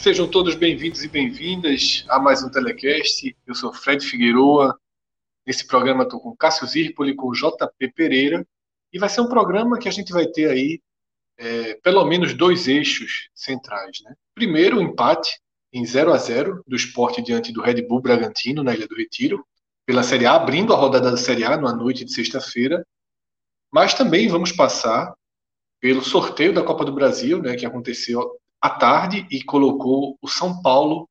Sejam todos bem-vindos e bem-vindas a mais um Telecast. Eu sou Fred Figueroa. Nesse programa estou com Cássio Zirpoli, com JP Pereira. E vai ser um programa que a gente vai ter aí é, pelo menos dois eixos centrais. Né? Primeiro, o empate em 0 a 0 do esporte diante do Red Bull Bragantino, na Ilha do Retiro, pela Série A, abrindo a rodada da Série A na noite de sexta-feira. Mas também vamos passar pelo sorteio da Copa do Brasil, né, que aconteceu à tarde e colocou o São Paulo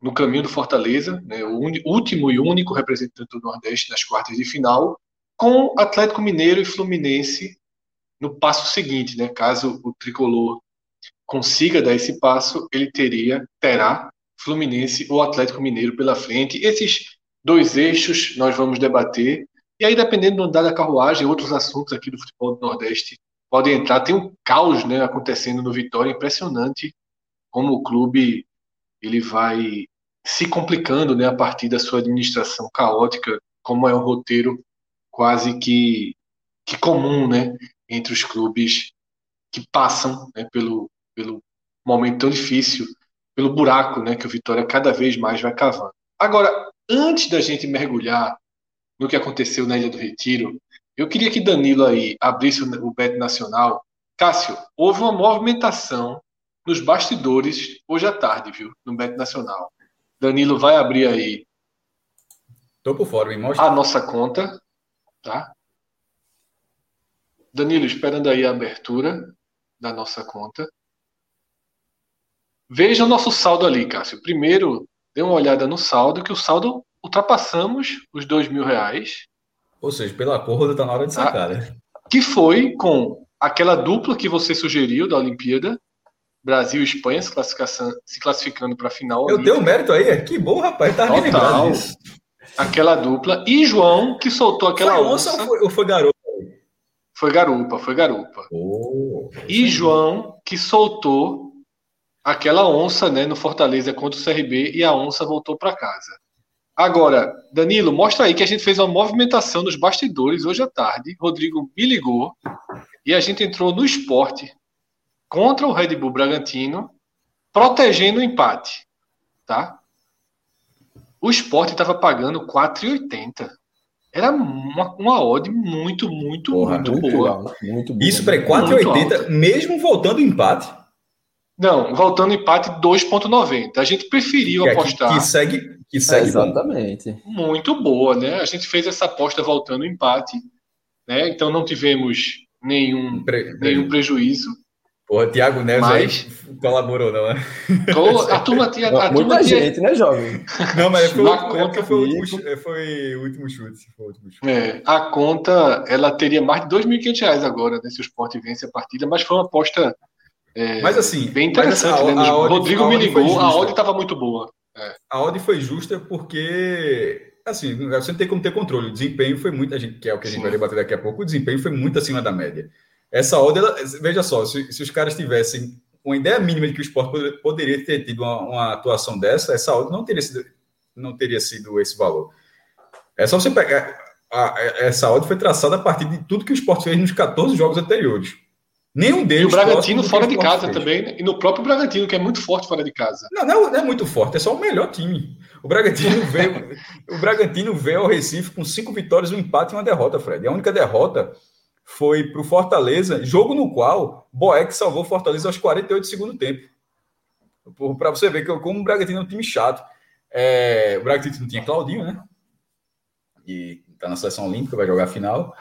no caminho do Fortaleza, né, o último e único representante do Nordeste nas quartas de final, com Atlético Mineiro e Fluminense no passo seguinte, né, caso o tricolor consiga dar esse passo, ele teria terá Fluminense ou Atlético Mineiro pela frente. Esses dois eixos nós vamos debater e aí dependendo do andar da carruagem, outros assuntos aqui do futebol do Nordeste podem entrar. Tem um caos né, acontecendo no Vitória, impressionante como o clube ele vai se complicando né, a partir da sua administração caótica, como é um roteiro quase que, que comum né, entre os clubes que passam né, pelo, pelo momento tão difícil, pelo buraco né, que o Vitória cada vez mais vai cavando. Agora, antes da gente mergulhar no que aconteceu na Ilha do Retiro, eu queria que Danilo aí abrisse o Bet Nacional. Cássio, houve uma movimentação nos bastidores hoje à tarde, viu? No Bet Nacional. Danilo vai abrir aí. Tô por fora, me mostra. A nossa conta, tá? Danilo, esperando aí a abertura da nossa conta. Veja o nosso saldo ali, Cássio. Primeiro, dê uma olhada no saldo, que o saldo ultrapassamos os dois mil reais. Ou seja, pela corda tá na hora de tá? sacar, né? Que foi com aquela dupla que você sugeriu da Olimpíada, Brasil e Espanha se, se classificando para a final. Eu tenho mérito aí, que bom, rapaz, tá Total. Aquela dupla. E João, que soltou aquela foi onça. onça ou, foi, ou foi garupa? Foi garupa, foi garupa. Oh, e João, que soltou aquela onça né, no Fortaleza contra o CRB e a onça voltou para casa. Agora, Danilo, mostra aí que a gente fez uma movimentação nos bastidores hoje à tarde. Rodrigo me ligou e a gente entrou no esporte contra o Red Bull Bragantino, protegendo o empate. Tá? O esporte estava pagando 4,80. Era uma, uma odd muito, muito, Porra, muito, muito, boa. muito boa. Isso para 4,80, mesmo voltando empate? Não, voltando empate 2,90. A gente preferiu que apostar. Que, que segue que segue Exatamente. Bom. Muito boa, né? A gente fez essa aposta voltando empate, né? Então não tivemos nenhum, Pre... nenhum prejuízo. Porra, Thiago Neves mas... colaborou, não é? A turma tinha. A Muita turma gente, tinha... né, jovem? Não, mas foi, conta, foi, o último, foi o último chute. Foi o último chute. É, a conta ela teria mais de R$ 2.500 agora, né, se o Sport vence a partida, mas foi uma aposta é, mas assim, bem interessante. Assim, a, né? a, a Rodrigo me ligou, a odd estava muito boa. É. A odd foi justa porque, assim, você não tem como ter controle. O desempenho foi muito, a gente, que é o que a gente Sim. vai debater daqui a pouco, o desempenho foi muito acima da média. Essa odd, ela, veja só, se, se, os caras tivessem uma ideia mínima de que o esporte poderia, poderia ter tido uma, uma, atuação dessa, essa odd não teria sido, não teria sido esse valor. É só você pegar. A, a, essa odd foi traçada a partir de tudo que o esporte fez nos 14 jogos anteriores. Nenhum deles. E o Bragantino fora de casa fez. também, né? E no próprio Bragantino, que é muito forte fora de casa. Não, não, não é muito forte, é só o melhor time. O Bragantino veio, o Bragantino veio ao Recife com cinco vitórias, um empate e uma derrota, Fred. E a única derrota foi para o Fortaleza, jogo no qual Boeck salvou o Fortaleza aos 48 do segundo tempo. Para você ver que como o Bragantino é um time chato. É, o Bragantino não tinha Claudinho, né? E está na seleção olímpica, vai jogar a final.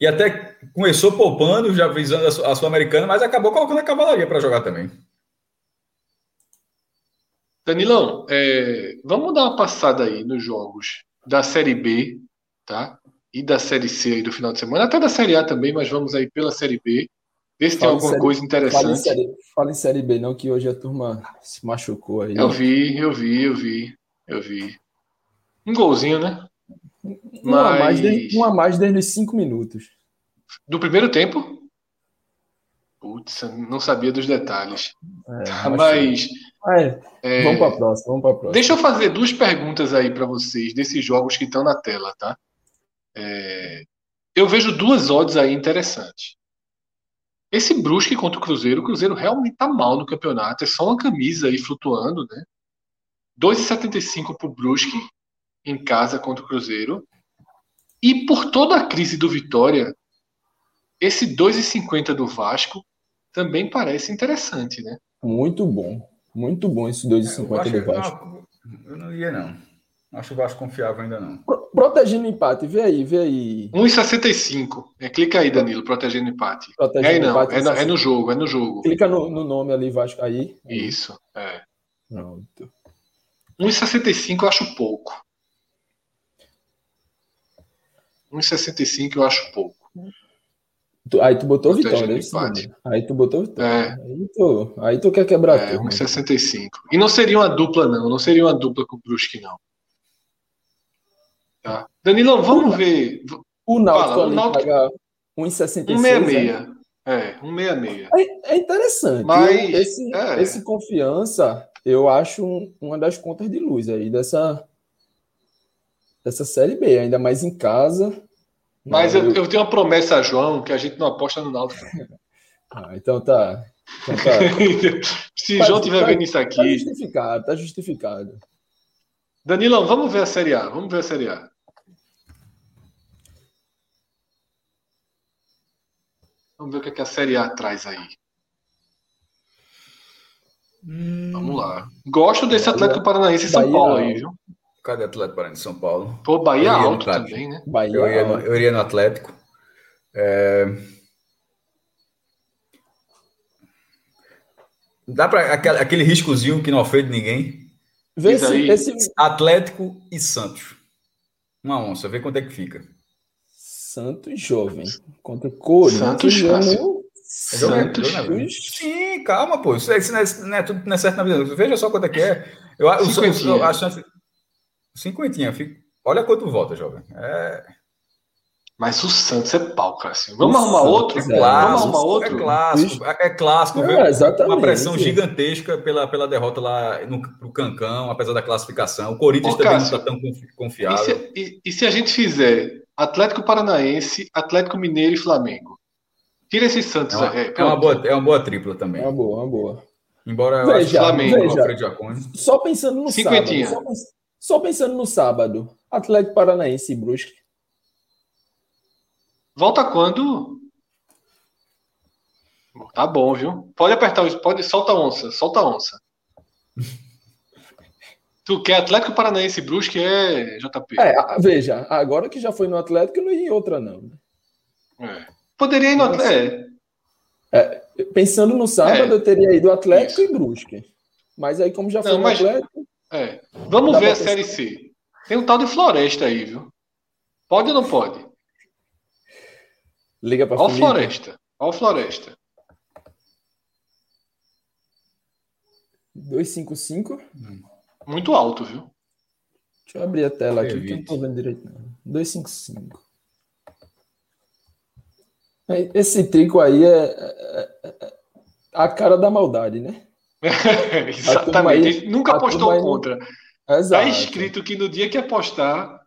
E até começou poupando, já visando a Sul-Americana, mas acabou colocando a cavalaria para jogar também. Danilão, é, vamos dar uma passada aí nos jogos da Série B, tá? E da Série C aí do final de semana, até da Série A também, mas vamos aí pela Série B. Ver se tem alguma série, coisa interessante. Fala em, série, fala em, série, B, não, que hoje a turma se machucou aí. Eu vi, eu vi, eu vi, eu vi. Um golzinho, né? Um, mas... a, mais de, um a mais desde os cinco minutos. Do primeiro tempo? Putz, não sabia dos detalhes. É, mas. É, é, vamos para a próxima, vamos para próxima. Deixa eu fazer duas perguntas aí para vocês desses jogos que estão na tela, tá? É, eu vejo duas odds aí interessantes. Esse Brusque contra o Cruzeiro, o Cruzeiro realmente tá mal no campeonato, é só uma camisa aí flutuando, né? 2,75 pro Brusque em casa contra o Cruzeiro. E por toda a crise do Vitória, esse 2,50 do Vasco também parece interessante, né? Muito bom. Muito bom esse 2,50 é, do Vasco. Não, eu não ia, não. Acho o Vasco confiável ainda não. Protegendo o empate, vê aí, vê aí. 1,65. É, clica aí, Danilo, protegendo o empate. Protegendo é aí não, empate, é, no, é, no, jogo, é no jogo. Clica no, no nome ali, Vasco, aí. Isso, é. Pronto. 1,65 eu acho pouco. 1,65 eu acho pouco. Aí tu botou Vitória, empate. Aí tu botou Vitória. É. Aí, tu, aí tu quer quebrar é, tudo. 1,65. E não seria uma dupla, não. Não seria uma dupla com o Brusque, não. Tá. Danilo, vamos ver. O Náutico Fala, o Náutico... paga 1,66. 1,66. É, 1,66. É, é interessante. Mas, esse, é. esse confiança, eu acho um, uma das contas de luz aí dessa, dessa Série B, ainda mais em casa. Mas eu, eu, tenho uma promessa a João que a gente não aposta no Náutico. ah, então tá. Então tá. Se tá, João estiver tá, vendo isso aqui. Tá justificado, tá justificado. Danilão, vamos ver a Série A. Vamos ver a Série A. Vamos ver o que, é que a Série A traz aí. Hum... Vamos lá. Gosto desse Atlético Paranaense em São Paulo aí, viu? Cadê o Atlético Paranaense São Paulo? Pô, Bahia alto também, né? Bahia eu, iria no, eu iria no Atlético. É... Dá para aquele, aquele riscozinho que não ofende ninguém? Vê se, esse... Atlético e Santos. Uma onça, vê quanto é que fica. Santos jovem. Contra Corinthians. Santos fácil. Santos. Sim, calma, pô. Isso, isso, não, é, não, é, tudo não é certo na vida. Veja só quanto é que é. Eu, o, o, a chance, Cinquentinha, fico... olha quanto volta, jovem. É... Mas o Santos é pau, Cássio. Vamos o arrumar outro? É Vamos arrumar outro? É clássico, é clássico. É, exatamente. Uma pressão gigantesca pela, pela derrota lá no pro Cancão, apesar da classificação. O Corinthians Ô, também Cássio, não está tão confiável. E se, e, e se, a gente fizer Atlético Paranaense, Atlético Mineiro e Flamengo? Tira esse Santos. É uma, é, é uma, boa, é uma boa tripla também. É uma boa, uma boa. Embora eu veja, acho que Flamengo, veja, Só pensando no Cinquentinha. sábado. Só, só pensando no sábado, Atlético Paranaense e Brusque. Volta quando? Tá bom, viu? Pode apertar o pode solta a onça, solta a onça. tu quer Atlético Paranaense e Brusque é JP. É, veja, agora que já foi no Atlético, não ia em outra não. Né? É. Poderia ir no Atlético. É. é. pensando no sábado, é. eu teria ido Atlético Isso. e Brusque. Mas aí, como já foi não, no mas... Atlético. É. Vamos ver a Série C. Tem um tal de Floresta aí, viu? Pode ou não pode? Liga para Olha o Floresta. Olha o Floresta. 255. Muito alto, viu? Deixa eu abrir a tela aqui, que eu não tô vendo direito. Não. 255. Esse trico aí é, é, é a cara da maldade, né? Exatamente. Aí, nunca apostou contra. Está escrito que no dia que apostar.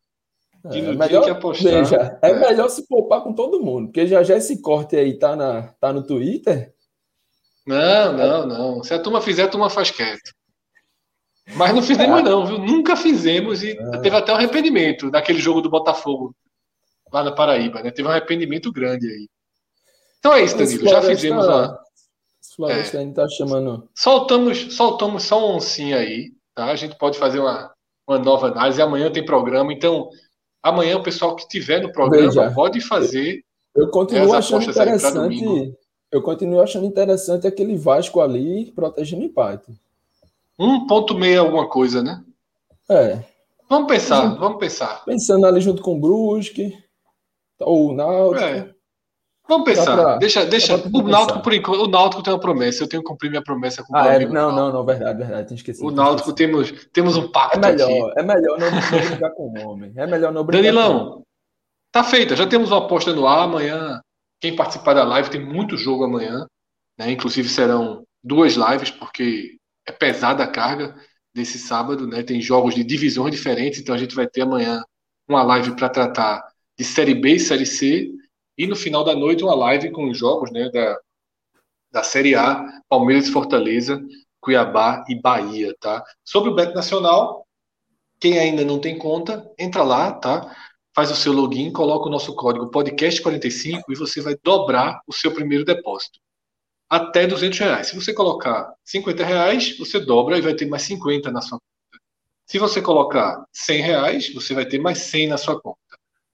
Que no é, melhor, dia que apostar. Veja, é, é, melhor se poupar com todo mundo, porque já já esse corte aí tá, na, tá no Twitter. Não, não, não. Se a turma fizer, a turma faz quieto. Mas não fizemos, é. não, viu? Nunca fizemos e é. teve até um arrependimento naquele jogo do Botafogo lá na Paraíba, né? Teve um arrependimento grande aí. Então é isso, Danilo. Já fizemos a. Floresta é. ainda tá chamando. Soltamos, soltamos só um oncinho aí, tá? A gente pode fazer uma, uma nova análise. Amanhã tem programa, então amanhã o pessoal que estiver no programa Veja, pode fazer Eu continuo achando interessante. Eu continuo achando interessante aquele Vasco ali protegendo empate. 1.6 alguma coisa, né? É. Vamos pensar, vamos pensar. Pensando ali junto com o Brusque, ou o Náutico. É. Vamos pensar. Pra, deixa, deixa. O Náutico, por enquanto, o Náutico tem uma promessa. Eu tenho que cumprir minha promessa com o ah, é, Não, não, não, verdade, verdade. Tem esquecido. O Náutico temos, temos um pacto. É melhor, aqui. é melhor não, não brincar com o homem. É melhor não brincar Danilão, tá feita. Já temos uma aposta no ar. Amanhã, quem participar da live tem muito jogo amanhã. Né? Inclusive serão duas lives, porque é pesada a carga desse sábado. Né? Tem jogos de divisões diferentes, então a gente vai ter amanhã uma live para tratar de Série B e Série C e no final da noite, uma live com os jogos né, da, da Série A, Palmeiras e Fortaleza, Cuiabá e Bahia, tá? Sobre o Beto Nacional, quem ainda não tem conta, entra lá, tá? Faz o seu login, coloca o nosso código podcast45 e você vai dobrar o seu primeiro depósito. Até 200 reais. Se você colocar 50 reais, você dobra e vai ter mais 50 na sua conta. Se você colocar 100 reais, você vai ter mais 100 na sua conta.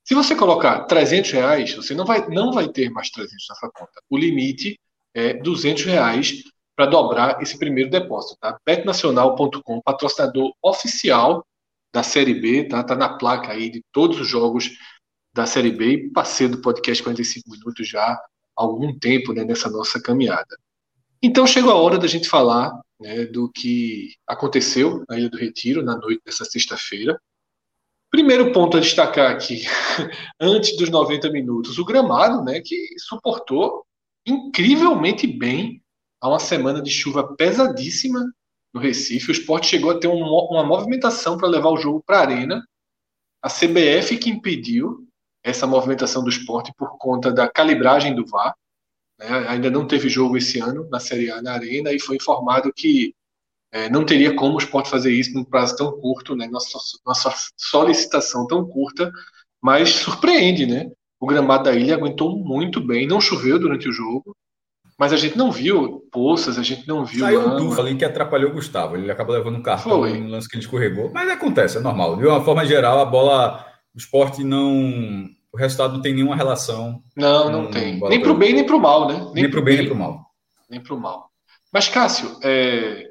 Se você colocar 300 reais, você não vai, não vai ter mais 300 na sua conta. O limite é 200 reais para dobrar esse primeiro depósito. Tá? betnacional.com, patrocinador oficial da Série B, tá? tá na placa aí de todos os jogos da Série B e parceiro do podcast 45 minutos já há algum tempo né, nessa nossa caminhada. Então chegou a hora da gente falar né, do que aconteceu na Ilha do Retiro na noite dessa sexta-feira. Primeiro ponto a destacar aqui, antes dos 90 minutos, o gramado, né, que suportou incrivelmente bem a uma semana de chuva pesadíssima no Recife. O esporte chegou a ter um, uma movimentação para levar o jogo para a arena. A CBF que impediu essa movimentação do esporte por conta da calibragem do VAR. Né? Ainda não teve jogo esse ano na Série A na arena e foi informado que é, não teria como o esporte fazer isso num prazo tão curto, né? Nossa, nossa solicitação tão curta, mas surpreende, né? O gramado da ilha aguentou muito bem, não choveu durante o jogo, mas a gente não viu poças, a gente não viu. Saiu um tufo ali que atrapalhou o Gustavo. Ele acabou levando um cartão no lance que ele escorregou. Mas acontece, é normal. De uma forma geral, a bola, o esporte não. O resultado não tem nenhuma relação. Não, não tem. Nem para o bem, nem para o mal, né? Nem, nem para o bem, nem para o mal. Nem para o mal. Mas, Cássio, é...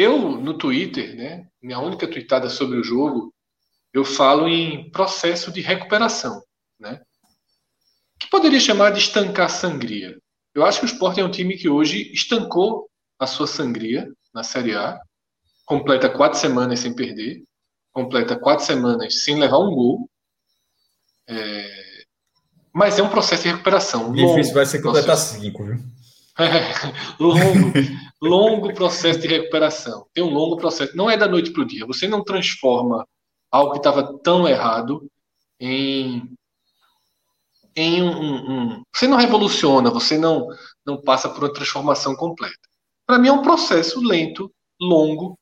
Eu, no Twitter, né, minha única tweetada sobre o jogo, eu falo em processo de recuperação, né? Que poderia chamar de estancar sangria. Eu acho que o Sport é um time que hoje estancou a sua sangria na Série A, completa quatro semanas sem perder, completa quatro semanas sem levar um gol. É... Mas é um processo de recuperação. Difícil vai ser completar cinco, viu? longo, longo processo de recuperação. Tem um longo processo. Não é da noite para o dia. Você não transforma algo que estava tão errado em, em um, um, um, Você não revoluciona, você não, não passa por uma transformação completa. Para mim é um processo lento, longo,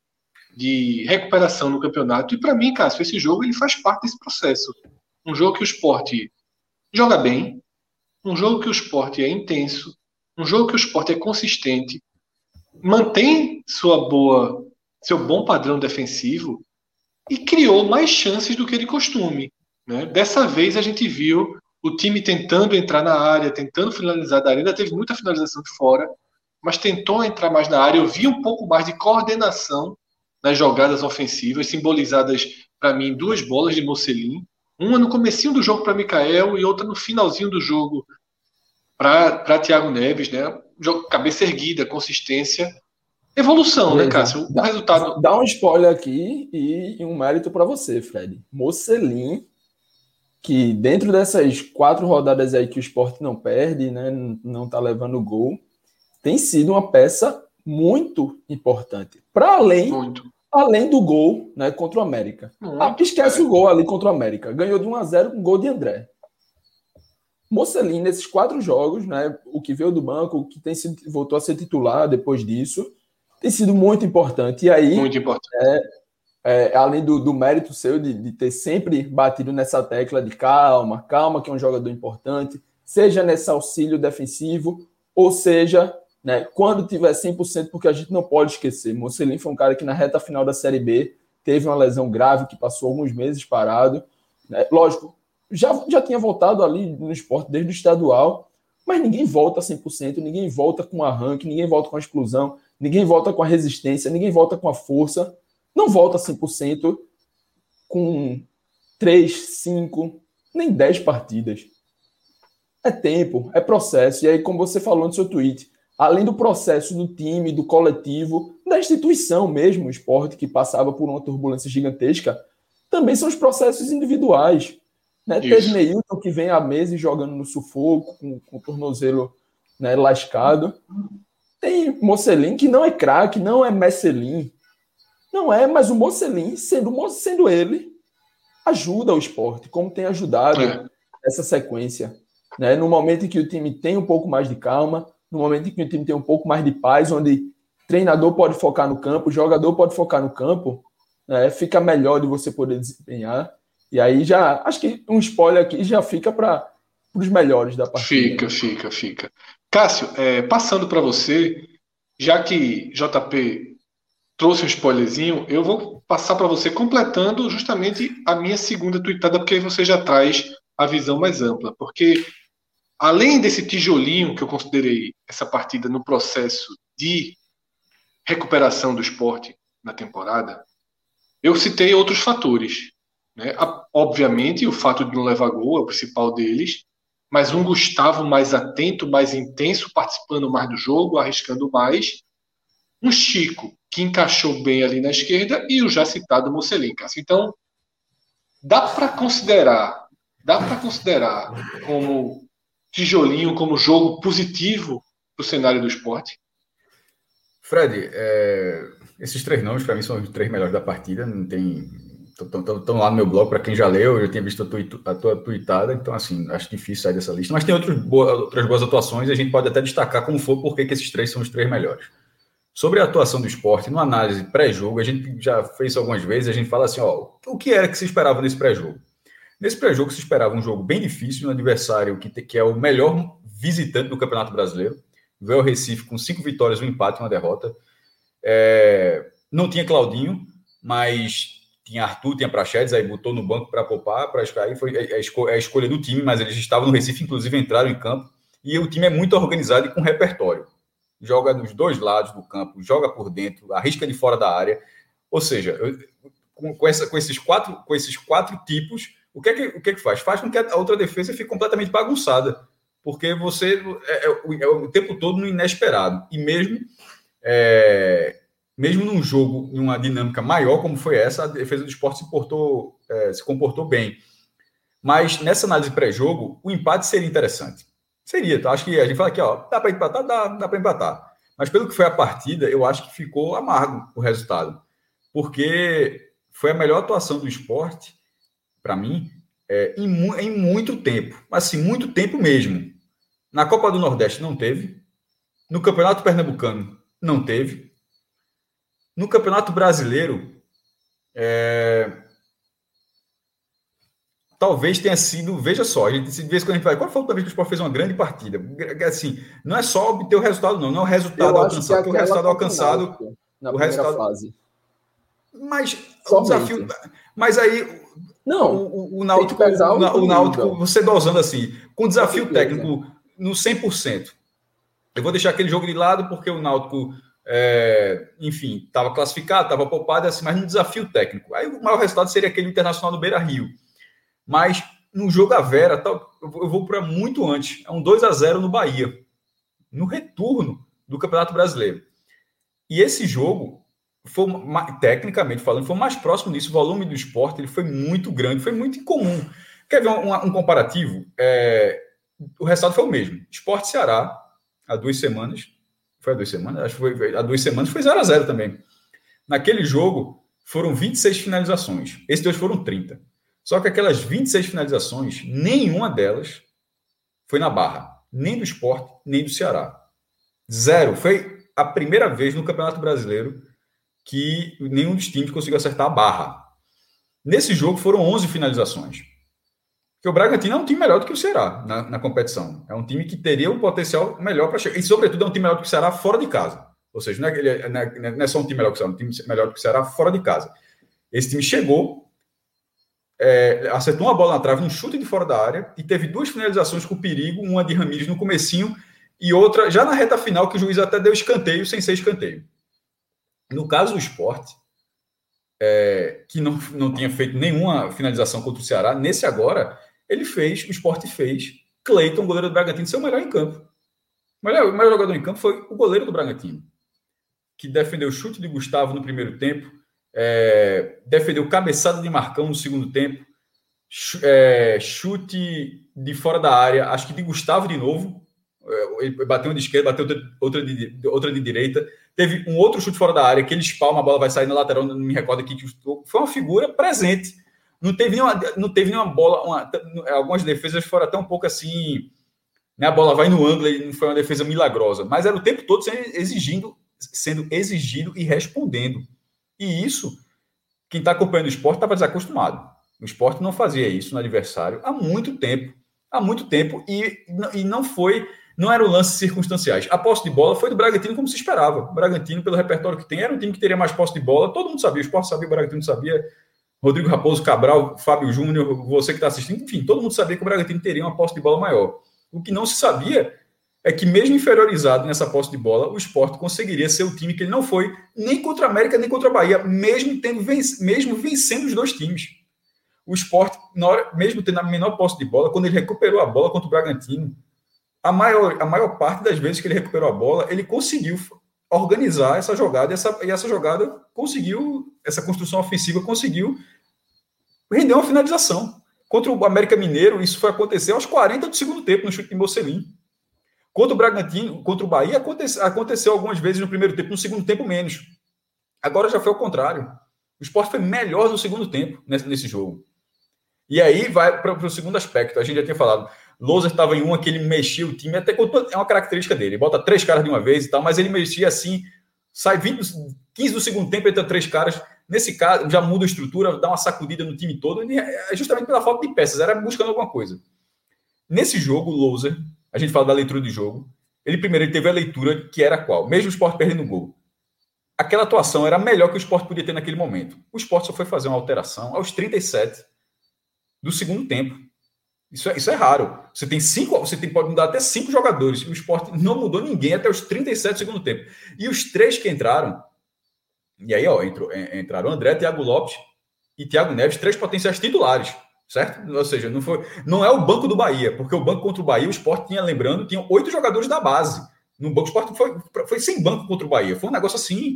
de recuperação no campeonato. E para mim, Cássio, esse jogo ele faz parte desse processo. Um jogo que o esporte joga bem, um jogo que o esporte é intenso, um jogo que o esporte é consistente, mantém sua boa, seu bom padrão defensivo e criou mais chances do que de costume. Né? Dessa vez a gente viu o time tentando entrar na área, tentando finalizar da área. Ainda teve muita finalização de fora, mas tentou entrar mais na área. Eu vi um pouco mais de coordenação nas jogadas ofensivas, simbolizadas para mim duas bolas de Mocelin, uma no comecinho do jogo para Mikael e outra no finalzinho do jogo para Thiago Neves, né? Cabeça erguida, consistência, evolução, né, Beleza. né, Cássio? O dá, resultado. Dá um spoiler aqui e, um mérito para você, Fred. Mocelin, que dentro dessas quatro rodadas aí que o esporte não perde, né? Não tá levando gol, tem sido uma peça muito importante. Para além. Muito. Além do gol né, contra o América. Muito, ah, esquece é. o gol ali contra o América. Ganhou de 1 a 0 com gol de André. Mocelin, nesses quatro jogos, né, o que veio do banco, o que tem sido, voltou a ser titular depois disso, tem sido muito importante. E aí, muito importante. É, é, além do, do, mérito seu de, de, ter sempre batido nessa tecla de calma, calma, que é um jogador importante, seja nesse auxílio defensivo, ou seja, né, quando tiver 100%, porque a gente não pode esquecer. Mocelin foi um cara que na reta final da Série B teve uma lesão grave, que passou alguns meses parado. Né? Lógico, já, já tinha voltado ali no esporte desde o estadual, mas ninguém volta 100%, ninguém volta com arranque, ninguém volta com a explosão, ninguém volta com a resistência, ninguém volta com a força, não volta 100% com 3, 5, nem 10 partidas. É tempo, é processo. E aí, como você falou no seu tweet, além do processo do time, do coletivo, da instituição mesmo, o esporte que passava por uma turbulência gigantesca, também são os processos individuais. Né? Teve Neilton que vem à mesa e jogando no sufoco, com, com o tornozelo né, lascado. Tem Mocelin que não é craque, não é Messelin. Não é, mas o Mocelin, sendo, sendo ele, ajuda o esporte, como tem ajudado é. essa sequência. Né? No momento em que o time tem um pouco mais de calma, no momento em que o time tem um pouco mais de paz, onde treinador pode focar no campo, jogador pode focar no campo, né? fica melhor de você poder desempenhar. E aí já, acho que um spoiler aqui já fica para os melhores da partida. Fica, fica, fica. Cássio, é, passando para você, já que JP trouxe um spoilerzinho, eu vou passar para você completando justamente a minha segunda tuitada, porque aí você já traz a visão mais ampla. Porque além desse tijolinho que eu considerei essa partida no processo de recuperação do esporte na temporada, eu citei outros fatores. Né? Obviamente, o fato de não levar gol é o principal deles, mas um Gustavo mais atento, mais intenso, participando mais do jogo, arriscando mais. Um Chico, que encaixou bem ali na esquerda, e o já citado Mocelin. Então, dá para considerar, dá para considerar como tijolinho, como jogo positivo para o cenário do esporte? Fred, é, esses três nomes para mim são os três melhores da partida. Não tem estão lá no meu blog, para quem já leu, eu já tinha visto a tua, a tua tweetada, então, assim, acho difícil sair dessa lista. Mas tem outros outras boas atuações e a gente pode até destacar como for, porque que esses três são os três melhores. Sobre a atuação do esporte, numa análise pré-jogo, a gente já fez algumas vezes, a gente fala assim, ó, o que era que se esperava nesse pré-jogo? Nesse pré-jogo se esperava um jogo bem difícil, um adversário que, que é o melhor visitante do Campeonato Brasileiro, veio ao Recife com cinco vitórias, um empate e uma derrota. É... Não tinha Claudinho, mas tinha Arthur, tinha Prachedes, aí botou no banco para poupar, para aí foi a, escolha, a escolha do time, mas eles estavam no Recife, inclusive entraram em campo, e o time é muito organizado e com repertório. Joga nos dois lados do campo, joga por dentro, arrisca de fora da área. Ou seja, com, com, essa, com, esses, quatro, com esses quatro tipos, o que, é que, o que é que faz? Faz com que a outra defesa fique completamente bagunçada, porque você é, é, é o tempo todo no inesperado. E mesmo é, mesmo num jogo, em uma dinâmica maior como foi essa, a defesa do esporte se, portou, é, se comportou bem. Mas nessa análise pré-jogo, o empate seria interessante. Seria, tá? acho que a gente fala aqui, ó, dá para empatar? Dá, dá para empatar. Mas pelo que foi a partida, eu acho que ficou amargo o resultado. Porque foi a melhor atuação do esporte, para mim, é, em, em muito tempo. Assim, muito tempo mesmo. Na Copa do Nordeste não teve. No Campeonato Pernambucano não teve no Campeonato Brasileiro, é... talvez tenha sido, veja só, a gente, de vez quando a gente vai, qual foi a última vez que o Sport fez uma grande partida? Assim, não é só obter o resultado, não, não é o resultado Eu alcançado, o resultado alcançado, na o resultado fase. Mas o desafio, mas aí não, o, o, Náutico, o, o Náutico, você dosando assim, com desafio técnico no 100%. Eu vou deixar aquele jogo de lado porque o Náutico é, enfim, estava classificado, estava poupado, assim, mas no desafio técnico. Aí o maior resultado seria aquele internacional do Beira Rio. Mas no jogo a Vera, eu vou para muito antes. É um 2 a 0 no Bahia, no retorno do Campeonato Brasileiro. E esse jogo, foi, tecnicamente falando, foi mais próximo disso. O volume do esporte ele foi muito grande, foi muito incomum. Quer ver um, um comparativo? É, o resultado foi o mesmo. Esporte Ceará, há duas semanas, foi há duas semanas? Acho que foi há duas semanas, foi 0 a 0 também. Naquele jogo, foram 26 finalizações. Esses dois foram 30. Só que aquelas 26 finalizações, nenhuma delas foi na barra. Nem do esporte, nem do Ceará. Zero. Foi a primeira vez no Campeonato Brasileiro que nenhum dos times conseguiu acertar a barra. Nesse jogo foram 11 finalizações. Porque o Bragantino é um time melhor do que o Ceará na, na competição. É um time que teria um potencial melhor para chegar. E, sobretudo, é um time melhor do que o Ceará fora de casa. Ou seja, não é, ele é, é, não é só um time melhor que o Ceará, é um time melhor do que o Ceará fora de casa. Esse time chegou é, acertou uma bola na trave, um chute de fora da área, e teve duas finalizações com perigo, uma de Ramires no comecinho e outra já na reta final, que o juiz até deu escanteio sem ser escanteio. No caso do esporte, é, que não, não tinha feito nenhuma finalização contra o Ceará, nesse agora, ele fez, o esporte fez, Cleiton, goleiro do Bragantino, ser o melhor em campo. O melhor, o melhor jogador em campo foi o goleiro do Bragantino, que defendeu o chute de Gustavo no primeiro tempo, é, defendeu cabeçada de Marcão no segundo tempo, é, chute de fora da área, acho que de Gustavo de novo. É, ele bateu uma de esquerda, bateu outra de, outra de direita. Teve um outro chute fora da área, que ele espalma, a bola vai sair na lateral, não me recordo aqui. Foi uma figura presente. Não teve nenhuma, não teve nenhuma bola. Uma, algumas defesas foram até um pouco assim. Né, a bola vai no ângulo e não foi uma defesa milagrosa. Mas era o tempo todo sendo exigindo, sendo exigido e respondendo. E isso, quem está acompanhando o esporte estava desacostumado. O esporte não fazia isso no adversário há muito tempo. Há muito tempo. E, e não foi. Não eram lances circunstanciais. A posse de bola foi do Bragantino como se esperava. O Bragantino, pelo repertório que tem, era um time que teria mais posse de bola. Todo mundo sabia. O esporte sabia, o Bragantino sabia. Rodrigo Raposo Cabral, Fábio Júnior, você que está assistindo, enfim, todo mundo sabia que o Bragantino teria uma posse de bola maior. O que não se sabia é que, mesmo inferiorizado nessa posse de bola, o esporte conseguiria ser o time que ele não foi nem contra a América nem contra a Bahia, mesmo, tendo venc mesmo vencendo os dois times. O esporte, hora, mesmo tendo a menor posse de bola, quando ele recuperou a bola contra o Bragantino, a maior, a maior parte das vezes que ele recuperou a bola, ele conseguiu organizar essa jogada e essa, e essa jogada conseguiu, essa construção ofensiva conseguiu render uma finalização. Contra o América Mineiro, isso foi acontecer aos 40 do segundo tempo, no chute de Mocelin. Contra o Bragantino, contra o Bahia, aconteceu, aconteceu algumas vezes no primeiro tempo, no segundo tempo menos. Agora já foi o contrário. O esporte foi melhor no segundo tempo nesse, nesse jogo. E aí vai para o segundo aspecto. A gente já tinha falado. Loser estava em uma que ele mexia o time, até é uma característica dele. Ele bota três caras de uma vez e tal, mas ele mexia assim, sai 20, 15 do segundo tempo, entra três caras. Nesse caso, já muda a estrutura, dá uma sacudida no time todo, é justamente pela falta de peças, era buscando alguma coisa. Nesse jogo, o Loser a gente fala da leitura de jogo. Ele primeiro ele teve a leitura que era qual? Mesmo o esporte perdendo o gol. Aquela atuação era melhor que o esporte podia ter naquele momento. O esporte só foi fazer uma alteração aos 37 do segundo tempo. Isso é, isso é raro. Você tem cinco, você tem, pode mudar até cinco jogadores. O esporte não mudou ninguém até os 37 do segundo tempo. E os três que entraram, e aí, ó, entrou, entraram André, Thiago Lopes e Thiago Neves, três potenciais titulares certo? Ou seja, não, foi, não é o banco do Bahia, porque o banco contra o Bahia, o esporte tinha, lembrando, tinha oito jogadores da base. No banco, esporte foi, foi sem banco contra o Bahia. Foi um negócio assim,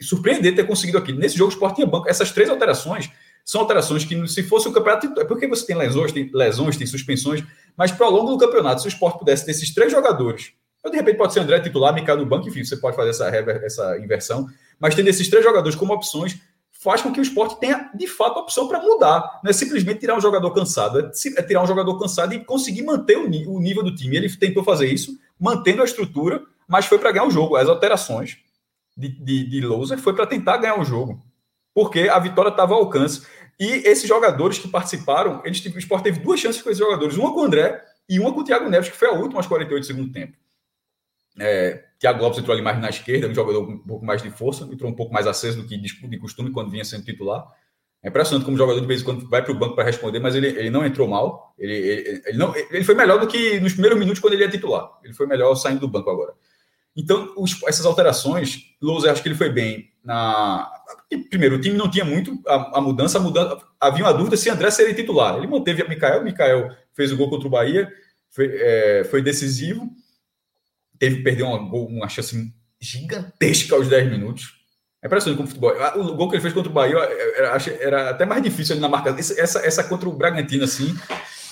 surpreender ter conseguido aqui. Nesse jogo, o esporte tinha banco. Essas três alterações são alterações que, se fosse o campeonato, é porque você tem lesões, tem lesões, tem suspensões, mas para ao longo do campeonato, se o esporte pudesse ter esses três jogadores, ou de repente pode ser André titular, Mikael no banco, enfim, você pode fazer essa, essa inversão, mas tendo esses três jogadores como opções, faz com que o esporte tenha, de fato, a opção para mudar. Não é simplesmente tirar um jogador cansado, é, é tirar um jogador cansado e conseguir manter o, o, nível do time. Ele tentou fazer isso, mantendo a estrutura, mas foi para ganhar o jogo. As alterações de, de, de foi para tentar ganhar o jogo, porque a vitória estava ao alcance. E esses jogadores que participaram, eles, o esporte teve duas chances com esses jogadores, uma com o André e uma com o Thiago Neves, que foi a última aos 48 do segundo tempo. É, Thiago Lopes entrou ali mais na esquerda, um jogador um pouco mais de força, entrou um pouco mais aceso do que de costume quando vinha sendo titular. É impressionante como o jogador de vez em quando vai para o banco para responder, mas ele, ele não entrou mal. Ele, ele, ele, não, ele foi melhor do que nos primeiros minutos quando ele ia titular. Ele foi melhor saindo do banco agora. Então, os, essas alterações, Lousa, acho que ele foi bem na. Primeiro, o time não tinha muito a, a, mudança, a mudança. Havia uma dúvida se André seria titular. Ele manteve a Mikael, Mikael fez o gol contra o Bahia, foi, é, foi decisivo teve que perder uma, uma chance gigantesca aos 10 minutos. É impressionante como o futebol. O gol que ele fez contra o Bahia era, era até mais difícil ali na marca. Essa, essa contra o Bragantino, assim.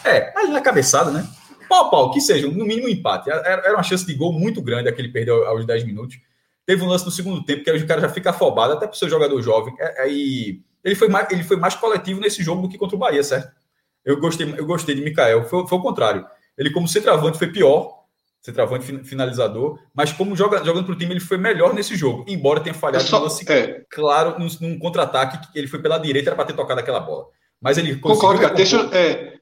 É, ali na cabeçada, né? Pau, pau, que seja, no mínimo um empate. Era, uma chance de gol muito grande aquele perdeu aos 10 minutos. Teve um lance no segundo tempo que o cara já fica afobado, até para o seu jogador jovem. É, aí ele foi, mais, ele foi mais coletivo nesse jogo do que contra o Bahia, certo? Eu gostei, eu gostei de Mikael. Foi, foi o contrário. Ele, como centroavante, foi pior centroavante finalizador, mas como joga, jogando para o time, ele foi melhor nesse jogo, embora tenha falhado só, é. claro num, num contra-ataque que ele foi pela direita, era para ter tocado aquela bola. Mas ele Concordo, cara. Deixa, é,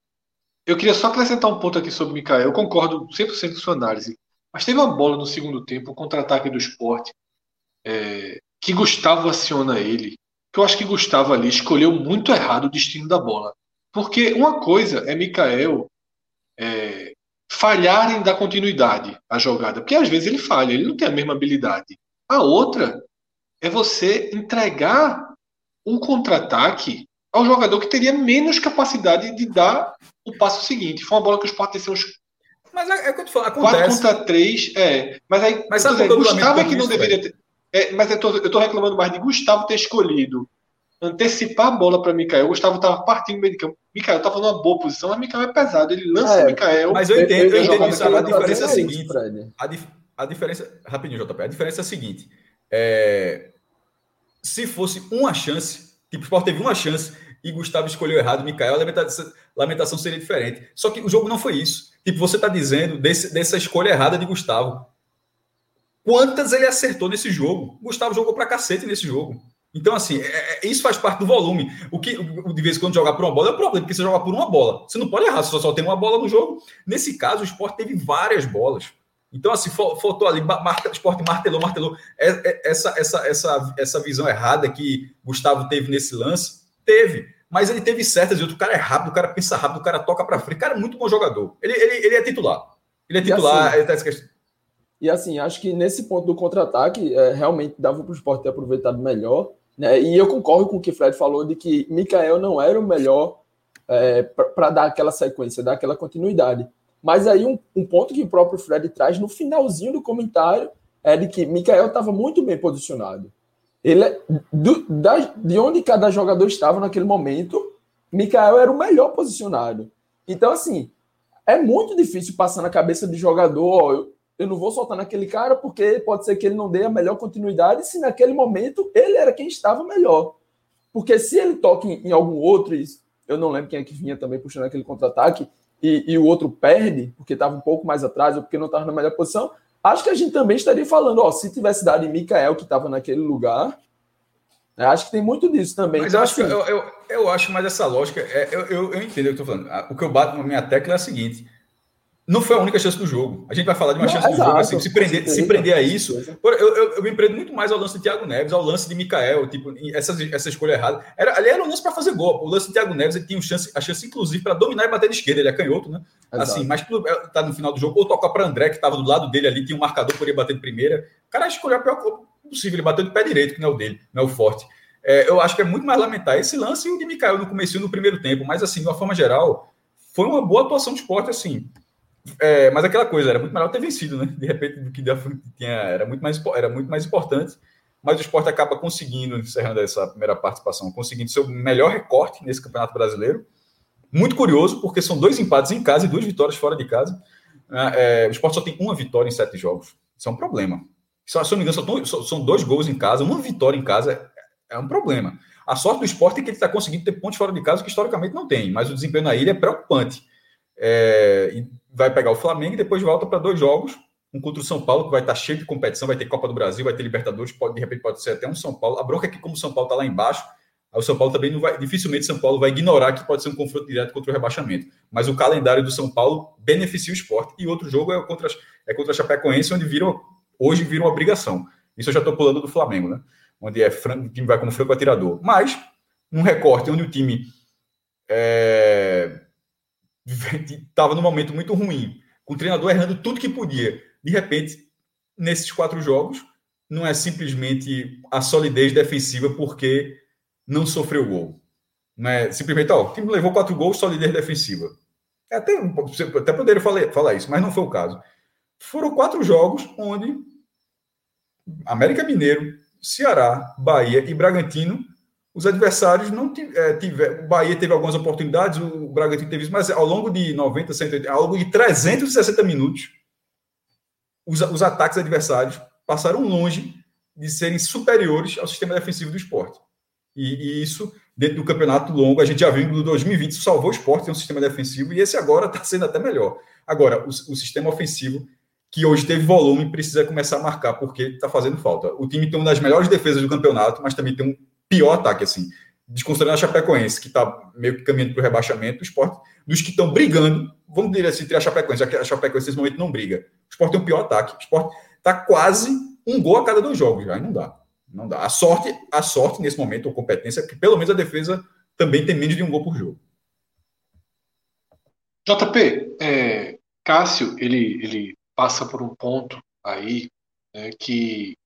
eu queria só acrescentar um ponto aqui sobre o Mikael. Eu concordo 100% com sua análise. Mas teve uma bola no segundo tempo, um contra-ataque do esporte, é, que Gustavo aciona ele. que eu acho que Gustavo ali escolheu muito errado o destino da bola. Porque uma coisa é Mikael é, falhar em dar continuidade à jogada. Porque às vezes ele falha, ele não tem a mesma habilidade. A outra é você entregar um contra-ataque ao jogador que teria menos capacidade de dar o passo seguinte. Foi uma bola que os Sport ser uns. Mas é, é que eu te falo, acontece. 4 contra 3, é. Mas aí, mas sabe dizer, Gustavo é que não deveria ter. É, mas eu tô, eu tô reclamando mais de Gustavo ter escolhido antecipar a bola para Mikael. O Gustavo estava partindo no meio de campo. Mikael estava numa boa posição, mas Mikael é pesado. Ele lança é, Mikael. Mas eu entendo, eu entendo isso. A diferença é a seguinte. A, dif, a, diferença. Rapidinho, JP. A diferença é a seguinte. É, se fosse uma chance, tipo, o Sport teve uma chance e Gustavo escolheu errado, Mikael, a lamentação, seria diferente. Só que o jogo não foi isso. Tipo, você está dizendo desse, dessa escolha errada de Gustavo. Quantas ele acertou nesse jogo? Gustavo jogou pra cacete nesse jogo. Então, assim, é, é, isso faz parte do volume. O que de vez em quando jogar por uma bola é o problema, porque você joga por uma bola. Você não pode errar, você só tem uma bola no jogo. Nesse caso, o esporte teve várias bolas. Então, assim, faltou ali, marca, esporte martelou, martelou. É, é, essa, essa, essa, essa visão errada que Gustavo teve nesse lance, teve. Mas ele teve certas e outro cara é rápido, o cara pensa rápido, o cara toca para frente. O cara é muito bom jogador. Ele, ele, ele é titular. Ele é titular. E assim, ele tá... e assim acho que nesse ponto do contra-ataque, é, realmente dava para o esporte ter aproveitado melhor. Né? E eu concordo com o que o Fred falou de que Mikael não era o melhor é, para dar aquela sequência, dar aquela continuidade. Mas aí um, um, ponto que o próprio Fred traz no finalzinho do comentário é de que Mikael estava muito bem posicionado. Ele é, do, da, de onde cada jogador estava naquele momento, Mikael era o melhor posicionado. Então, assim, é muito difícil passar na cabeça de jogador, ó, eu, eu não vou soltar naquele cara porque pode ser que ele não dê a melhor continuidade se naquele momento ele era quem estava melhor. Porque se ele toca em, em algum outro, eu não lembro quem é que vinha também puxando aquele contra-ataque, e, e, o outro perde, porque estava um pouco mais atrás ou porque não estava na melhor posição, acho que a gente também estaria falando, ó, se tivesse dado em Mikael, que estava naquele lugar, né, acho que tem muito disso também. Mas então, eu, acho assim, eu, eu, eu, acho mais essa lógica, é, eu, eu, eu entendo o que eu estou falando. O que eu bato na minha tecla é a seguinte, não foi a única chance do jogo. A gente vai falar de uma não, chance exato, do jogo, assim, se prender, se prender a isso. Eu, eu, eu, me prendo muito mais ao lance de Thiago Neves, ao lance de Mikael, tipo, essa, essa escolha errada. Era, ali era um lance para fazer gol. O lance de Thiago Neves ele tinha chance, a chance, inclusive, para dominar e bater de esquerda. Ele é canhoto, né? Exato. Assim, mas é, tá no final do jogo, ou tocar para André, que estava do lado dele ali, tinha um marcador, poderia bater de primeira. O cara escolheu a pior coisa possível, ele bateu de pé direito, que não é o dele, não é o forte. É, eu acho que é muito mais lamentar esse lance e o de Mikael no começo no primeiro tempo, mas assim, de uma forma geral, foi uma boa atuação de esporte, assim. É, mas aquela coisa, era muito melhor ter vencido, né? De repente, do que tinha, era, muito mais, era muito mais importante. Mas o esporte acaba conseguindo, encerrando essa primeira participação, conseguindo seu melhor recorte nesse Campeonato Brasileiro. Muito curioso, porque são dois empates em casa e duas vitórias fora de casa. É, é o esporte só tem uma vitória em sete jogos. Isso é um problema. Se, eu não me engano, são, são dois gols em casa, uma vitória em casa é, é um problema. A sorte do esporte é que ele está conseguindo ter pontos fora de casa que historicamente não tem, mas o desempenho na ilha é preocupante. É, vai pegar o Flamengo e depois volta para dois jogos, um contra o São Paulo, que vai estar tá cheio de competição, vai ter Copa do Brasil, vai ter Libertadores, pode, de repente pode ser até um São Paulo. A bronca é que, como o São Paulo está lá embaixo, o São Paulo também não vai, dificilmente São Paulo vai ignorar que pode ser um confronto direto contra o rebaixamento. Mas o calendário do São Paulo beneficia o esporte. E outro jogo é contra, é contra a Chapecoense, onde viram, hoje vira uma obrigação. Isso eu já estou pulando do Flamengo, né? Onde é o time vai como franco atirador. Mas, num recorte onde o time é, estava num momento muito ruim, com o treinador errando tudo que podia. De repente, nesses quatro jogos, não é simplesmente a solidez defensiva porque não sofreu gol. Não é simplesmente, ó, o time levou quatro gols, solidez defensiva. É até, até poderia falar, falar isso, mas não foi o caso. Foram quatro jogos onde América Mineiro, Ceará, Bahia e Bragantino os adversários não é, tiveram. O Bahia teve algumas oportunidades, o Bragantino teve isso, mas ao longo de 90, 180, ao longo de 360 minutos, os, os ataques adversários passaram longe de serem superiores ao sistema defensivo do esporte. E, e, isso, dentro do campeonato longo, a gente já viu no 2020, isso salvou o esporte, tem um sistema defensivo, e esse agora está sendo até melhor. Agora, o, o, sistema ofensivo, que hoje teve volume, precisa começar a marcar, porque está fazendo falta. O time tem uma das melhores defesas do campeonato, mas também tem um pior ataque, assim. Desconsiderando a Chapecoense, que está meio que caminhando para o rebaixamento, o esporte, dos que estão brigando, vamos dizer assim, entre a Chapecoense, já que a Chapecoense nesse momento não briga. O esporte tem um pior ataque. O esporte está quase um gol a cada dois jogos, já, não dá. Não dá. A sorte, a sorte nesse momento, ou competência, é que pelo menos a defesa também tem menos de um gol por jogo. JP, é, Cássio, ele, ele passa por um ponto aí né, que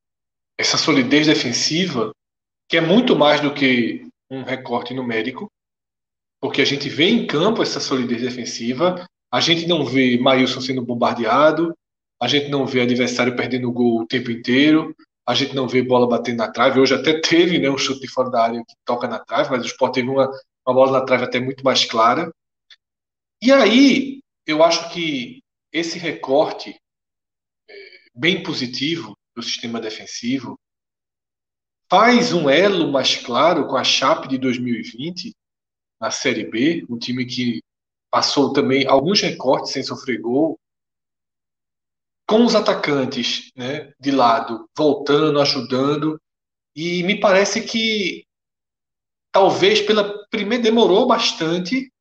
essa solidez defensiva, que é muito mais do que um recorte numérico, porque a gente vê em campo essa solidez defensiva, a gente não vê Maílson sendo bombardeado, a gente não vê adversário perdendo gol o tempo inteiro, a gente não vê bola batendo na trave. Hoje até teve né, um chute de fora da área que toca na trave, mas o Sport teve uma, uma bola na trave até muito mais clara. E aí, eu acho que esse recorte é, bem positivo do sistema defensivo faz um elo mais claro com a Chape de 2020 na Série B, um time que passou também alguns recortes sem sofrer gol, com os atacantes né, de lado voltando, ajudando, e me parece que talvez pela primeira demorou bastante,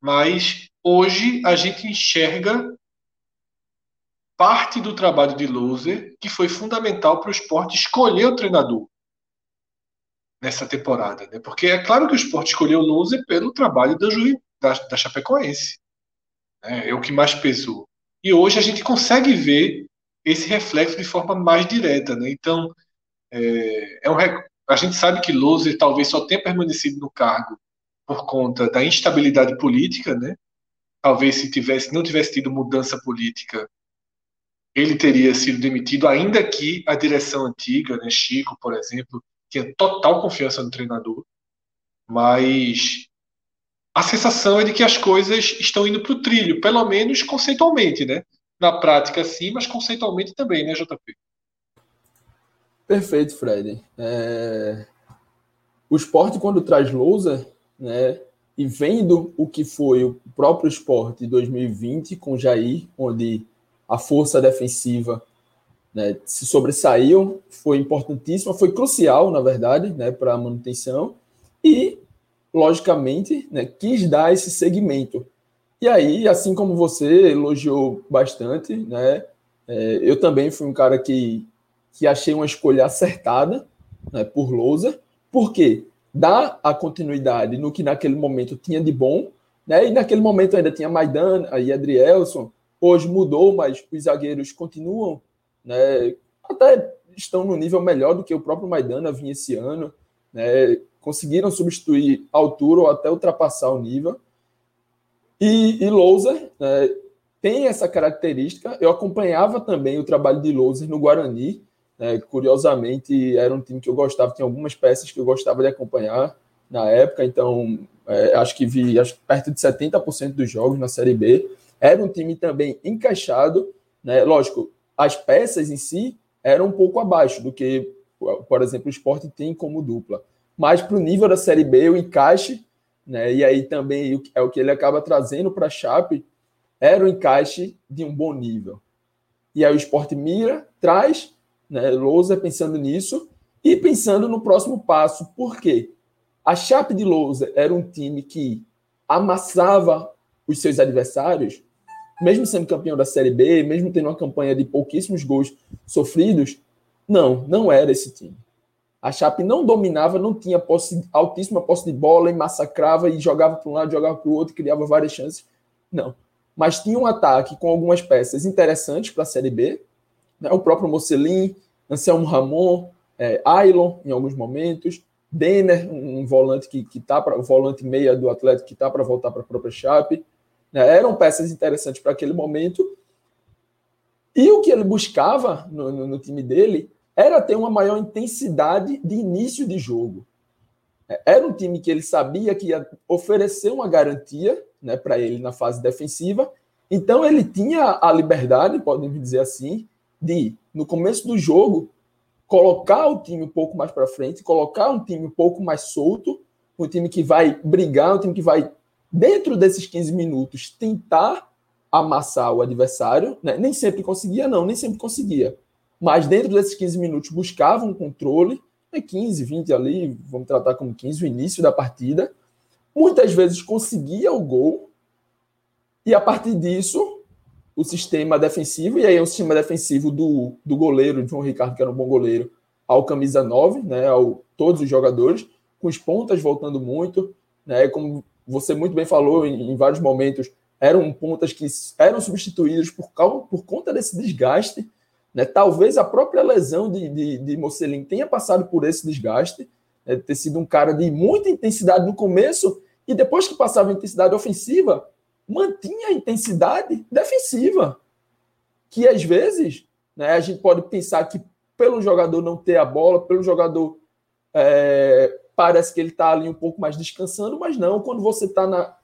mas hoje a gente enxerga parte do trabalho de Loser que foi fundamental para o esporte escolher o treinador nessa temporada, né? Porque é claro que o esporte escolheu o Loser pelo trabalho da, da, da Chapecoense, né? é o que mais pesou. E hoje a gente consegue ver esse reflexo de forma mais direta, né? Então é, é um, a gente sabe que Loser talvez só tenha permanecido no cargo por conta da instabilidade política, né? Talvez se tivesse não tivesse tido mudança política, ele teria sido demitido, ainda que a direção antiga, né, Chico, por exemplo, tinha total confiança no treinador, mas a sensação é de que as coisas estão indo para o trilho, pelo menos conceitualmente, né? Na prática, sim, mas conceitualmente também, né, JP? Perfeito, Fred. É... O esporte, quando traz lousa, né, e vendo o que foi o próprio esporte de 2020 com Jair, onde a força defensiva né, se sobressaiu, foi importantíssima, foi crucial, na verdade, né, para a manutenção, e, logicamente, né, quis dar esse segmento. E aí, assim como você elogiou bastante, né, é, eu também fui um cara que, que achei uma escolha acertada né, por Lousa, porque dá a continuidade no que naquele momento tinha de bom, né, e naquele momento ainda tinha Maidan, aí Adrielson, Hoje mudou, mas os zagueiros continuam, né, até estão no nível melhor do que o próprio Maidana vinha esse ano. Né, conseguiram substituir a altura ou até ultrapassar o nível. E, e né, tem essa característica. Eu acompanhava também o trabalho de Louser no Guarani. Né, curiosamente, era um time que eu gostava, tinha algumas peças que eu gostava de acompanhar na época, então é, acho que vi acho, perto de 70% dos jogos na Série B. Era um time também encaixado, né? Lógico, as peças em si eram um pouco abaixo do que, por exemplo, o esporte tem como dupla. Mas para o nível da Série B, o encaixe, né? E aí também é o que ele acaba trazendo para a Chape, era o encaixe de um bom nível. E aí o esporte mira, traz, né? Lousa pensando nisso e pensando no próximo passo. Por quê? A Chape de Lousa era um time que amassava os seus adversários mesmo sendo campeão da Série B, mesmo tendo uma campanha de pouquíssimos gols sofridos, não, não era esse time. A Chape não dominava, não tinha posse, altíssima posse de bola e massacrava e jogava para um lado, jogava para o outro, criava várias chances. Não. Mas tinha um ataque com algumas peças interessantes para a Série B. Né? O próprio Mocelin, Anselmo Ramon, é, Ailon em alguns momentos, Denner, um volante que, que tá para volante meia do Atlético que está para voltar para a própria Chape. Né? Eram peças interessantes para aquele momento. E o que ele buscava no, no, no, time dele era ter uma maior intensidade de início de jogo. É, era um time que ele sabia que ia oferecer uma garantia né, para ele na fase defensiva. Então ele tinha a liberdade, podemos dizer assim, de, no começo do jogo, colocar o time um pouco mais para frente, colocar um time um pouco mais solto, um time que vai brigar, um time que vai dentro desses 15 minutos, tentar amassar o adversário. Né? Nem sempre conseguia, não, nem sempre conseguia. Mas dentro desses 15 minutos buscava um controle, né? 15, 20 ali, vamos tratar como 15, o início da partida. Muitas vezes conseguia o gol, e a partir disso, o sistema defensivo, e aí o sistema defensivo do, do goleiro, João Ricardo, que era um bom goleiro, ao camisa 9, né, ao todos os jogadores, com os pontas voltando muito, né, como você muito bem falou em, em vários momentos, eram pontas que eram substituídos por, por conta desse desgaste, né, talvez a própria lesão de, de, de Mocelin tenha passado por esse desgaste, né, ter sido um cara de muita intensidade no começo e depois que passava a intensidade ofensiva, mantinha a intensidade defensiva, que às vezes né, a gente pode pensar que pelo jogador não ter a bola, pelo jogador é, parece que ele está ali um pouco mais descansando, mas não, quando você está na,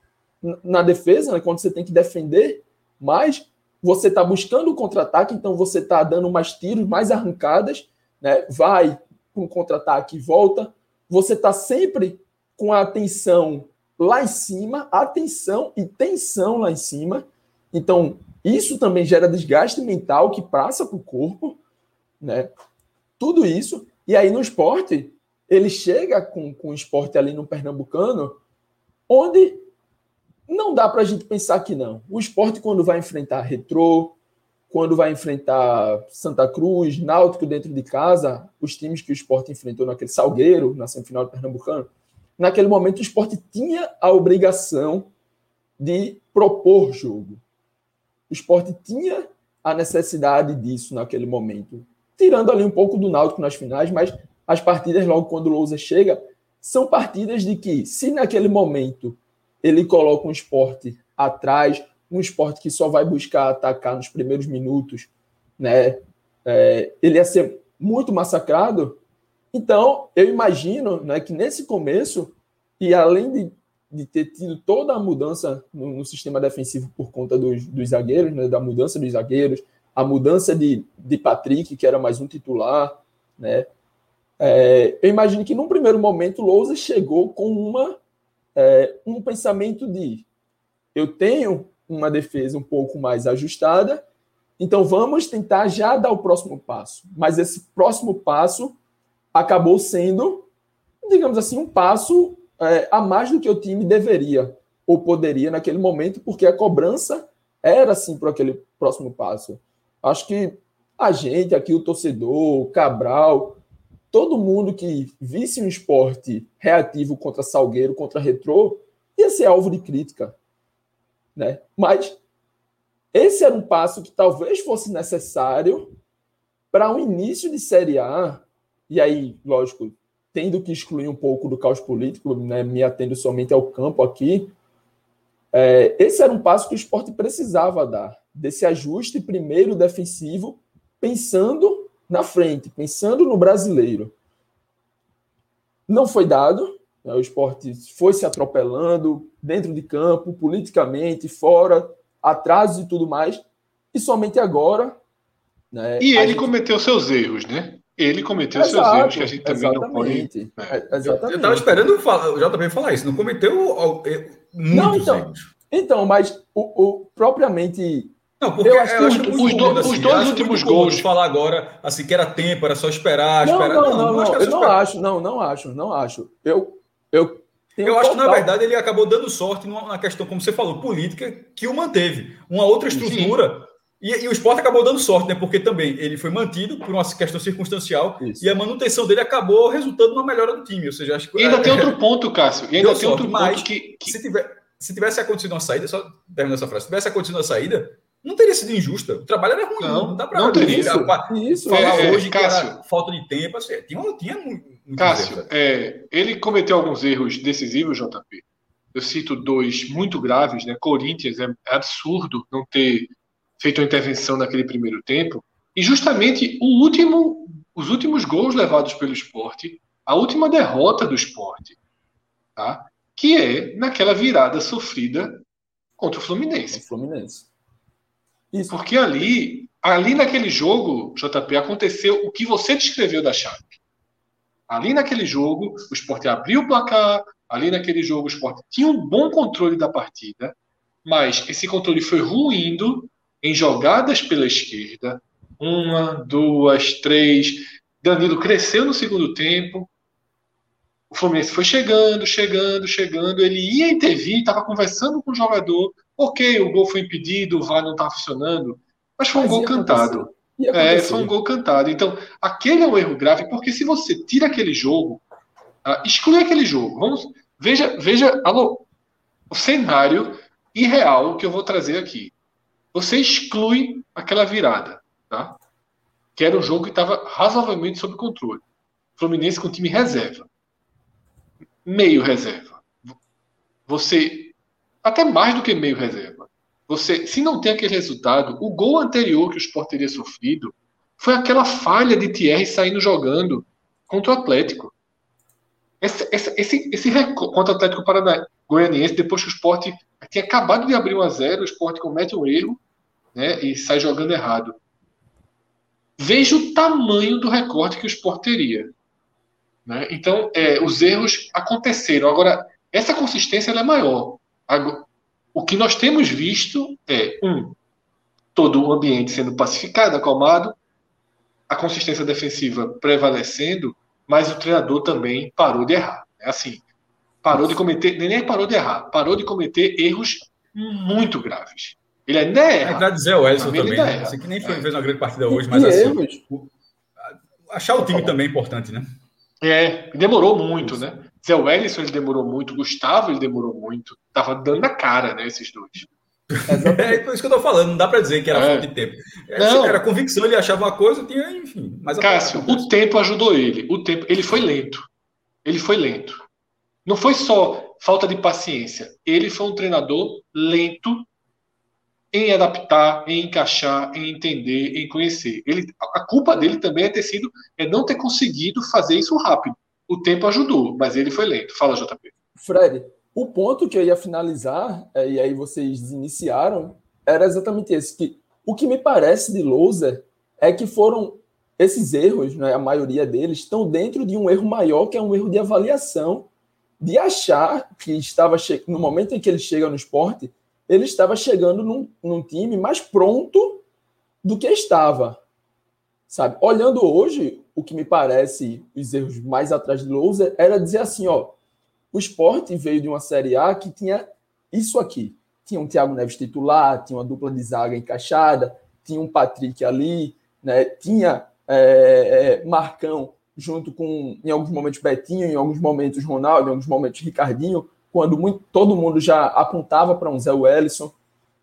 na defesa, né, quando você tem que defender mais, você está buscando o contra-ataque, então você está dando mais tiros, mais arrancadas, né, vai com contra-ataque e volta, você está sempre com a atenção lá em cima, atenção e tensão lá em cima, então isso também gera desgaste mental que passa para o corpo, né? Tudo isso. E aí no esporte, ele chega com, com o esporte ali no Pernambucano, onde não dá para a gente pensar que não. O esporte, quando vai enfrentar Retrô, quando vai enfrentar Santa Cruz, Náutico dentro de casa, os times que o esporte enfrentou naquele Salgueiro, na semifinal do Pernambucano, naquele momento o esporte tinha a obrigação de propor jogo. O esporte tinha a necessidade disso naquele momento tirando ali um pouco do Náutico nas finais, mas as partidas logo quando o Lousa chega são partidas de que, se naquele momento ele coloca um esporte atrás, um esporte que só vai buscar atacar nos primeiros minutos, né, é, ele ia ser muito massacrado. Então, eu imagino né, que nesse começo, e além de, de ter tido toda a mudança no, no sistema defensivo por conta dos, dos zagueiros, né, da mudança dos zagueiros, a mudança de, de Patrick, que era mais um titular, né? É, eu imagino que num primeiro momento Lousa chegou com uma, é, um pensamento de eu tenho uma defesa um pouco mais ajustada, então vamos tentar já dar o próximo passo. Mas esse próximo passo acabou sendo, digamos assim, um passo é, a mais do que o time deveria ou poderia naquele momento, porque a cobrança era assim para aquele próximo passo. Acho que a gente aqui, o torcedor, o Cabral, todo mundo que visse um esporte reativo contra Salgueiro, contra Retrô, ia ser alvo de crítica. Né? Mas esse era um passo que talvez fosse necessário para um início de Série A, e aí, lógico, tendo que excluir um pouco do caos político, né, me atendo somente ao campo aqui, é, esse era um passo que o esporte precisava dar desse ajuste primeiro defensivo, pensando na frente, pensando no brasileiro. Não foi dado, né? o esporte foi se atropelando dentro de campo, politicamente, fora, atrás e tudo mais, e somente agora. Né, e ele gente... cometeu seus erros, né? Ele cometeu Exato, seus erros que a gente também não pode. Né? É, exatamente. Eu estava esperando o JB falar isso. Não cometeu muitos não, então, erros. Então, mas o, o propriamente não, porque eu acho, eu acho que os, do, assim, os dois últimos gols. Falar agora, assim, que era tempo, era só esperar, não, esperar. Não, não, não, não eu não acho, não, não acho, não acho. Eu, eu, eu acho que, na verdade, ele acabou dando sorte na questão, como você falou, política, que o manteve. Uma outra estrutura. E, e, o esporte acabou dando sorte, né? Porque também ele foi mantido por uma questão circunstancial Isso. e a manutenção dele acabou resultando numa melhora do time. Ou seja, acho que. E ainda é, tem outro ponto, Cássio. E ainda tem sorte, outro ponto que, que. Se, tiver, se tivesse acontecido uma saída, só terminando essa frase, se tivesse acontecido uma saída, não teria sido injusta. O trabalho era ruim. Não, não dá para isso, isso, falar é, hoje Cássio, que era falta de tempo. Assim, tinha, tinha muito. Cássio, é, ele cometeu alguns erros decisivos, JP. Eu cito dois muito graves, né? Corinthians é absurdo não ter feito uma intervenção naquele primeiro tempo. E justamente o último, os últimos gols levados pelo esporte, a última derrota do esporte, tá? que é naquela virada sofrida contra o Fluminense. O Fluminense. Isso. Porque ali, ali naquele jogo, JP, aconteceu o que você descreveu da chave. Ali naquele jogo, o esporte abriu o placar, ali naquele jogo o esporte tinha um bom controle da partida, mas esse controle foi ruindo em jogadas pela esquerda. Uma, duas, três. Danilo cresceu no segundo tempo. O Fluminense foi chegando, chegando, chegando. Ele ia intervir, estava conversando com o jogador. Ok, o gol foi impedido, o VAR não está funcionando, mas foi um Fazia gol cantado. É, foi um gol cantado. Então, aquele é um erro grave, porque se você tira aquele jogo, uh, exclui aquele jogo. Vamos, veja, veja alô, o cenário irreal que eu vou trazer aqui. Você exclui aquela virada, tá? Que era um jogo que estava razoavelmente sob controle. Fluminense com time reserva. Meio reserva. Você. Até mais do que meio reserva. Você, se não tem aquele resultado, o gol anterior que o Sport teria sofrido foi aquela falha de Thierry saindo jogando contra o Atlético. Esse, esse, esse, esse contra o Atlético Paranaense, Goianiense, depois que o Sport tinha acabado de abrir 1 a 0 o Sport comete um erro né, e sai jogando errado. Veja o tamanho do recorte que o Sport teria. Né? Então, é, os erros aconteceram. Agora, essa consistência é maior. Agora, o que nós temos visto é, um, todo o ambiente sendo pacificado, acalmado, a consistência defensiva prevalecendo, mas o treinador também parou de errar. É assim, parou de cometer, nem parou de errar, parou de cometer erros muito graves. Ele ainda erra. É para dizer o Edson também, né? Assim, que nem foi, é. fez uma grande partida hoje, mas assim, achar o time também é importante, né? É, demorou muito, né? Zé Wellison ele demorou muito, Gustavo ele demorou muito. Tava dando na cara, né, esses dois. É por isso que eu tô falando, não dá para dizer que era é. falta de tempo. É, não. Era convicção, ele achava uma coisa, tinha, enfim. Mas Cássio, o tempo ajudou ele. O tempo, ele foi lento. Ele foi lento. Não foi só falta de paciência. Ele foi um treinador lento em adaptar, em encaixar, em entender, em conhecer. Ele, a culpa dele também é ter sido é não ter conseguido fazer isso rápido. O tempo ajudou, mas ele foi lento. Fala, JP. Fred, o ponto que eu ia finalizar, é, e aí vocês iniciaram, era exatamente esse, que o que me parece de Louser é que foram esses erros, né, a maioria deles, estão dentro de um erro maior, que é um erro de avaliação, de achar que estava no momento em que ele chega no esporte, ele estava chegando num, num time mais pronto do que estava. Sabe? Olhando hoje, o que me parece os erros mais atrás de Louser era dizer assim, ó, o esporte veio de uma Série A que tinha isso aqui. Tinha um Thiago Neves titular, tinha uma dupla de zaga encaixada, tinha um Patrick ali, né? tinha é, é, Marcão junto com, em alguns momentos, Betinho, em alguns momentos, Ronaldo, em alguns momentos, Ricardinho, quando muito, todo mundo já apontava para um Zé Wellison.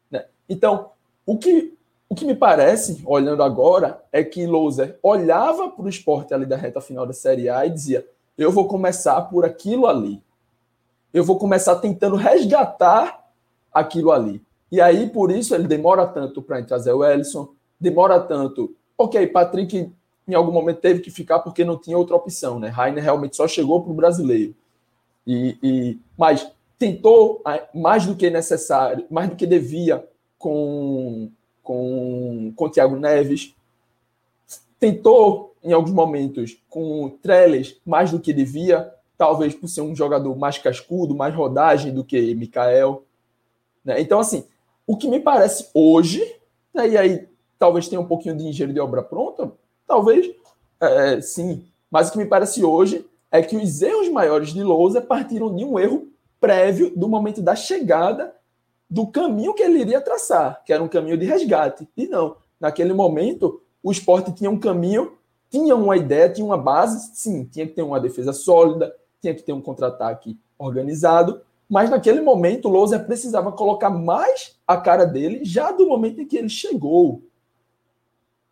Né? Então, o que, o que me parece, olhando agora, é que Louser olhava para o esporte ali da reta final da Série A e dizia: eu vou começar por aquilo ali eu vou começar tentando resgatar aquilo ali. E aí, por isso, ele demora tanto para trazer o Ellison, demora tanto. Ok, Patrick em algum momento teve que ficar porque não tinha outra opção, né? Rainer realmente só chegou para o brasileiro. E, e, mas tentou mais do que necessário, mais do que devia com com com Thiago Neves. Tentou em alguns momentos com Trellis mais do que devia, talvez por ser um jogador mais cascudo, mais rodagem do que Mikael. Né? Então, assim, o que me parece hoje, né, e aí talvez tenha um pouquinho de engenheiro de obra pronta, talvez é, sim, mas o que me parece hoje é que os erros maiores de Lousa partiram de um erro prévio do momento da chegada do caminho que ele iria traçar, que era um caminho de resgate. E não, naquele momento, o esporte tinha um caminho, tinha uma ideia, tinha uma base, sim, tinha que ter uma defesa sólida, tinha que ter um contra-ataque organizado, mas naquele momento o Louser precisava colocar mais a cara dele já do momento em que ele chegou.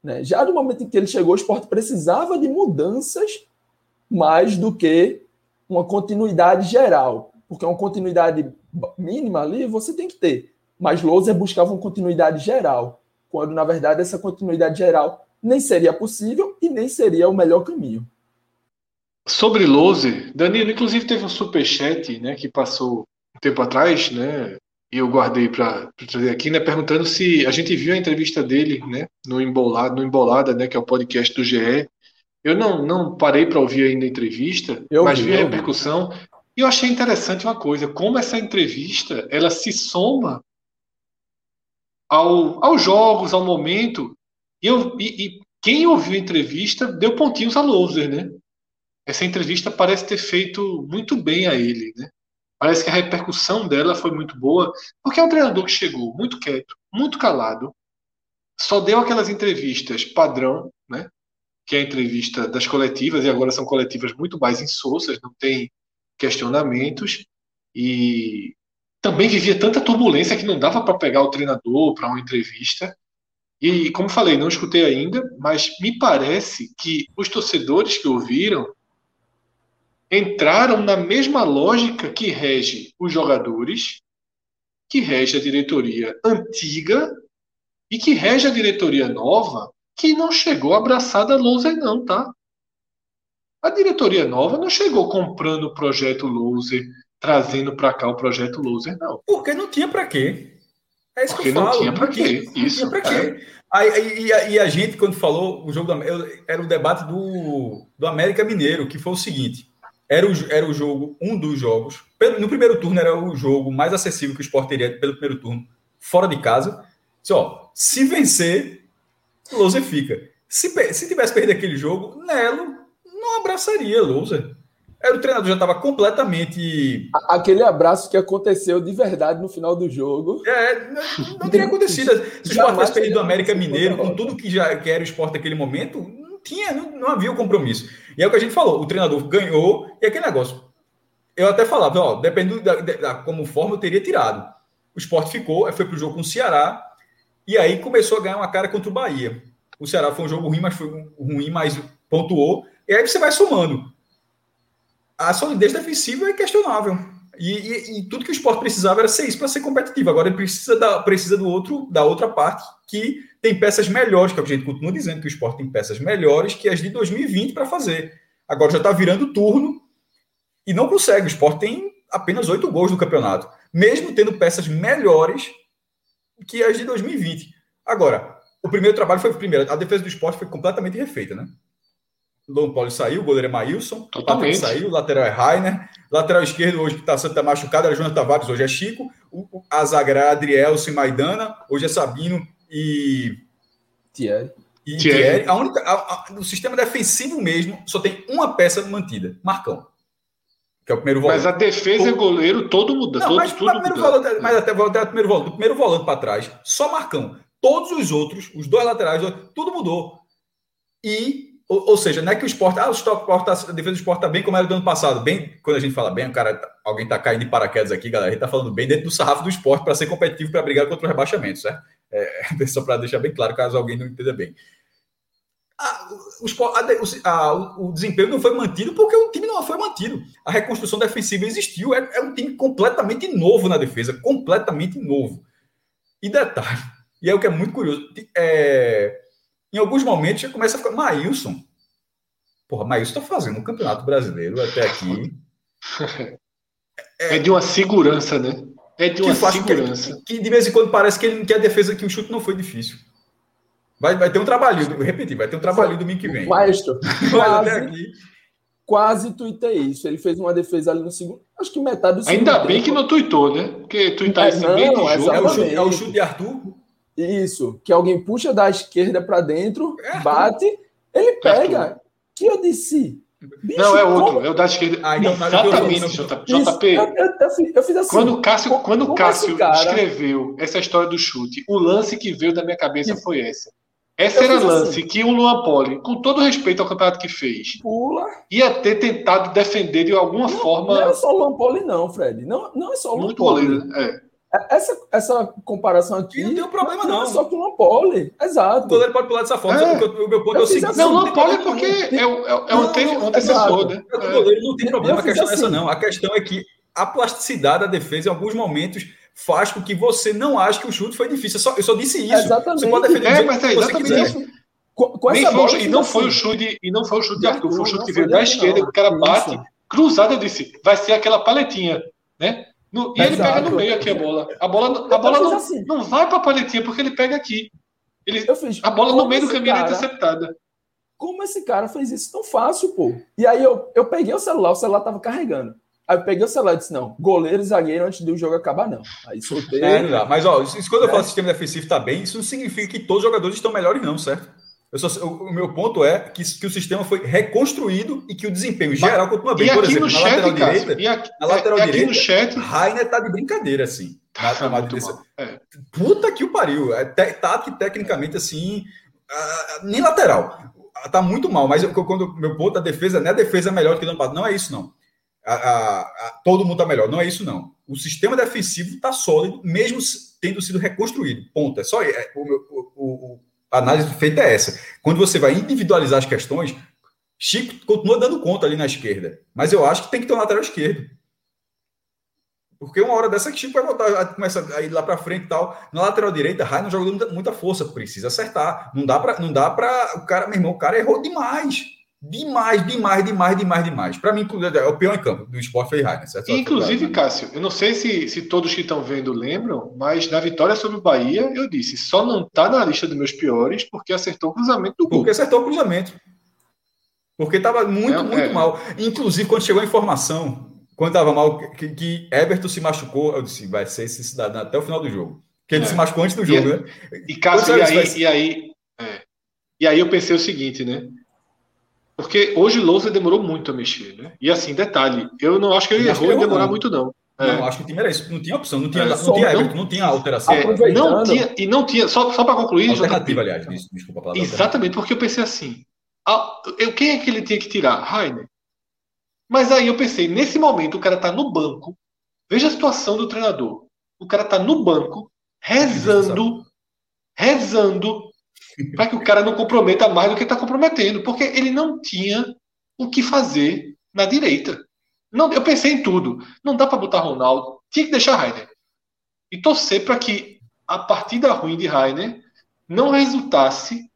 Né? Já do momento em que ele chegou, o esporte precisava de mudanças mais do que uma continuidade geral. Porque uma continuidade mínima ali você tem que ter. Mas Louser buscava uma continuidade geral, quando na verdade essa continuidade geral nem seria possível e nem seria o melhor caminho. Sobre Lose, Danilo, inclusive teve um superchat né, que passou um tempo atrás, né? E eu guardei para trazer aqui, né? Perguntando se a gente viu a entrevista dele, né? No Embolada, no Embolada, né? Que é o podcast do GE. Eu não, não parei para ouvir ainda a entrevista, eu mas vi, vi a repercussão. E eu achei interessante uma coisa, como essa entrevista ela se soma ao, aos jogos, ao momento. E, eu, e, e quem ouviu a entrevista deu pontinhos a Loser, né? essa entrevista parece ter feito muito bem a ele, né? Parece que a repercussão dela foi muito boa, porque é um treinador que chegou muito quieto, muito calado, só deu aquelas entrevistas padrão, né? Que é a entrevista das coletivas, e agora são coletivas muito mais insossas, não tem questionamentos. E também vivia tanta turbulência que não dava para pegar o treinador para uma entrevista. E, como falei, não escutei ainda, mas me parece que os torcedores que ouviram entraram na mesma lógica que rege os jogadores, que rege a diretoria antiga e que rege a diretoria nova, que não chegou abraçada a Loser, não, tá? A diretoria nova não chegou comprando o projeto Loser, trazendo para cá o projeto Loser, não. Porque não tinha para quê. É isso Porque que eu falo. não tinha para quê. Isso. Não tinha quê. Aí, e, a, e, a, gente, quando falou o jogo do era o debate do, do América Mineiro, que foi o seguinte: era o, era o jogo, um dos jogos. No primeiro turno era o jogo mais acessível que o Sport teria pelo primeiro turno, fora de casa. Só, se vencer, Lousa fica. Se, se tivesse perdido aquele jogo, Nelo não abraçaria Lousa. Era o treinador já estava completamente. Aquele abraço que aconteceu de verdade no final do jogo. É, não, não teria acontecido. Se o Sport tivesse perdido o América Mineiro, com tudo que já que era o esporte naquele momento, não tinha, não, não havia o compromisso. E é o que a gente falou: o treinador ganhou e aquele negócio. Eu até falava, ó, dependendo da, da, como forma, eu teria tirado. O esporte ficou, foi para o jogo com o Ceará, e aí começou a ganhar uma cara contra o Bahia. O Ceará foi um jogo ruim, mas foi ruim, mas pontuou. E aí você vai somando a solidez defensiva é questionável. E, e, e, tudo que o esporte precisava era ser isso para ser competitivo. Agora ele precisa da, precisa do outro, da outra parte que tem peças melhores, que a gente continua dizendo que o esporte tem peças melhores que as de 2020 para fazer. Agora já está virando turno e não consegue. O esporte tem apenas oito gols no campeonato, mesmo tendo peças melhores que as de 2020. Agora, o primeiro trabalho foi o primeiro. A defesa do esporte foi completamente refeita, né? Lon Paulo saiu, o goleiro é Maílson, o Patrick saiu, o lateral é Rainer, lateral esquerdo hoje que está sendo machucado era Jonas Tavares, hoje é Chico, o, a zagueira é Adrielson e Maidana, hoje é Sabino e Thierry. E Thierry. Thierry. A única, a, a, o sistema defensivo mesmo só tem uma peça mantida, Marcão. Que é o primeiro volante. Mas a defesa o... e goleiro todo muda. Não, todo, mas, tudo primeiro muda. Volante, mas até, até o primeiro volante, do primeiro volante para trás, só Marcão. Todos os outros, os dois laterais, tudo mudou. E ou, ou, seja, não é que o esporte, ah, o esporte tá, a defesa do esporte está bem como era do ano passado. Bem, quando a gente fala bem, o cara, alguém está caindo de paraquedas aqui, galera. A gente está falando bem dentro do sarrafo do esporte para ser competitivo para brigar contra o rebaixamento, certo? É, só para deixar bem claro, caso alguém não entenda bem. A, o, esporte, a, a, o, desempenho não foi mantido porque o time não foi mantido. A reconstrução defensiva existiu. É, é um time completamente novo na defesa, completamente novo. E detalhe, e é o que é muito curioso. É, em alguns momentos já começa a ficar. Maílson. Porra, Maílson está fazendo um campeonato brasileiro até aqui. É, é de uma segurança, né? É de uma segurança. Que, que, de vez em quando parece que, ele, que a defesa que o chute não foi difícil. Vai, vai ter um trabalho, vou repetir, vai ter um trabalho domingo que vem. Maestro, quase, quase tuitei isso. Ele fez uma defesa ali no segundo. Acho que metade do segundo. Ainda bem tempo. que não tuitou, né? Porque tuitar é, esse não, de jogo. É o, chute, é o chute de Arthur. Isso, que alguém puxa da esquerda para dentro, é. bate, ele pega. Que eu disse. Bicho, não, é outro, como... é o da esquerda. Ah, então, Exatamente, JP. Eu, eu, eu, fiz assim. Quando o Cássio, como, quando Cássio cara... escreveu essa história do chute, o lance que veio da minha cabeça foi essa. Essa era lance assim. que o Luan Poli, com todo respeito ao campeonato que fez, Pula. ia ter tentado defender de alguma não, forma. Não é só o Luan Poli, não, Fred. Não, não é só o Luan Poli. Goleiro, é. Essa, essa comparação aqui. não tem um problema, não. Não é só com o Lampoli. Exato. O goleiro pode pular dessa forma. É. O meu ponto é o seguinte. Não, o Lampoli é porque é, o, é, é um antecessor, né? O goleiro não tem problema. A questão assim. é essa, não. A questão é que a plasticidade da defesa, em alguns momentos, faz com que você não ache que o chute foi difícil. Eu só, eu só disse isso. Exatamente. Você pode defender é, mas é exatamente isso. Com, com foi, e não foi o chute, e não foi o chute de Arthur, foi o chute que veio da esquerda, o cara bate, cruzado, eu disse, vai ser aquela paletinha, né? No, e Exato. ele pega no meio aqui a bola. A bola, a bola não, assim. não vai para a paletinha porque ele pega aqui. Ele, fiz, a bola no meio do caminho é cara, é interceptada. Como esse cara fez isso tão fácil, pô? E aí eu, eu peguei o celular, o celular tava carregando. Aí eu peguei o celular e disse: não, goleiro e zagueiro antes do jogo acabar, não. Aí soltei. É, não mas, ó, isso, quando eu é. falo sistema defensivo tá bem, isso não significa que todos os jogadores estão melhores, não, certo? Só, o, o, meu ponto é que, que, o sistema foi reconstruído e que o desempenho geral continua bem. Por exemplo, na chat, lateral direita, aqui, na lateral é, direita, no chat... Rainer tá de brincadeira, assim. Tá na é. Puta que o pariu. É, tá que tecnicamente, assim, uh, nem lateral. Tá muito mal, mas eu, quando meu ponto da defesa, não é a defesa melhor do que o ano. Não é isso, não. A, a, a, todo mundo tá melhor. Não é isso, não. O sistema defensivo tá sólido, mesmo tendo sido reconstruído. Ponto. É só é, o, o, o, a análise feita é essa. Quando você vai individualizar as questões, Chico continua dando conta ali na esquerda. Mas eu acho que tem que ter um lateral esquerdo. Porque uma hora dessa que Chico vai voltar, começa a ir lá para frente e tal. Na lateral direita, Rai não joga muita, força, precisa acertar. Não dá para, não dá para o cara, meu irmão, o cara errou demais. Demais, demais, demais, demais, demais. Para mim, é o pior em campo do esporte foi Rainer, certo? Inclusive, Cássio, eu não sei se, se todos que estão vendo lembram, mas na vitória sobre o Bahia, eu disse: só não tá na lista dos meus piores porque acertou o cruzamento do gol. Porque acertou o cruzamento. Porque estava muito, é, muito é. mal. Inclusive, quando chegou a informação, quando estava mal, que, que Everton se machucou, eu disse: vai ser esse cidadão até o final do jogo. Porque ele é. se machucou antes do jogo, e, né? E, Cássio, e aí, e aí, é. e aí eu pensei o seguinte, né? Porque hoje Lousa demorou muito a mexer, né? E assim, detalhe, eu não acho que ele errou em demorar não. muito, não. É. Não, acho que o time era isso. Não tinha opção, não tinha, é, não, tinha Everton, não tinha alteração. É, não tinha, e não tinha, só, só para concluir. Alternativa, aliás, desculpa a palavra. Exatamente, porque eu pensei assim: a, eu, quem é que ele tinha que tirar? Rainer. Mas aí eu pensei, nesse momento o cara tá no banco. Veja a situação do treinador. O cara tá no banco, rezando, rezando para que o cara não comprometa mais do que está comprometendo, porque ele não tinha o que fazer na direita. Não, eu pensei em tudo. Não dá para botar Ronaldo, tinha que deixar Rainer. E torcer para que a partida ruim de Rainer não resultasse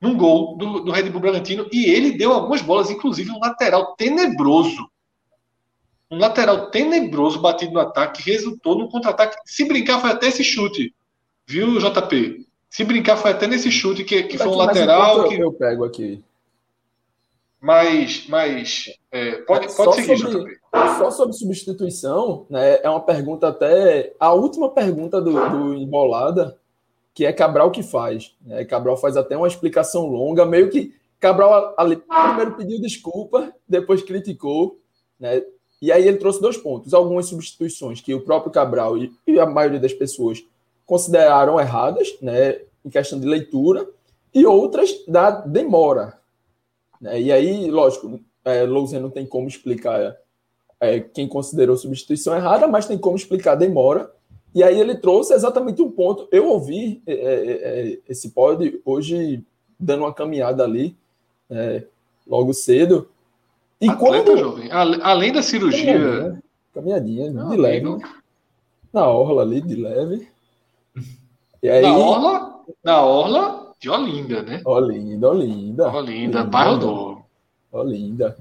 num gol do, do Red Bull Bragantino. E ele deu algumas bolas, inclusive um lateral tenebroso. Um lateral tenebroso batido no ataque, que resultou num contra-ataque. Se brincar, foi até esse chute. Viu, JP? Se brincar, foi até nesse chute que, que foi um lateral. Que... Eu pego aqui. Mas, mas é, pode, pode só seguir, sobre, Só sobre substituição, né, é uma pergunta até. A última pergunta do, do Embolada, que é Cabral que faz. Né? Cabral faz até uma explicação longa, meio que Cabral ali, primeiro pediu desculpa, depois criticou, né? E aí ele trouxe dois pontos. Algumas substituições que o próprio Cabral e, e a maioria das pessoas consideraram erradas, né, em questão de leitura, e outras da demora. Né? E aí, lógico, é, Lousen não tem como explicar é, quem considerou substituição errada, mas tem como explicar a demora. E aí ele trouxe exatamente um ponto. Eu ouvi é, é, é esse pod hoje dando uma caminhada ali, é, logo cedo. E Atleta, quando... jovem. Além da cirurgia. Caminhadinha, caminhadinha não, de leve. Na orla ali, de leve. E aí... Na Orla, na Orla de Olinda, né? Olinda, Olinda. Olinda, bairro novo. Olinda.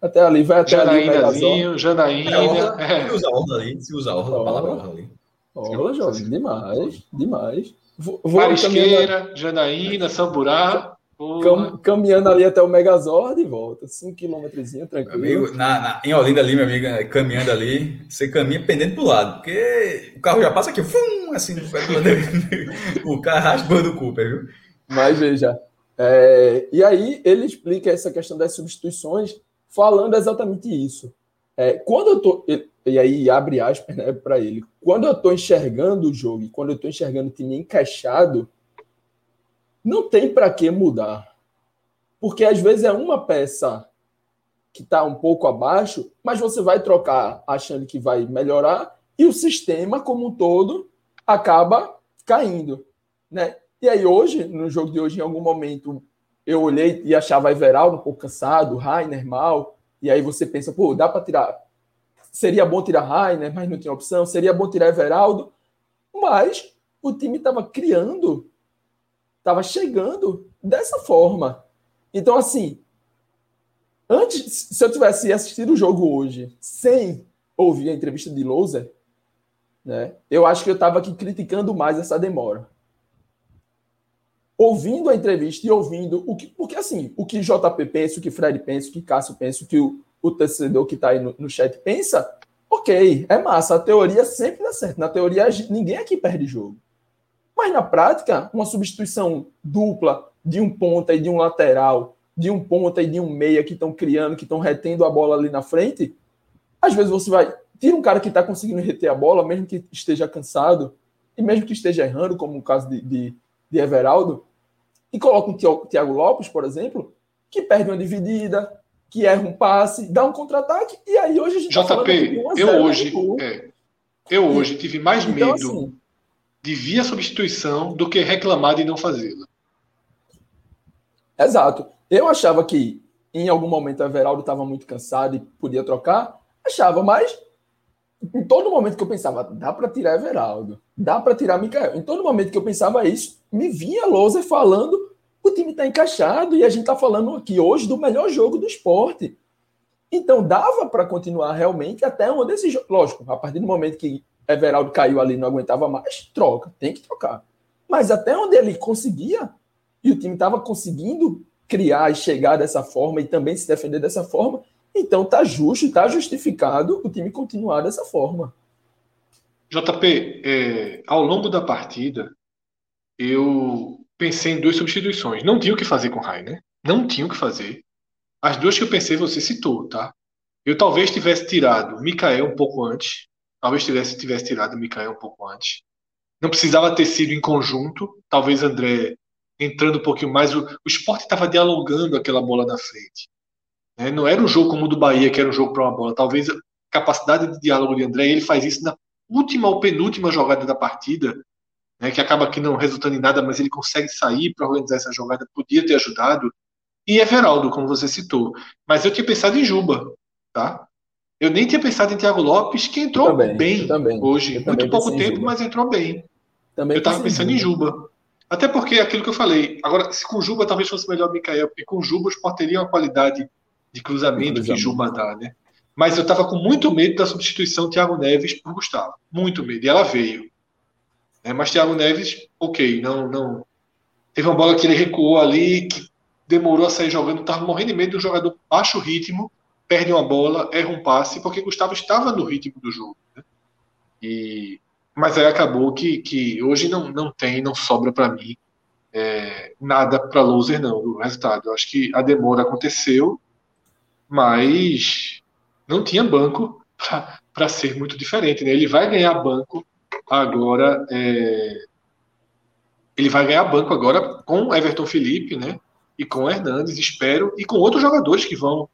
Até ali, vai até Janaínazinho, ali. Janaína. É, é. usa Orla ali, se usa Orla, orla, palavra Orla ali. Orla, jovem, demais, demais. Vou, Marisqueira, Janaína, Samburá. Cam, caminhando ali até o Megazord e volta. 5 km tranquilo. Amigo, na, na, em Olinda ali, meu amigo, é, caminhando ali, você caminha pendendo pro lado, porque o carro já passa aqui, fum, assim, o carro raspando o Cooper, viu? Mas veja, é, e aí ele explica essa questão das substituições, falando exatamente isso. É, quando eu tô, e aí abre aspas né, para ele, quando eu tô enxergando o jogo, quando eu tô enxergando o time encaixado, não tem para que mudar. Porque às vezes é uma peça que está um pouco abaixo, mas você vai trocar achando que vai melhorar e o sistema como um todo acaba caindo, né? E aí hoje, no jogo de hoje, em algum momento, eu olhei e achava Everaldo um pouco cansado, Rainer mal, e aí você pensa, pô, dá para tirar. Seria bom tirar Rainer, mas não tinha opção. Seria bom tirar Everaldo, mas o time estava criando estava chegando dessa forma. Então, assim, antes, se eu tivesse assistido o jogo hoje sem ouvir a entrevista de Louser, né, eu acho que eu estava aqui criticando mais essa demora. Ouvindo a entrevista e ouvindo o que. Porque, assim, o que JP pensa, o que Fred pensa, o que Cássio pensa, o que o, o torcedor que está aí no, no chat pensa, ok, é massa. A teoria sempre dá certo. Na teoria, ninguém aqui perde jogo. Mas na prática, uma substituição dupla de um ponta e de um lateral, de um ponta e de um meia que estão criando, que estão retendo a bola ali na frente, às vezes você vai. Tira um cara que está conseguindo reter a bola, mesmo que esteja cansado, e mesmo que esteja errando, como o caso de, de, de Everaldo, e coloca um Thiago Lopes, por exemplo, que perde uma dividida, que erra um passe, dá um contra-ataque, e aí hoje a gente JP, tá eu hoje, é, eu hoje tive mais então, medo assim, de vir a substituição do que reclamar de não fazê-la. Exato. Eu achava que em algum momento o Everaldo estava muito cansado e podia trocar, achava, mas em todo momento que eu pensava, dá para tirar Everaldo, dá para tirar Mikael, em todo momento que eu pensava isso, me vinha Louser falando, o time está encaixado e a gente está falando aqui hoje do melhor jogo do esporte. Então dava para continuar realmente até um desses. Lógico, a partir do momento que Everaldo caiu ali não aguentava mais, troca, tem que trocar. Mas até onde ele conseguia, e o time estava conseguindo criar e chegar dessa forma e também se defender dessa forma, então tá justo, tá justificado o time continuar dessa forma. JP, é, ao longo da partida, eu pensei em duas substituições. Não tinha o que fazer com o Rai, né? Não tinha o que fazer. As duas que eu pensei, você citou, tá? Eu talvez tivesse tirado Mikael um pouco antes. Talvez tivesse, tivesse tirado Mikael um pouco antes. Não precisava ter sido em conjunto. Talvez André entrando um pouquinho mais. O, o esporte estava dialogando aquela bola na frente. Né? Não era um jogo como o do Bahia, que era um jogo para uma bola. Talvez a capacidade de diálogo de André, ele faz isso na última ou penúltima jogada da partida, né? que acaba aqui não resultando em nada, mas ele consegue sair para organizar essa jogada, podia ter ajudado. E Everaldo, como você citou. Mas eu tinha pensado em Juba, tá? Eu nem tinha pensado em Thiago Lopes, que entrou também, bem hoje. Muito pouco tempo, mas entrou bem. Também eu estava pensando em Juba. Até porque aquilo que eu falei. Agora, se com Juba talvez fosse melhor Mikael, porque com Juba o Sport teria uma qualidade de cruzamento, que Juba dá, né? Mas eu estava com muito medo da substituição Thiago Neves por Gustavo. Muito medo. E ela veio. É, mas Thiago Neves, ok, não, não. Teve uma bola que ele recuou ali, que demorou a sair jogando, estava morrendo de medo do jogador baixo ritmo, perde uma bola, erra um passe, porque Gustavo estava no ritmo do jogo. Né? E mas aí acabou que, que hoje não, não tem, não sobra para mim é, nada para loser, não, do resultado. Eu acho que a demora aconteceu, mas não tinha banco para ser muito diferente. Né? Ele vai ganhar banco agora. É, ele vai ganhar banco agora com Everton Felipe, né? E com Hernandes, espero, e com outros jogadores que vão.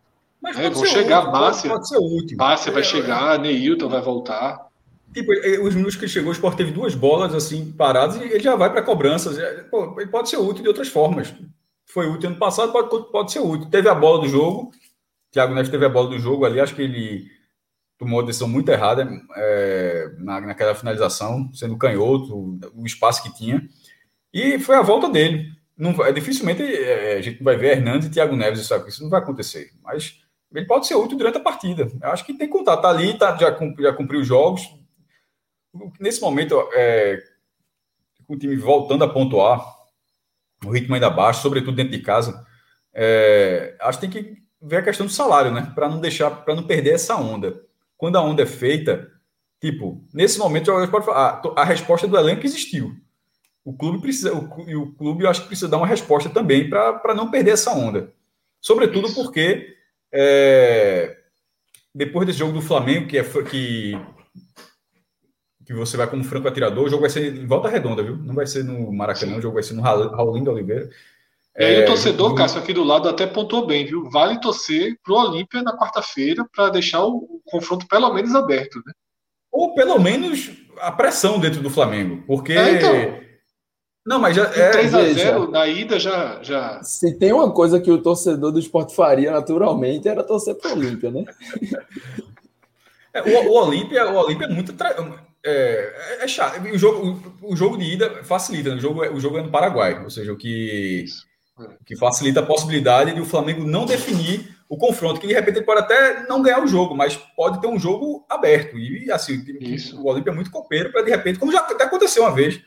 Né, vão chegar, último, Márcia. Pode, pode Márcia vai é, chegar, Neilton vai voltar. Tipo, os minutos que chegou, o Sport teve duas bolas assim paradas e ele já vai para cobranças. Pô, ele pode ser útil de outras formas. Foi útil ano passado, pode, pode ser útil. Teve a bola do jogo, Thiago Neves teve a bola do jogo ali, acho que ele tomou uma decisão muito errada é, na, naquela finalização, sendo canhoto, o espaço que tinha. E foi a volta dele. Não, dificilmente é, a gente vai ver Hernandes e Thiago Neves, isso, isso não vai acontecer. Mas ele pode ser útil durante a partida. Eu acho que tem que contar. Tá ali, tá, já, já cumpriu os jogos, Nesse momento, é, com o time voltando a pontuar, o ritmo ainda baixo, sobretudo dentro de casa, é, acho que tem que ver a questão do salário, né? Para não deixar, para não perder essa onda. Quando a onda é feita, tipo, nesse momento a, a resposta do elenco existiu. O clube precisa, o, e o clube eu acho que precisa dar uma resposta também para não perder essa onda. Sobretudo Isso. porque é, depois desse jogo do Flamengo, que, é, que que você vai como franco atirador, o jogo vai ser em volta redonda, viu? Não vai ser no Maracanã, Sim. o jogo vai ser no Raulindo Oliveira. E aí é, o torcedor, do... Cássio, aqui do lado até pontuou bem, viu? Vale torcer pro Olímpia na quarta-feira para deixar o, o, confronto pelo menos aberto, né? Ou pelo menos a pressão dentro do Flamengo, porque... É, então... Não, mas já é 3 a 0 na ida já, já. Se tem uma coisa que o torcedor do esporte faria naturalmente era torcer para o Olímpia, né? é, o, o Olímpia, o Olímpia é muito tra é, é chato. O jogo, o, o, jogo de ida facilita. Né? O jogo, é, o jogo é no Paraguai, ou seja, o que, o que facilita a possibilidade de o Flamengo não definir o confronto, que de repente ele pode até não ganhar o jogo, mas pode ter um jogo aberto. E assim, Isso. o Olímpia é muito copeiro para de repente, como já até aconteceu uma vez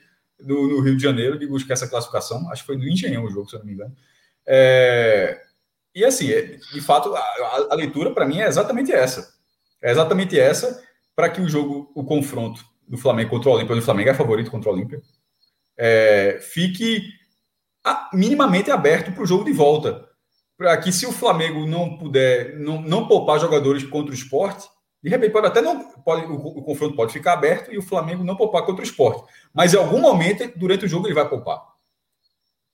no, Rio de Janeiro, de buscar essa classificação. Acho que foi no Engenhão o jogo, se eu não me engano. É, e assim, é, de fato, a, a leitura para mim é exatamente essa. É exatamente essa para que o jogo, o confronto do Flamengo contra o Olímpia, o Flamengo é favorito contra o Olímpia, é, fique minimamente aberto para o jogo de volta. Para que se o Flamengo não puder, não, não poupar jogadores contra o esporte, de repente pode até não. Pode, o, o, confronto pode ficar aberto e o Flamengo não poupar contra o esporte. Mas em algum momento, durante o jogo, ele vai poupar.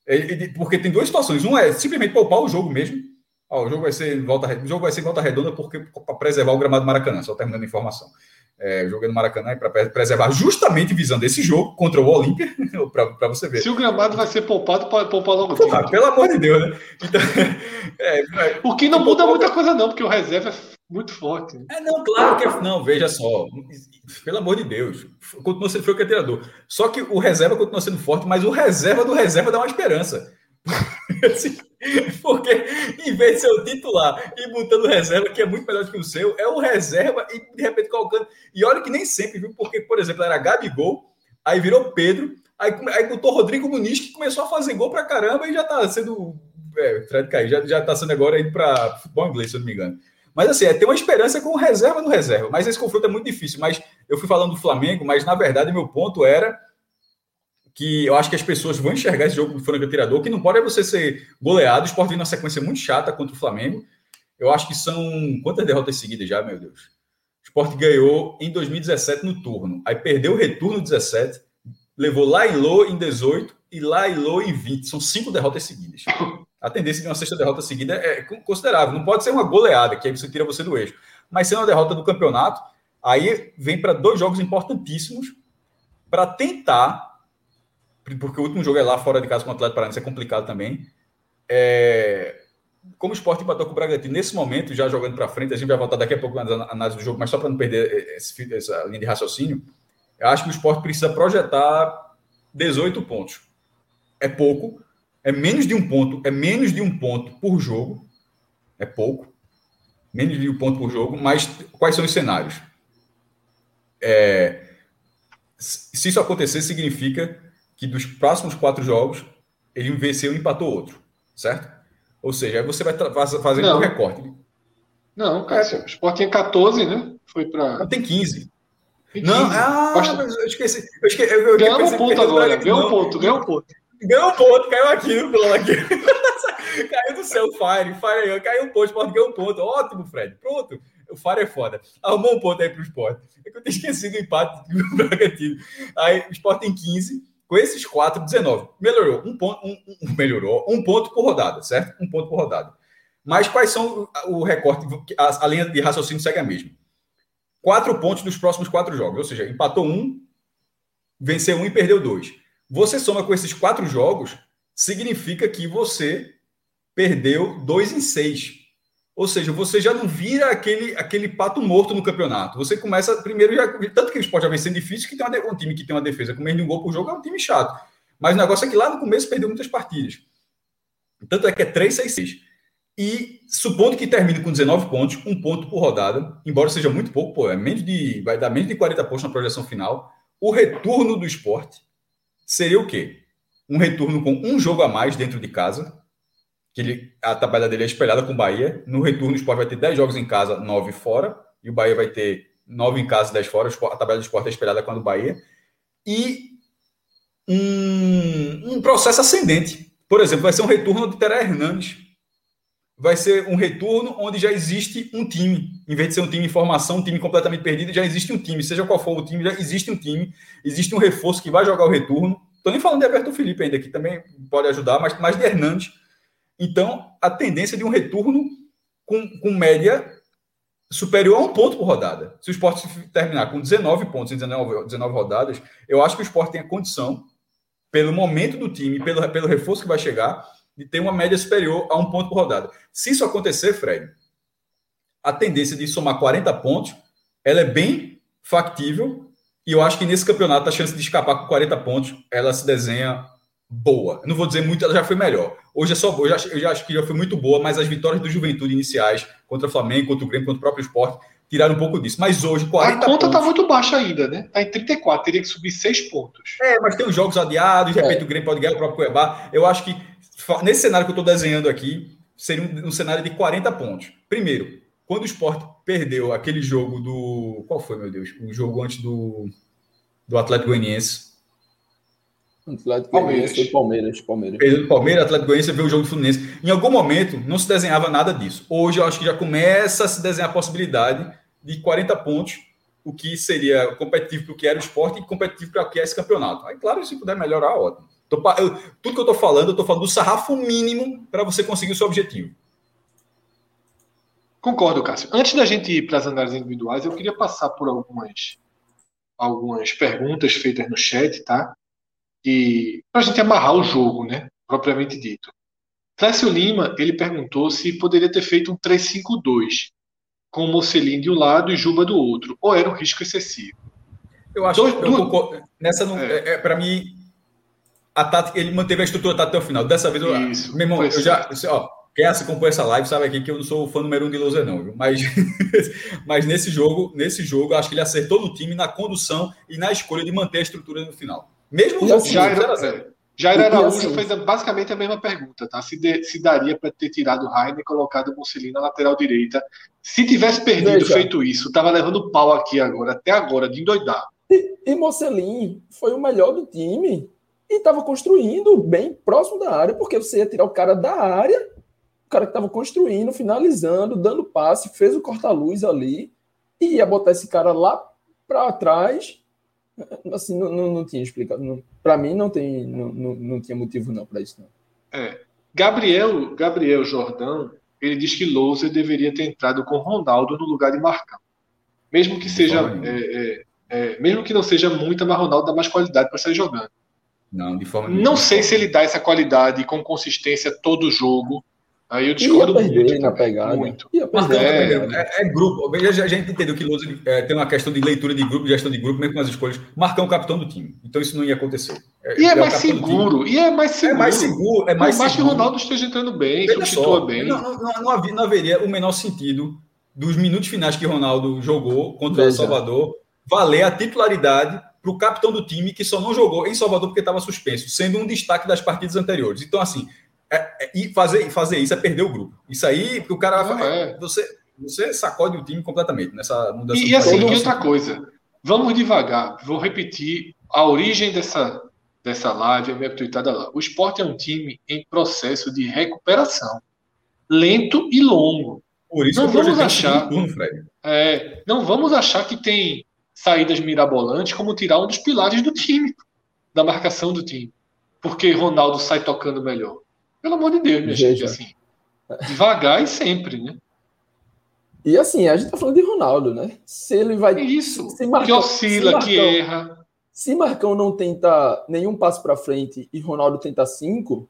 Ele, porque tem duas situações. Um é simplesmente poupar o jogo mesmo. Ó, o jogo vai ser volta, o jogo vai ser volta redonda porque para preservar o gramado Maracanã, só terminando a informação. É, jogo no Maracanã para preservar justamente visando esse jogo contra o Olímpia, para você ver. Se o gramado vai ser poupado, pode poupar logo. Pô, pelo amor de Deus, né? Então, é, é, o que não muda muita coisa, não, porque o reserva é muito forte. É, não, claro que é. Não, veja só. Pelo amor de Deus. Continua sendo foi o treinador. Só que o reserva continua sendo forte, mas o reserva do reserva dá uma esperança. Assim, porque em vez de ser o titular e botando reserva, que é muito melhor que o seu, é o reserva e de repente colocando. E olha que nem sempre, viu? Porque, por exemplo, era Gabigol, aí virou Pedro, aí, aí botou Rodrigo Muniz, que começou a fazer gol pra caramba e já tá sendo. É, Fred já, já tá sendo agora indo pra futebol inglês, se eu não me engano. Mas assim, é ter uma esperança com reserva no reserva. Mas esse confronto é muito difícil. Mas eu fui falando do Flamengo, mas na verdade meu ponto era que eu acho que as pessoas vão enxergar esse jogo do franco atirador, que não pode é você ser goleado, o Sport vindo uma sequência muito chata contra o Flamengo. Eu acho que são quantas derrotas seguidas já, meu Deus. O Sport ganhou em 2017 no turno, aí perdeu o retorno em 17, levou lá e Lô em 18 e lá e Lô em 20. São cinco derrotas seguidas. A tendência de uma sexta derrota seguida é considerável. Não pode ser uma goleada, que aí você tira você do eixo. Mas sendo uma derrota do campeonato, aí vem para dois jogos importantíssimos para tentar porque o último jogo é lá fora de casa com o Atlético Paranaense, é complicado também. É, como o Sport empatou com o Bragantino, nesse momento, já jogando para frente, a gente vai voltar daqui a pouco na análise do jogo, mas só para não perder esse, essa linha de raciocínio, eu acho que o Sport precisa projetar 18 pontos. É pouco, é menos de um ponto, é menos de um ponto por jogo, é pouco, menos de um ponto por jogo, mas quais são os cenários? É, se isso acontecer, significa que dos próximos quatro jogos, ele venceu e empatou outro, certo? Ou seja, aí você vai fazer um recorte. Não, Cássio, o Sport tinha 14, né? Foi para. Tem 15. Tem 15. Não, ah, Basta... eu esqueci. Eu esqueci eu, eu ganhou um ponto agora, ganhou um ponto, ganhou um ponto. Ganhou um ponto, caiu aqui no aqui. caiu do céu, Fire, Fire, caiu um ponto, Sport ganhou um ponto. Ótimo, Fred. Pronto. O Fire é foda. Arrumou um ponto aí pro Sport. É que eu tinha esquecido o empate do Bragantino. Aí o Sport tem 15. Com esses quatro, 19. Melhorou. Um ponto, um, um, melhorou. Um ponto por rodada, certo? Um ponto por rodada. Mas quais são o, o recorte? A, a, linha de raciocínio segue a mesma. Quatro pontos dos próximos quatro jogos. Ou seja, empatou um, venceu um e perdeu dois. Você soma com esses quatro jogos, significa que você perdeu dois em seis. Ou seja, você já não vira aquele, aquele pato morto no campeonato. Você começa primeiro, já, tanto que o esporte já vem sendo difícil, que tem uma, um time que tem uma defesa com menos de um gol por jogo é um time chato. Mas o negócio é que lá no começo perdeu muitas partidas. Tanto é que é 3, 6, 6. E supondo que termine com 19 pontos, um ponto por rodada, embora seja muito pouco, pô, é menos de, vai dar menos de 40 pontos na projeção final. O retorno do esporte seria o quê? Um retorno com um jogo a mais dentro de casa, que ele, a tabela dele é espelhada com o Bahia. No retorno, o Sport vai ter 10 jogos em casa, 9 fora, e o Bahia vai ter 9 em casa, 10 fora. A tabela do Sport é espelhada com a do Bahia. E um, um processo ascendente. Por exemplo, vai ser um retorno de Teré Hernandes. Vai ser um retorno onde já existe um time. Em vez de ser um time em formação, um time completamente perdido, já existe um time. Seja qual for o time, já existe um time. Existe um reforço que vai jogar o retorno. Estou nem falando de Alberto Felipe ainda, que também pode ajudar, mas mais de Hernandes então, a tendência de um retorno com, com média superior a um ponto por rodada. Se o esporte terminar com 19 pontos em 19, 19 rodadas, eu acho que o esporte tem a condição, pelo momento do time, pelo, pelo reforço que vai chegar, de ter uma média superior a um ponto por rodada. Se isso acontecer, Fred, a tendência de somar 40 pontos, ela é bem factível, e eu acho que nesse campeonato a chance de escapar com 40 pontos, ela se desenha boa. não vou dizer muito, ela já foi melhor. Hoje é só boa. Eu já, eu já acho que já foi muito boa, mas as vitórias do Juventude iniciais contra o Flamengo, contra o Grêmio, contra o próprio esporte, tiraram um pouco disso. Mas hoje, 40 A conta está muito baixa ainda, né? Está em 34, teria que subir 6 pontos. É, mas tem os jogos adiados, de repente é. o Grêmio pode ganhar o próprio Cuiabá. Eu acho que nesse cenário que eu estou desenhando aqui, seria um, um, cenário de 40 pontos. Primeiro, quando o esporte perdeu aquele jogo do. Qual foi, meu Deus? O jogo antes do, do Atlético Goianiense Atlético Palmeiras. Goianiense Palmeiras. Palmeiras. Perdeu Palmeiras, Atlético Goianiense veio o jogo do Fluminense. Em algum momento não se desenhava nada disso. Hoje eu acho que já começa a se desenhar a possibilidade de 40 pontos, o que seria competitivo para o que era o esporte e competitivo para o que é esse campeonato. Aí, claro, se puder melhorar, ótimo. Tô, eu, tudo que eu estou falando, eu estou falando do sarrafo mínimo para você conseguir o seu objetivo. Concordo, Cássio. Antes da gente ir para as análises individuais, eu queria passar por algumas, algumas perguntas feitas no chat, tá? E para a gente amarrar o jogo, né? Propriamente dito. Clécio Lima, ele perguntou se poderia ter feito um 3-5-2, com o Mocelin de um lado e Juba do outro, ou era um risco excessivo. Eu acho que eu nessa não, é. é, é para mim a tática, ele manteve a estrutura até o final. Dessa vez, eu, Isso, meu irmão, eu já, ó, quem acompanha essa live sabe aqui que eu não sou o fã número um de Loser, não, viu? Mas, mas nesse jogo, nesse jogo, acho que ele acertou no time, na condução e na escolha de manter a estrutura no final. Mesmo já, já era, é, Jair Araújo assim, fez basicamente a mesma pergunta, tá? Se, de, se daria para ter tirado o Rainer e colocado o Mussolini na lateral direita. Se tivesse perdido, Veja. feito isso, tava levando pau aqui agora, até agora, de endoidar. E, e Mocelin foi o melhor do time e estava construindo bem próximo da área, porque você ia tirar o cara da área, o cara que estava construindo, finalizando, dando passe, fez o corta-luz ali, e ia botar esse cara lá para trás. Assim, não, não, não tinha explicado. Para mim, não, tem, não, não, não tinha motivo não para isso. Não. É. Gabriel, Gabriel Jordão, ele diz que Lousa deveria ter entrado com Ronaldo no lugar de Marcão. Mesmo que seja. É, é, é, mesmo que não seja muita, mas Ronaldo dá mais qualidade para sair jogando. Não, de forma Não sei se ele dá essa qualidade com consistência todo jogo. Aí eu discordo ia perder muito. Na pegada. Muito. Ia perder é, é, é, grupo. A gente entendeu que Lousa é, tem uma questão de leitura de grupo, gestão de grupo, mesmo com as escolhas. Marcar um capitão do time. Então isso não ia acontecer. É, e é, mais seguro. E é mais seguro. É mais seguro. É mais mais que o Ronaldo esteja entrando bem, Veja substitua só, bem. Não, não, não, havia, não, haveria o menor sentido dos minutos finais que Ronaldo jogou contra o Salvador valer a titularidade para o capitão do time que só não jogou em Salvador porque estava suspenso, sendo um destaque das partidas anteriores. Então, assim, é, é, e fazer, fazer isso é perder o grupo. Isso aí, porque o cara não, é. você, você sacode o time completamente nessa mudança. E, e assim, outra coisa, vamos devagar, vou repetir a origem dessa, dessa live, a minha tweetada lá. O esporte é um time em processo de recuperação, lento e longo. Por isso não vamos achar, é, não vamos achar que tem saídas mirabolantes como tirar um dos pilares do time, da marcação do time. Porque Ronaldo sai tocando melhor. Pelo amor de Deus, minha gente, assim. Devagar e sempre, né? E assim, a gente tá falando de Ronaldo, né? Se ele vai. Isso, se Marcão, que oscila, Marcão, que erra. Se Marcão não tenta nenhum passo para frente e Ronaldo tenta cinco,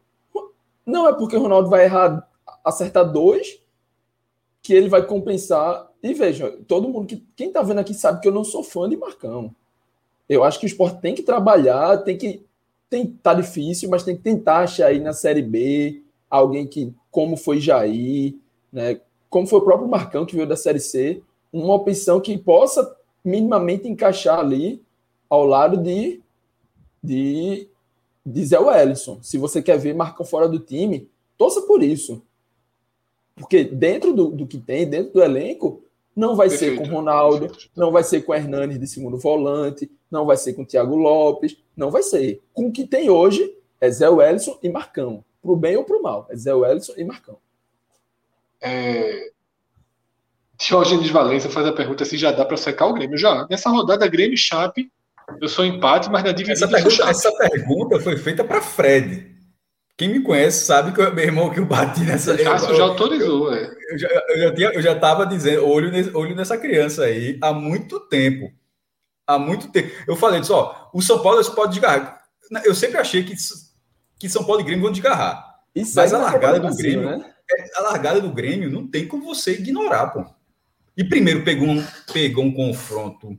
não é porque Ronaldo vai errar, acertar dois, que ele vai compensar e veja, todo mundo que. Quem está vendo aqui sabe que eu não sou fã de Marcão. Eu acho que o esporte tem que trabalhar, tem que. Tem, tá difícil, mas tem que tentar achar aí na Série B alguém que, como foi Jair, né, como foi o próprio Marcão que veio da Série C, uma opção que possa minimamente encaixar ali ao lado de, de, de Zé Wellison. Se você quer ver Marcão fora do time, torça por isso. Porque dentro do, do que tem, dentro do elenco, não vai Perfeito. ser com Ronaldo, Perfeito. não vai ser com Hernanes de segundo volante, não vai ser com Thiago Lopes, não vai ser. Com o que tem hoje é Zé Wellison e Marcão. Pro bem ou pro mal. É Zé Wellison e Marcão. É... Diógenes Valença faz a pergunta se já dá para secar o Grêmio. Já. Nessa rodada, Grêmio e Chape, eu sou empate, mas na dividida... Essa pergunta, essa pergunta foi feita para Fred. Quem me conhece sabe que eu, meu irmão que eu bati nessa. O Cássio já autorizou, é. Eu já, eu já, tinha, eu já tava dizendo, olho, nesse, olho nessa criança aí há muito tempo. Há muito tempo. Eu falei só, o São Paulo pode desgarrar. Eu sempre achei que, que São Paulo e Grêmio vão desgarrar. Isso mas a largada do Grêmio, né? É, a largada do Grêmio não tem como você ignorar, pô. E primeiro pegou um, pegou um confronto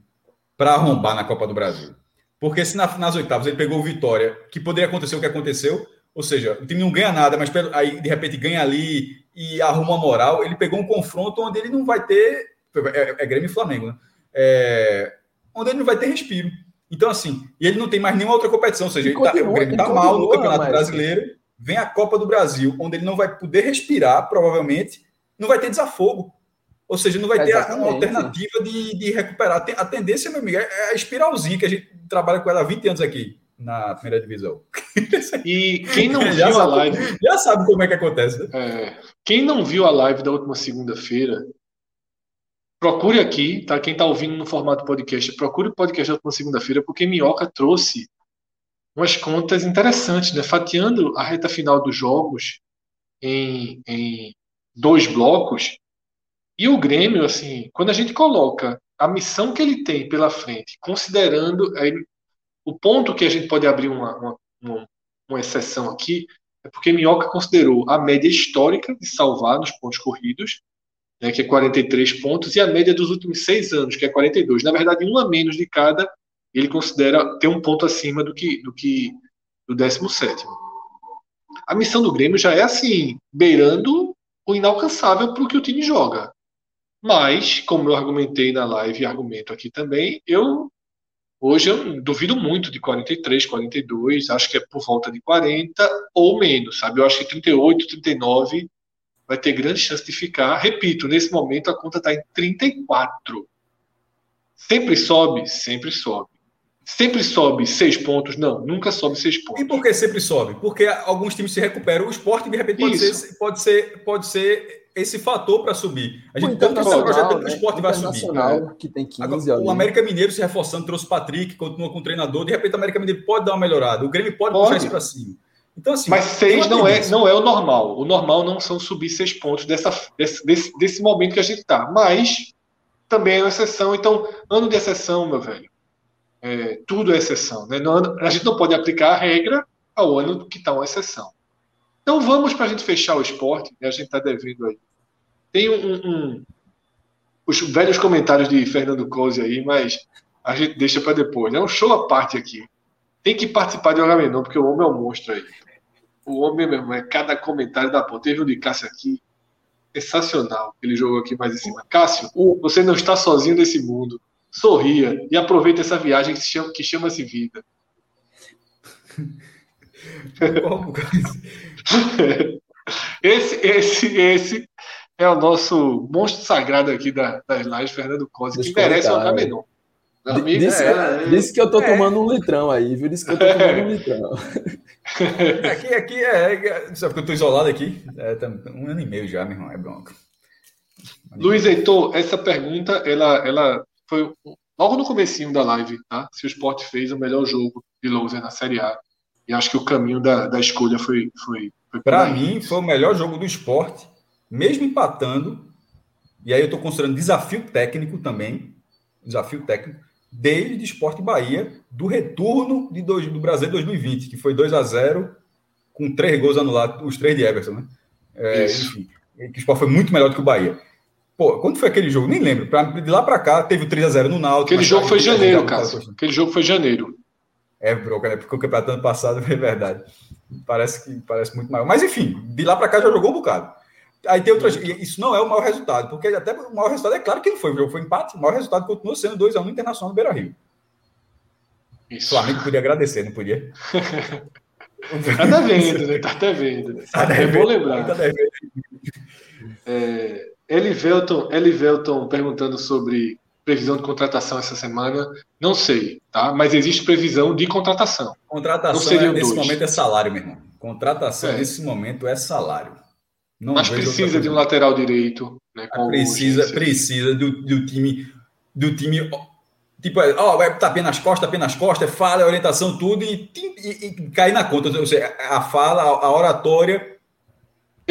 para arrombar na Copa do Brasil. Porque se na, nas oitavas ele pegou Vitória, que poderia acontecer o que aconteceu, ou seja, o time não ganha nada, mas aí de repente ganha ali e arruma moral. Ele pegou um confronto onde ele não vai ter. É, é Grêmio e Flamengo, né? É, onde ele não vai ter respiro. Então, assim, e ele não tem mais nenhuma outra competição. Ou seja, ele tá, o Grêmio está mal no Campeonato mas... Brasileiro, vem a Copa do Brasil, onde ele não vai poder respirar, provavelmente, não vai ter desafogo. Ou seja, não vai ter uma alternativa de, de recuperar. A tendência, meu amigo, é a espiralzinha que a gente trabalha com ela há 20 anos aqui na primeira divisão. E quem não viu a live. Já sabe como é que acontece, né? É, quem não viu a live da última segunda-feira, procure aqui, tá? Quem está ouvindo no formato podcast, procure o podcast da última segunda-feira, porque Minhoca trouxe umas contas interessantes, né? Fatiando a reta final dos jogos em, em dois blocos. E o Grêmio, assim, quando a gente coloca a missão que ele tem pela frente, considerando aí, o ponto que a gente pode abrir uma, uma, uma, uma exceção aqui, é porque Minhoca considerou a média histórica de salvar nos pontos corridos, né, que é 43 pontos, e a média dos últimos seis anos, que é 42. Na verdade, um a menos de cada, ele considera ter um ponto acima do que do que do 17. A missão do Grêmio já é assim, beirando o inalcançável para o que o time joga. Mas, como eu argumentei na live e argumento aqui também, eu hoje eu duvido muito de 43, 42, acho que é por volta de 40 ou menos, sabe? Eu acho que 38, 39 vai ter grande chance de ficar. Repito, nesse momento a conta está em 34. Sempre sobe? Sempre sobe. Sempre sobe seis pontos? Não, nunca sobe seis pontos. E por que sempre sobe? Porque alguns times se recuperam. O esporte, de repente, pode, ser, pode, ser, pode ser esse fator para subir. A gente projetando que o esporte vai subir. Né? Que tem 15 Agora, o América Mineiro se reforçando, trouxe o Patrick, continua com o treinador. De repente, o América Mineiro pode dar uma melhorada. O Grêmio pode, pode. puxar isso para cima. Então, assim, Mas seis não é, não é o normal. O normal não são subir seis pontos dessa, desse, desse, desse momento que a gente está. Mas também é uma exceção. Então, ano de exceção, meu velho. É, tudo é exceção. Né? a gente não pode aplicar a regra ao ano que está uma exceção. Então vamos para a gente fechar o esporte, né? a gente está devendo aí. Tem um, um, os velhos comentários de Fernando Cosi aí, mas a gente deixa para depois. É um show à parte aqui. Tem que participar de Agamenon, porque o homem é um monstro aí. O homem mesmo, é cada comentário da ponta. Teve um de Cássio aqui, sensacional. Ele jogou aqui mais em cima. Cássio, você não está sozinho nesse mundo sorria e aproveita essa viagem que, chama, que chama-se vida. esse, esse, esse é o nosso monstro sagrado aqui da, das lives, Fernando Costa, que merece um Agamenon. Amigo, disse, é, disse, que eu tô é. tomando um litrão aí, viu? Disse que eu tô tomando um litrão. aqui, aqui é, é. Sabe que eu tô isolado aqui? É, tá um ano e meio já, meu irmão, é bronca. Luiz Heitor, essa pergunta, ela, ela foi logo no comecinho da live, tá? Se o Sport fez o melhor jogo de loser na Série A. E acho que o caminho da, da escolha foi. foi, foi Para mim, foi o melhor jogo do esporte, mesmo empatando. E aí eu estou considerando desafio técnico também. Desafio técnico. Desde Esporte Bahia, do retorno de dois, do Brasil 2020, que foi 2 a 0 com três gols anulados, os três de Everson, né? É, enfim, que o Sport foi muito melhor do que o Bahia. Pô, quando foi aquele jogo? Nem lembro. Pra, de lá para cá, teve o 3x0 no Náutico. Aquele jogo foi janeiro, cara. Aquele jogo foi janeiro. É, broca, né? Porque o campeonato ano passado foi verdade. Parece que parece muito maior. Mas enfim, de lá para cá já jogou um bocado. Aí tem outras. Isso não é o maior resultado, porque até o maior resultado é claro que não foi. O jogo foi empate, o maior resultado continuou sendo 2x1 Internacional do Beira Rio. Isso. O Flamengo podia agradecer, não podia? tá devendo, né? Tá devendo. Né? Tá. É bom lembrar. Tá. É, Elivelton, Elivelton perguntando sobre previsão de contratação essa semana. Não sei, tá? Mas existe previsão de contratação. Contratação é, nesse dois. momento é salário, meu irmão. Contratação é. nesse momento é salário. Não Mas precisa de um lateral direito, né? precisa, precisa do, do time, do time tipo, ó, vai tapar nas costas, tapar nas costas, fala, orientação, tudo, e, e, e cair na conta. Ou seja, a fala, a oratória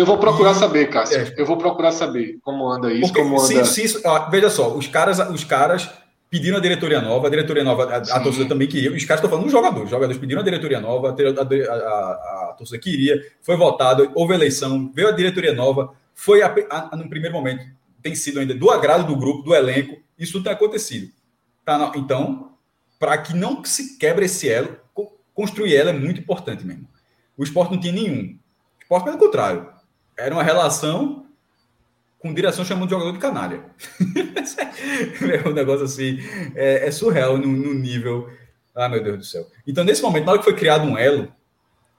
eu vou procurar saber, Cássio. É. Eu vou procurar saber como anda isso, Porque, como anda. Se, se, ó, veja só, os caras, os caras pediram a diretoria nova, a diretoria nova, a, a torcida também queria. Os caras estão falando dos jogadores. Os jogadores pediram a diretoria nova, a, a, a, torcida queria, foi votado, houve eleição, veio a diretoria nova, foi no primeiro momento, tem sido ainda do agrado do grupo, do elenco, isso tem acontecido. Tá, então, para que não se quebre esse elo, construir ela é muito importante mesmo. O esporte não tinha nenhum. O esporte, pelo contrário, era uma relação com direção chamando de jogador de canalha. é um negócio assim, é, é surreal no, no, nível. Ah, meu Deus do céu. Então, nesse momento, na hora que foi criado um elo,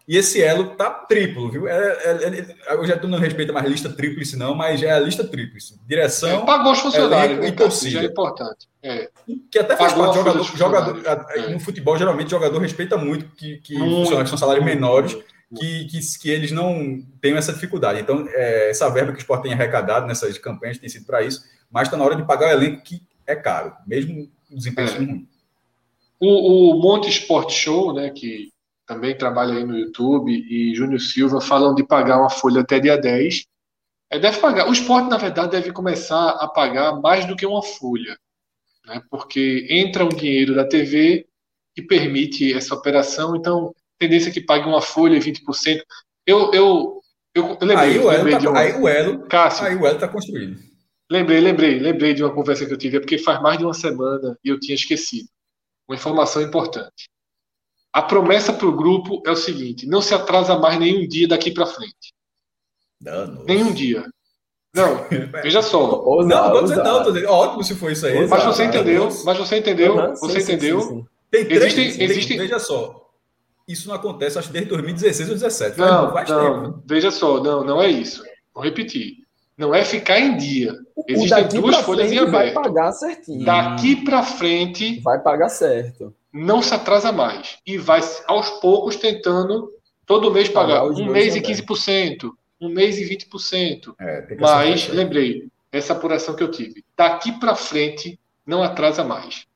E esse elo tá triplo, viu? É, é, é, eu já não respeito mais lista tríplice, não, mas é a lista tríplice. Direção. É, pagou os funcionários, né, e torcida. Já é importante. É. Que até faz parte. Jogador, jogador. No futebol, geralmente, o jogador respeita muito que, que muito, funcionários são salários menores, que, que, que, eles não tenham essa dificuldade. Então, é, essa verba que o esporte tem arrecadado nessas campanhas tem sido para isso, mas está na hora de pagar o elenco que é caro, mesmo desempenho é. ruim. O, o Monte Sport Show, né, que também trabalha aí no YouTube, e Júnior Silva falam de pagar uma folha até dia 10. É, deve pagar. O esporte, na verdade, deve começar a pagar mais do que uma folha, né, porque entra um dinheiro da TV que permite essa operação, então, tendência é que pague uma folha 20%. Eu, eu, eu, eu lembrei, aí, o elo tá, está construído. Lembrei, lembrei, lembrei de uma conversa que eu tive, é porque faz mais de uma semana e eu tinha esquecido. Uma informação importante. A promessa para o grupo é o seguinte: não se atrasa mais nenhum dia daqui para frente. Danos. Nenhum dia. Não, veja só. Não, não, dizer, não, dizendo, ótimo se for isso aí. Mas você entendeu, mas você entendeu, uhum, você sim, entendeu. Sim, sim, tem três, existem, existem... Veja só, isso não acontece, acho, desde 2016 ou 2017. Não, não, tempo. veja só, não, não é isso. Vou repetir. Não é ficar em dia. Existem duas folhas em aberto. Vai pagar certinho. Daqui para frente. Vai pagar certo. Não se atrasa mais. E vai aos poucos tentando todo mês pagar. pagar um mês e 15%, um mês e 20%. É, Mas, lembrei, essa apuração que eu tive. Daqui para frente, não atrasa mais.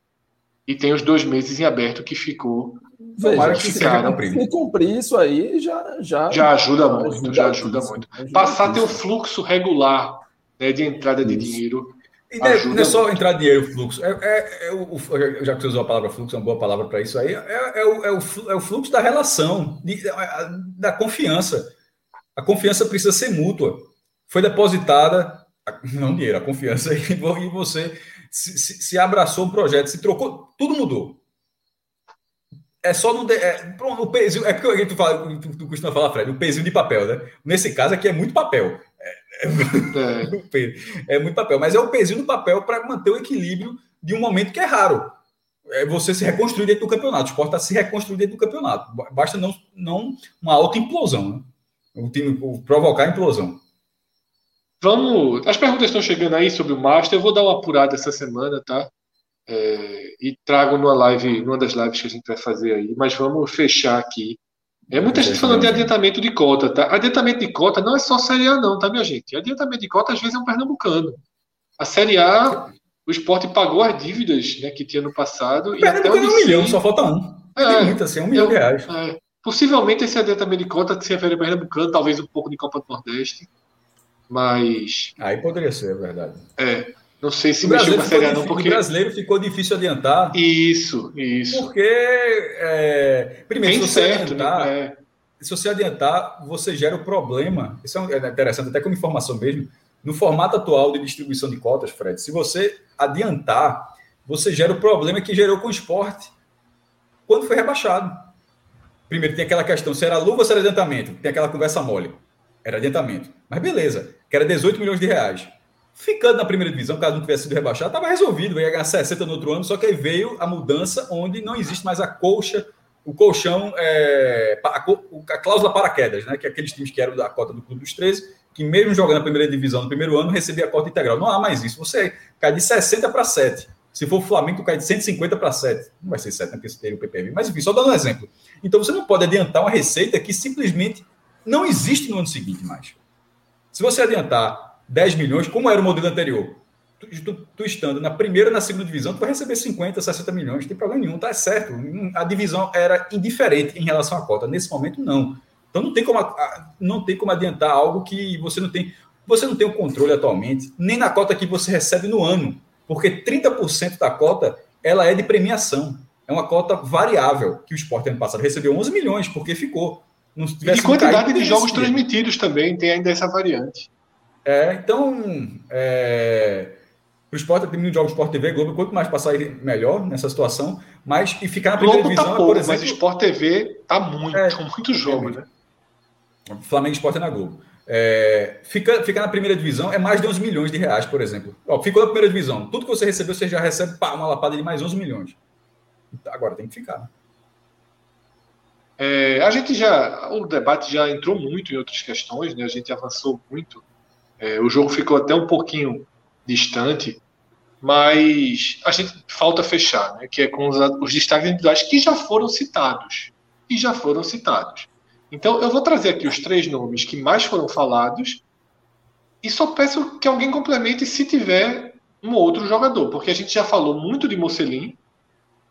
E tem os dois meses em aberto que ficou Veja, que se cumprir isso aí, já, já, já ajuda muito, ajuda já ajuda muito. Ajuda Passar a ter um fluxo regular né, de entrada de isso. dinheiro. E não, é, não é só entrar dinheiro fluxo. É, é, é o, já que você usou a palavra fluxo, é uma boa palavra para isso aí, é, é, o, é, o, é o fluxo da relação, de, da confiança. A confiança precisa ser mútua. Foi depositada, não dinheiro, a confiança, e você se, se, se abraçou um projeto, se trocou, tudo mudou é só no. É, o pezinho, é porque gente fala, tu, tu costuma falar, Fred, o pezinho de papel, né? Nesse caso aqui é muito papel. É, é, é muito papel, mas é o pezinho do papel para manter o equilíbrio de um momento que é raro. É você se reconstruir dentro do campeonato. O esporte está se reconstruindo dentro do campeonato. Basta não, não uma alta implosão, né? O time provocar implosão. Vamos. As perguntas estão chegando aí sobre o Master. Eu vou dar uma apurada essa semana, tá? É, e trago numa live, numa das lives que a gente vai fazer aí, mas vamos fechar aqui. É muita gente falando de adiantamento de cota, tá? Adiantamento de cota não é só Série A, não, tá, minha gente? Adiantamento de cota às vezes é um pernambucano. A Série A, o esporte pagou as dívidas né, que tinha no passado. O e até é um milhão, só falta um. É, é muito assim, um milhão de reais. É, possivelmente esse adiantamento de cota se refere a pernambucano, talvez um pouco de Copa do Nordeste. Mas. Aí poderia ser, é verdade. É. Não sei se o mexeu com a Série A, não, porque. O brasileiro ficou difícil adiantar. Isso, isso. Porque. É... Primeiro, se você, certo, adiantar, né? se você adiantar, você gera o problema. Isso é, é interessante, até como informação mesmo. No formato atual de distribuição de cotas, Fred, se você adiantar, você gera o problema que gerou com o esporte quando foi rebaixado. Primeiro, tem aquela questão: se era luva ou se era adiantamento? Tem aquela conversa mole. Era adiantamento. Mas beleza, que era 18 milhões de reais ficando na primeira divisão, caso não tivesse sido rebaixado, estava resolvido, ia ganhar 60 no outro ano, só que aí veio a mudança onde não existe mais a colcha, o colchão, é, a, a, cláusula paraquedas, né, que é aqueles times que eram da cota do Clube dos 13, que mesmo jogando na primeira divisão no primeiro ano, recebia a cota integral. Não há mais isso. Você cai de 60 para 7. Se for o Flamengo, cai de 150 para 7. Não vai ser 7, né, porque você tem o PPV. Mas enfim, só dando um exemplo. Então você não pode adiantar uma receita que simplesmente não existe no ano seguinte mais. Se você adiantar 10 milhões, como era o modelo anterior. Tu, tu, tu, estando na primeira na segunda divisão, tu vai receber 50, 60 milhões, não tem problema nenhum, tá certo. A divisão era indiferente em relação à cota. Nesse momento, não. Então não tem como, não tem como adiantar algo que você não tem. Você não tem o controle atualmente, nem na cota que você recebe no ano. Porque 30% da cota ela é de premiação. É uma cota variável, que o esporte ano passado recebeu 11 milhões, porque ficou. Não e quantidade de jogos transmitidos também tem ainda essa variante. É, então, é, o esporte tem jogos Sport TV, Globo, quanto mais passar melhor nessa situação, mas e ficar na primeira Globo tá divisão, tá pouco, por exemplo, mas Sport TV tá muito, é, muito jogo, né? Flamengo Sport é na Globo. É, ficar fica na primeira divisão é mais de 11 milhões de reais, por exemplo. Ó, ficou na primeira divisão. Tudo que você recebeu, você já recebe pá, uma lapada de mais 11 milhões. Agora tem que ficar. Né? É, a gente já, o debate já entrou muito em outras questões, né? A gente avançou muito. É, o jogo ficou até um pouquinho distante, mas a gente falta fechar, né? Que é com os, os destaques individuais que já foram citados, e já foram citados. Então eu vou trazer aqui os três nomes que mais foram falados e só peço que alguém complemente se tiver um outro jogador, porque a gente já falou muito de Mocelin,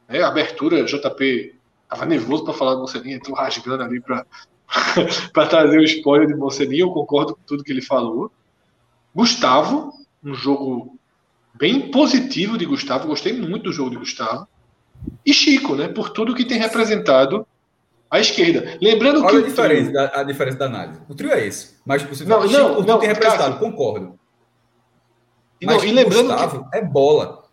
né? Abertura JP Tava nervoso para falar do Mocelin, entrou rasgando ali para trazer o spoiler de Mocelin. Eu concordo com tudo que ele falou. Gustavo, um jogo bem positivo de Gustavo. Gostei muito do jogo de Gustavo. E Chico, né? Por tudo que tem representado a esquerda. Lembrando Olha que. a diferença, trio... da, a diferença da análise. O trio é esse. Mas você não, Chico, não, não, tem representado, concordo. Mas não, e lembrando Gustavo que... é bola.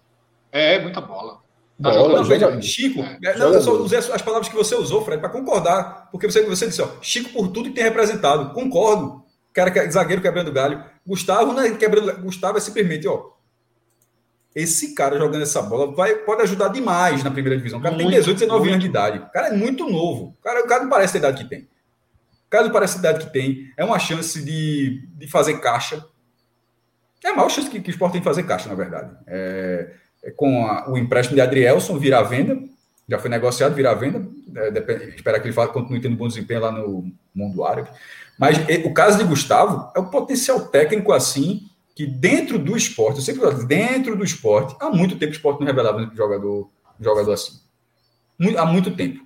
É, muita bola. Tá bola, veja, Chico, é, não, eu só usei as palavras que você usou, Fred, para concordar. Porque você, você disse, ó, Chico por tudo que tem representado. Concordo. Cara, é zagueiro quebrando galho. Gustavo, né, quebrando, Gustavo é simplesmente, ó. Esse cara jogando essa bola vai, pode ajudar demais na primeira divisão. O cara muito, tem 18, 19 muito. anos de idade. O cara é muito novo. O cara, o cara não parece a idade que tem. O cara não parece a idade que tem. É uma chance de, de fazer caixa. É a maior chance que, que o esporte tem de fazer caixa, na verdade. É, é, com a, o empréstimo de Adrielson virar à venda, já foi negociado virar à venda, é, depende, esperar que ele continue tendo bom desempenho lá no mundo árabe. Mas o caso de Gustavo é o potencial técnico assim, que dentro do esporte, eu sempre falo, dentro do esporte, há muito tempo o esporte não revelava um jogador, um jogador assim. Há muito tempo.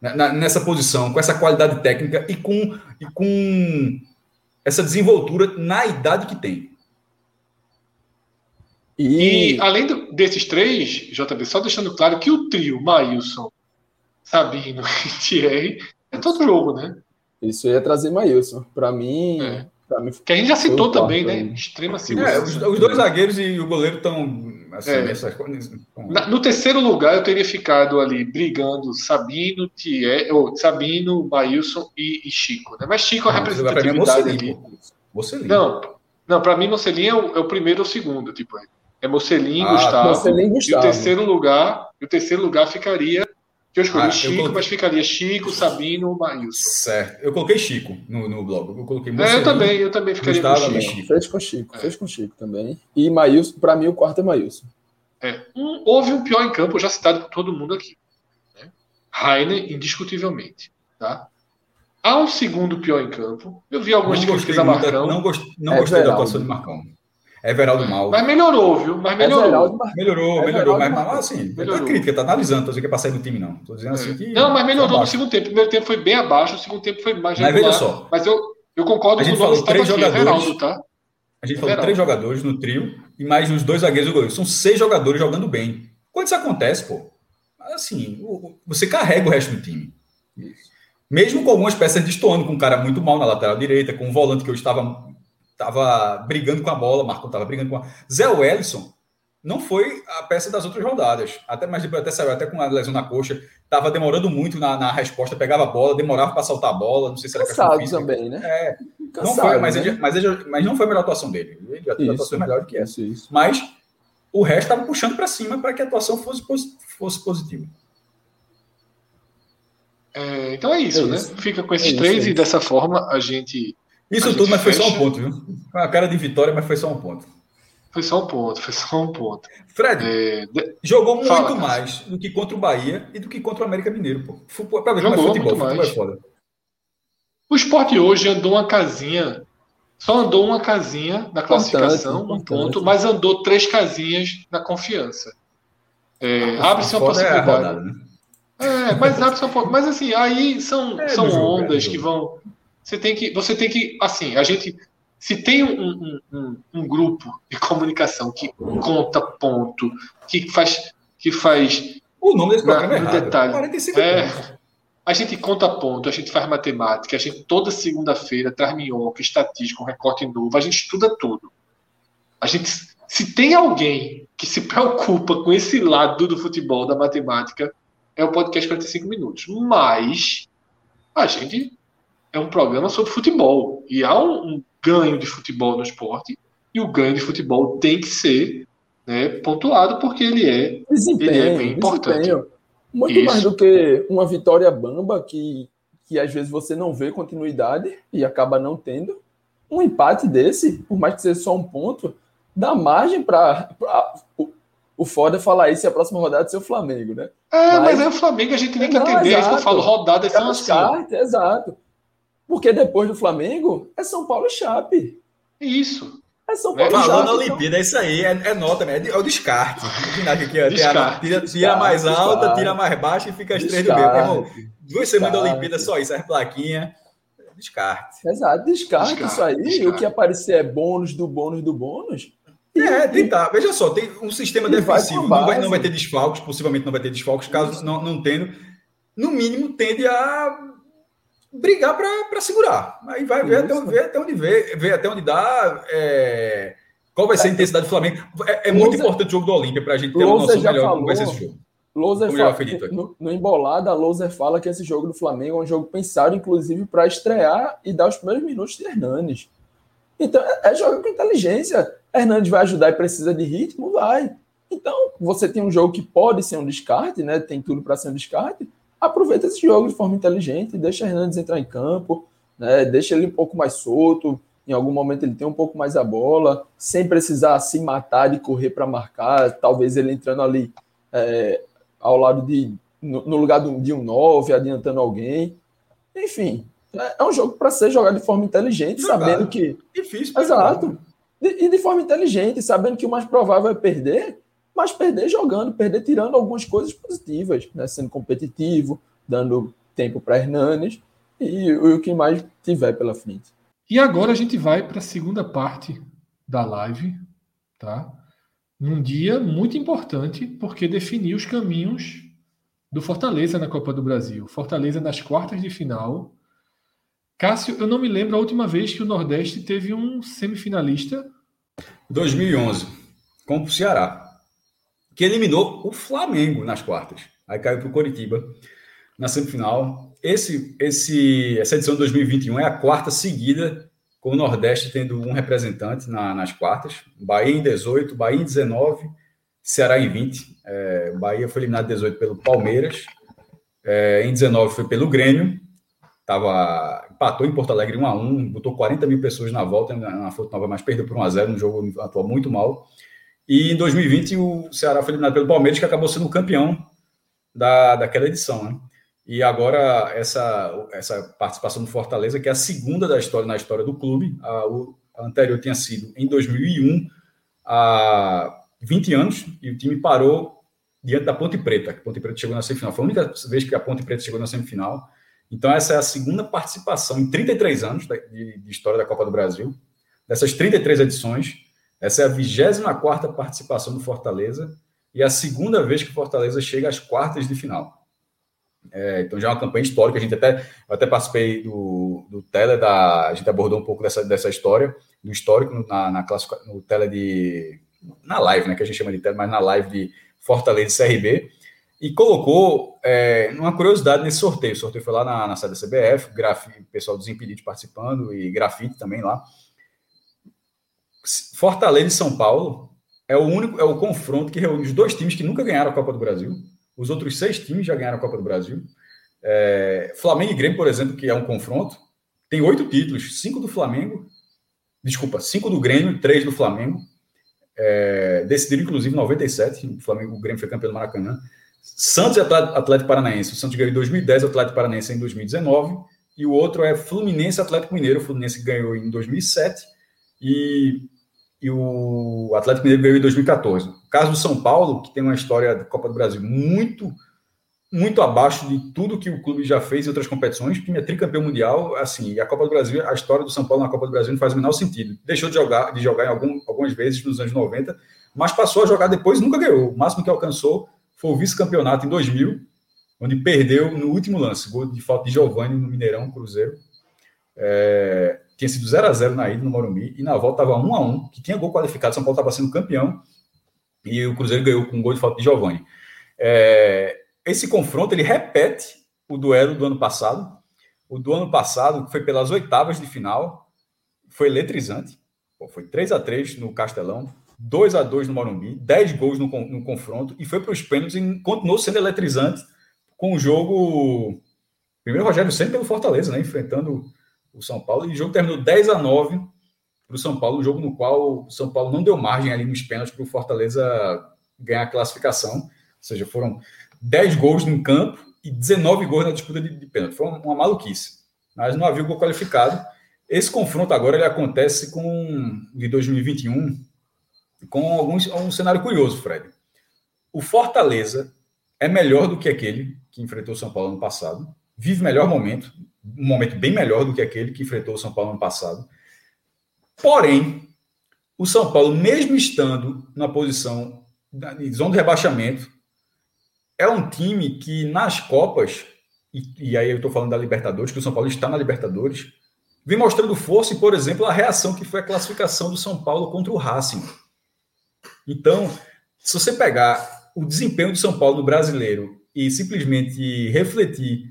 Na, nessa posição, com essa qualidade técnica e com, e com essa desenvoltura na idade que tem. E, e além do, desses três, JB, só deixando claro que o trio Maílson, Sabino e Thierry é todo jogo, né? Isso ia trazer Maílson. Para mim, é. mim. Que a gente já citou também, né? Extrema segurança. É, os, os, dois zagueiros e o goleiro estão. Assim, é. nessas, no terceiro lugar, eu teria ficado ali brigando Sabino, Thierry, ou Sabino, Maílson e, e, Chico. Né? Mas Chico é a representatividade ali. Mocelin. Não, não para mim, Mocelin é o, é o primeiro ou o segundo. Tipo, é Mocelin, ah, Gustavo. Mocelin, Gustavo. E o terceiro lugar, o terceiro lugar ficaria. Que eu escolhi ah, Chico, eu coloquei... mas ficaria Chico, Sabino, Maílson. Certo. Eu coloquei Chico no, no blog. Eu coloquei é, eu também, eu também ficaria Gustavo, com Chico. Chico. Fez com Chico, é. fez com Chico também. E Maílson, para mim, o quarto é Maílson. É. Um, houve um pior em campo, já citado por todo mundo aqui. Né? Rainer, indiscutivelmente. Tá? Há um segundo pior em campo. Eu vi algumas críticas a Marcão. Não, gost, não é gostei da atuação de Marcão. Everaldo Mal. Mas melhorou, viu? Mas melhorou. Everaldo, melhorou, melhorou. Mas, mas assim, melhorou. não é crítica, tá analisando, tô dizendo que é pra sair do time, não. Tô dizendo assim que. Não, mas melhorou no segundo tempo. O primeiro tempo foi bem abaixo, o segundo tempo foi mais regular. Mas veja só. Mas eu, eu concordo a gente com o falou três aqui, jogadores, Everaldo, tá? A gente falou três jogadores no trio e mais uns dois zagueiros do goleiro. São seis jogadores jogando bem. Quando isso acontece, pô, assim, você carrega o resto do time. Isso. Mesmo com algumas peças destoando, com um cara muito mal na lateral direita, com um volante que eu estava estava brigando com a bola, Marcão estava brigando com a. Zé Wellison não foi a peça das outras rodadas. Até mais depois até saiu até com a lesão na coxa, estava demorando muito na, na, resposta, pegava a bola, demorava para soltar a bola, não sei se era Cansado física. também, né? É, Cansado, não foi, mas, né? ele, mas, ele, mas não foi a melhor atuação dele. Ele já teve atuação melhor do que essa. Isso, isso. Mas o resto estava puxando para cima para que a atuação fosse, fosse positiva. É, então é isso, é né? Isso. Fica com esses é três e dessa forma a gente isso tudo, mas fecha... foi só um ponto, viu? Com a cara de vitória, mas foi só um ponto. Foi só um ponto, foi só um ponto. Fred, é... jogou muito Fala, mais do que contra o Bahia e do que contra o América Mineiro, pô. Pra ver jogou futebol, muito mais. É foda. O esporte hoje andou uma casinha, só andou uma casinha na classificação, um ponto, mas andou três casinhas na confiança. É, abre-se uma possibilidade. É, rodada, né? é, mas abre-se uma Mas assim, aí são, é, são jogo, ondas que vão você tem que, você tem que, assim, a gente, se tem um, um, um, grupo de comunicação que conta ponto, que faz, que faz o nome desse programa na, é errado. detalhe, 45 é. A gente conta ponto, a gente faz matemática, a gente toda segunda-feira traz minhoca, estatística, um recorte novo, a gente estuda tudo. A gente, se tem alguém que se preocupa com esse lado do futebol, da matemática, é o podcast 45 minutos. Mas a gente é um programa sobre futebol. E há um, ganho de futebol no esporte, e o ganho de futebol tem que ser né, pontuado porque ele é, desempenho, ele é bem importante. Desempenho. Muito Isso. mais do que uma vitória bamba que, que às vezes você não vê continuidade e acaba não tendo. Um empate desse, por mais que seja só um ponto, dá margem para o foda é falar isso e a próxima rodada ser o Flamengo, né? É, mas, mas é o Flamengo, a gente tem que não, entender. Exato. Eu falo rodada é são assim. Exato. Porque depois do Flamengo é São Paulo e Chape. Isso. É São Paulo Falou Chape, na Olimpíada, então... é isso aí, é, é nota, é, é o descarte. Aqui, ó, descarte. Tira, tira mais descarte, alta, descarte. tira mais baixa e fica as três do meio. Irmão, duas semanas da Olimpíada, só isso, as plaquinhas. Descarte. Exato, descarte, descarte isso aí. Descarte. O que aparecer é bônus do bônus do bônus. É, tentar. Veja só, tem um sistema defensivo. Vai não, vai, não vai ter desfalques, possivelmente não vai ter desfalques, caso não, não tendo. No mínimo, tende a brigar para segurar. Aí vai ver até, ver até onde vê, ver até onde dá. É, qual vai ser a intensidade do Flamengo? É, é muito importante o jogo do Olímpia para a gente ter uma noção melhor falou, como vai ser esse jogo. Loser fala, no, no Embolada, a Loser fala que esse jogo do Flamengo é um jogo pensado, inclusive, para estrear e dar os primeiros minutos de Hernanes. Então, é, é jogo com inteligência. Hernandes vai ajudar e precisa de ritmo? Vai. Então, você tem um jogo que pode ser um descarte, né? Tem tudo para ser um descarte. Aproveita esse jogo de forma inteligente, deixa Hernandes entrar em campo, né? Deixa ele um pouco mais solto. Em algum momento ele tem um pouco mais a bola, sem precisar se matar de correr para marcar. Talvez ele entrando ali é, ao lado de. No, no lugar de um 9, adiantando alguém. Enfim, é, é um jogo para ser jogado de forma inteligente, Jogado. sabendo que. Difícil, Exato. E de forma inteligente, sabendo que o mais provável é perder, mas perder jogando, perder tirando algumas coisas positivas, né? sendo competitivo, dando tempo para Hernanes e, e o que mais tiver pela frente. E agora a gente vai para a segunda parte da live, tá? Num dia muito importante, porque definiu os caminhos do Fortaleza na Copa do Brasil. Fortaleza nas quartas de final Cássio, eu não me lembro a última vez que o Nordeste teve um semifinalista. 2011, com o Ceará, que eliminou o Flamengo nas quartas. Aí caiu para o Coritiba na semifinal. Esse, esse, essa edição de 2021 é a quarta seguida com o Nordeste tendo um representante na, nas quartas. Bahia em 18, Bahia em 19, Ceará em 20. É, Bahia foi eliminado em 18 pelo Palmeiras, é, em 19 foi pelo Grêmio tava, empatou em Porto Alegre 1 a 1 botou 40 mil pessoas na volta na Fonte Nova, mas perdeu por 1 a 0 no jogo, atuou muito mal. E em 2020 o Ceará foi eliminado pelo Palmeiras, que acabou sendo o campeão da, daquela edição, né? E agora essa, essa participação do Fortaleza, que é a segunda da história na história do clube, a, a anterior tinha sido em 2001, há 20 anos, e o time parou diante da Ponte Preta, que a Ponte Preta chegou na semifinal. Foi a única vez que a Ponte Preta chegou na semifinal. Então, essa é a segunda participação em 33 anos de, de história da Copa do Brasil. Dessas 33 edições, essa é a 24 participação do Fortaleza e a segunda vez que o Fortaleza chega às quartas de final. É, então já é uma campanha histórica. A gente até, eu até participei do, do tele da. A gente abordou um pouco dessa, dessa história, do histórico na, na no tele de. Na live, né? Que a gente chama de tele, mas na live de Fortaleza CRB e colocou é, uma curiosidade nesse sorteio. O sorteio foi lá na, na sede da CBF, grafite, pessoal dos Impedidos participando e grafite também lá. Fortaleza e São Paulo é o único, é o confronto que reúne os dois times que nunca ganharam a Copa do Brasil. Os outros seis times já ganharam a Copa do Brasil. É, Flamengo e Grêmio, por exemplo, que é um confronto, tem oito títulos, cinco do Flamengo, desculpa, cinco do Grêmio, três do Flamengo. É, decidiram, inclusive, 97. O Flamengo, o Grêmio foi campeão do Maracanã. Santos e Atlético Paranaense. O Santos ganhou em 2010, o Atlético Paranaense em 2019. E o outro é Fluminense Atlético Mineiro. O Fluminense ganhou em 2007 e, e o Atlético Mineiro ganhou em 2014. O caso do São Paulo, que tem uma história da Copa do Brasil muito muito abaixo de tudo que o clube já fez em outras competições. O é tricampeão mundial, assim, e a Copa do Brasil, a história do São Paulo na Copa do Brasil não faz o menor sentido. Deixou de jogar, de jogar em algum, algumas vezes nos anos 90, mas passou a jogar depois nunca ganhou. O máximo que alcançou foi o vice-campeonato em 2000, onde perdeu no último lance, gol de falta de Giovanni no Mineirão, Cruzeiro. É, tinha sido 0 a 0 na ida no Morumbi, e na volta estava 1 a 1 que tinha gol qualificado, São Paulo estava sendo campeão, e o Cruzeiro ganhou com um gol de falta de Giovanni. É, esse confronto, ele repete o duelo do ano passado, o do ano passado, foi pelas oitavas de final, foi eletrizante, foi 3 a 3 no Castelão, 2 a 2 no Morumbi, 10 gols no, no confronto e foi para os pênaltis e continuou sendo eletrizante com o jogo. Primeiro, Rogério sempre pelo Fortaleza, né? Enfrentando o São Paulo. E o jogo terminou 10 a 9 para o São Paulo, um jogo no qual o São Paulo não deu margem ali nos pênaltis para o Fortaleza ganhar a classificação. Ou seja, foram 10 gols no campo e 19 gols na disputa de, de pênalti. Foi uma, maluquice. Mas não havia gol qualificado. Esse confronto agora ele acontece com de 2021 com alguns, um cenário curioso, Fred. O Fortaleza é melhor do que aquele que enfrentou o São Paulo no passado, vive melhor momento, um momento bem melhor do que aquele que enfrentou o São Paulo no passado. Porém, o São Paulo, mesmo estando na posição de zona de rebaixamento, é um time que nas Copas, e, e aí eu estou falando da Libertadores, que o São Paulo está na Libertadores, vem mostrando força e, por exemplo, a reação que foi a classificação do São Paulo contra o Racing. Então, se você pegar o desempenho do São Paulo no brasileiro e simplesmente refletir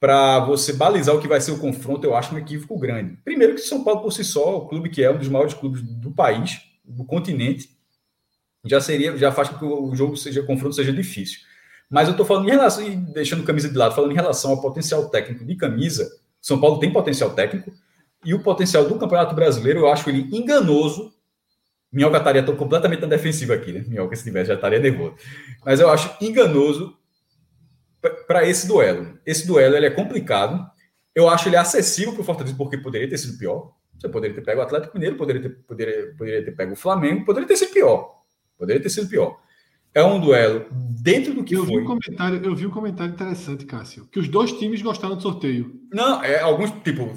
para você balizar o que vai ser o confronto, eu acho um equívoco grande. Primeiro que São Paulo por si só, o clube que é um dos maiores clubes do país, do continente, já seria, já faz com que o jogo seja, o confronto seja difícil. Mas eu estou falando em relação, deixando camisa de lado, falando em relação ao potencial técnico de camisa, São Paulo tem potencial técnico, e o potencial do Campeonato Brasileiro, eu acho ele enganoso Minhoca estaria completamente na defensiva aqui, né? Minhoca, se tivesse, já estaria nervoso. Mas eu acho enganoso para esse duelo. Esse duelo ele é complicado. Eu acho ele acessível para o Fortaleza, porque poderia ter sido pior. Você poderia ter pego o Atlético Mineiro, poderia ter, poderia, poderia ter pego o Flamengo, poderia ter sido pior. Poderia ter sido pior. É um duelo dentro do que eu foi. Vi um comentário, eu vi um comentário interessante, Cássio, que os dois times gostaram do sorteio. Não, é alguns, tipo,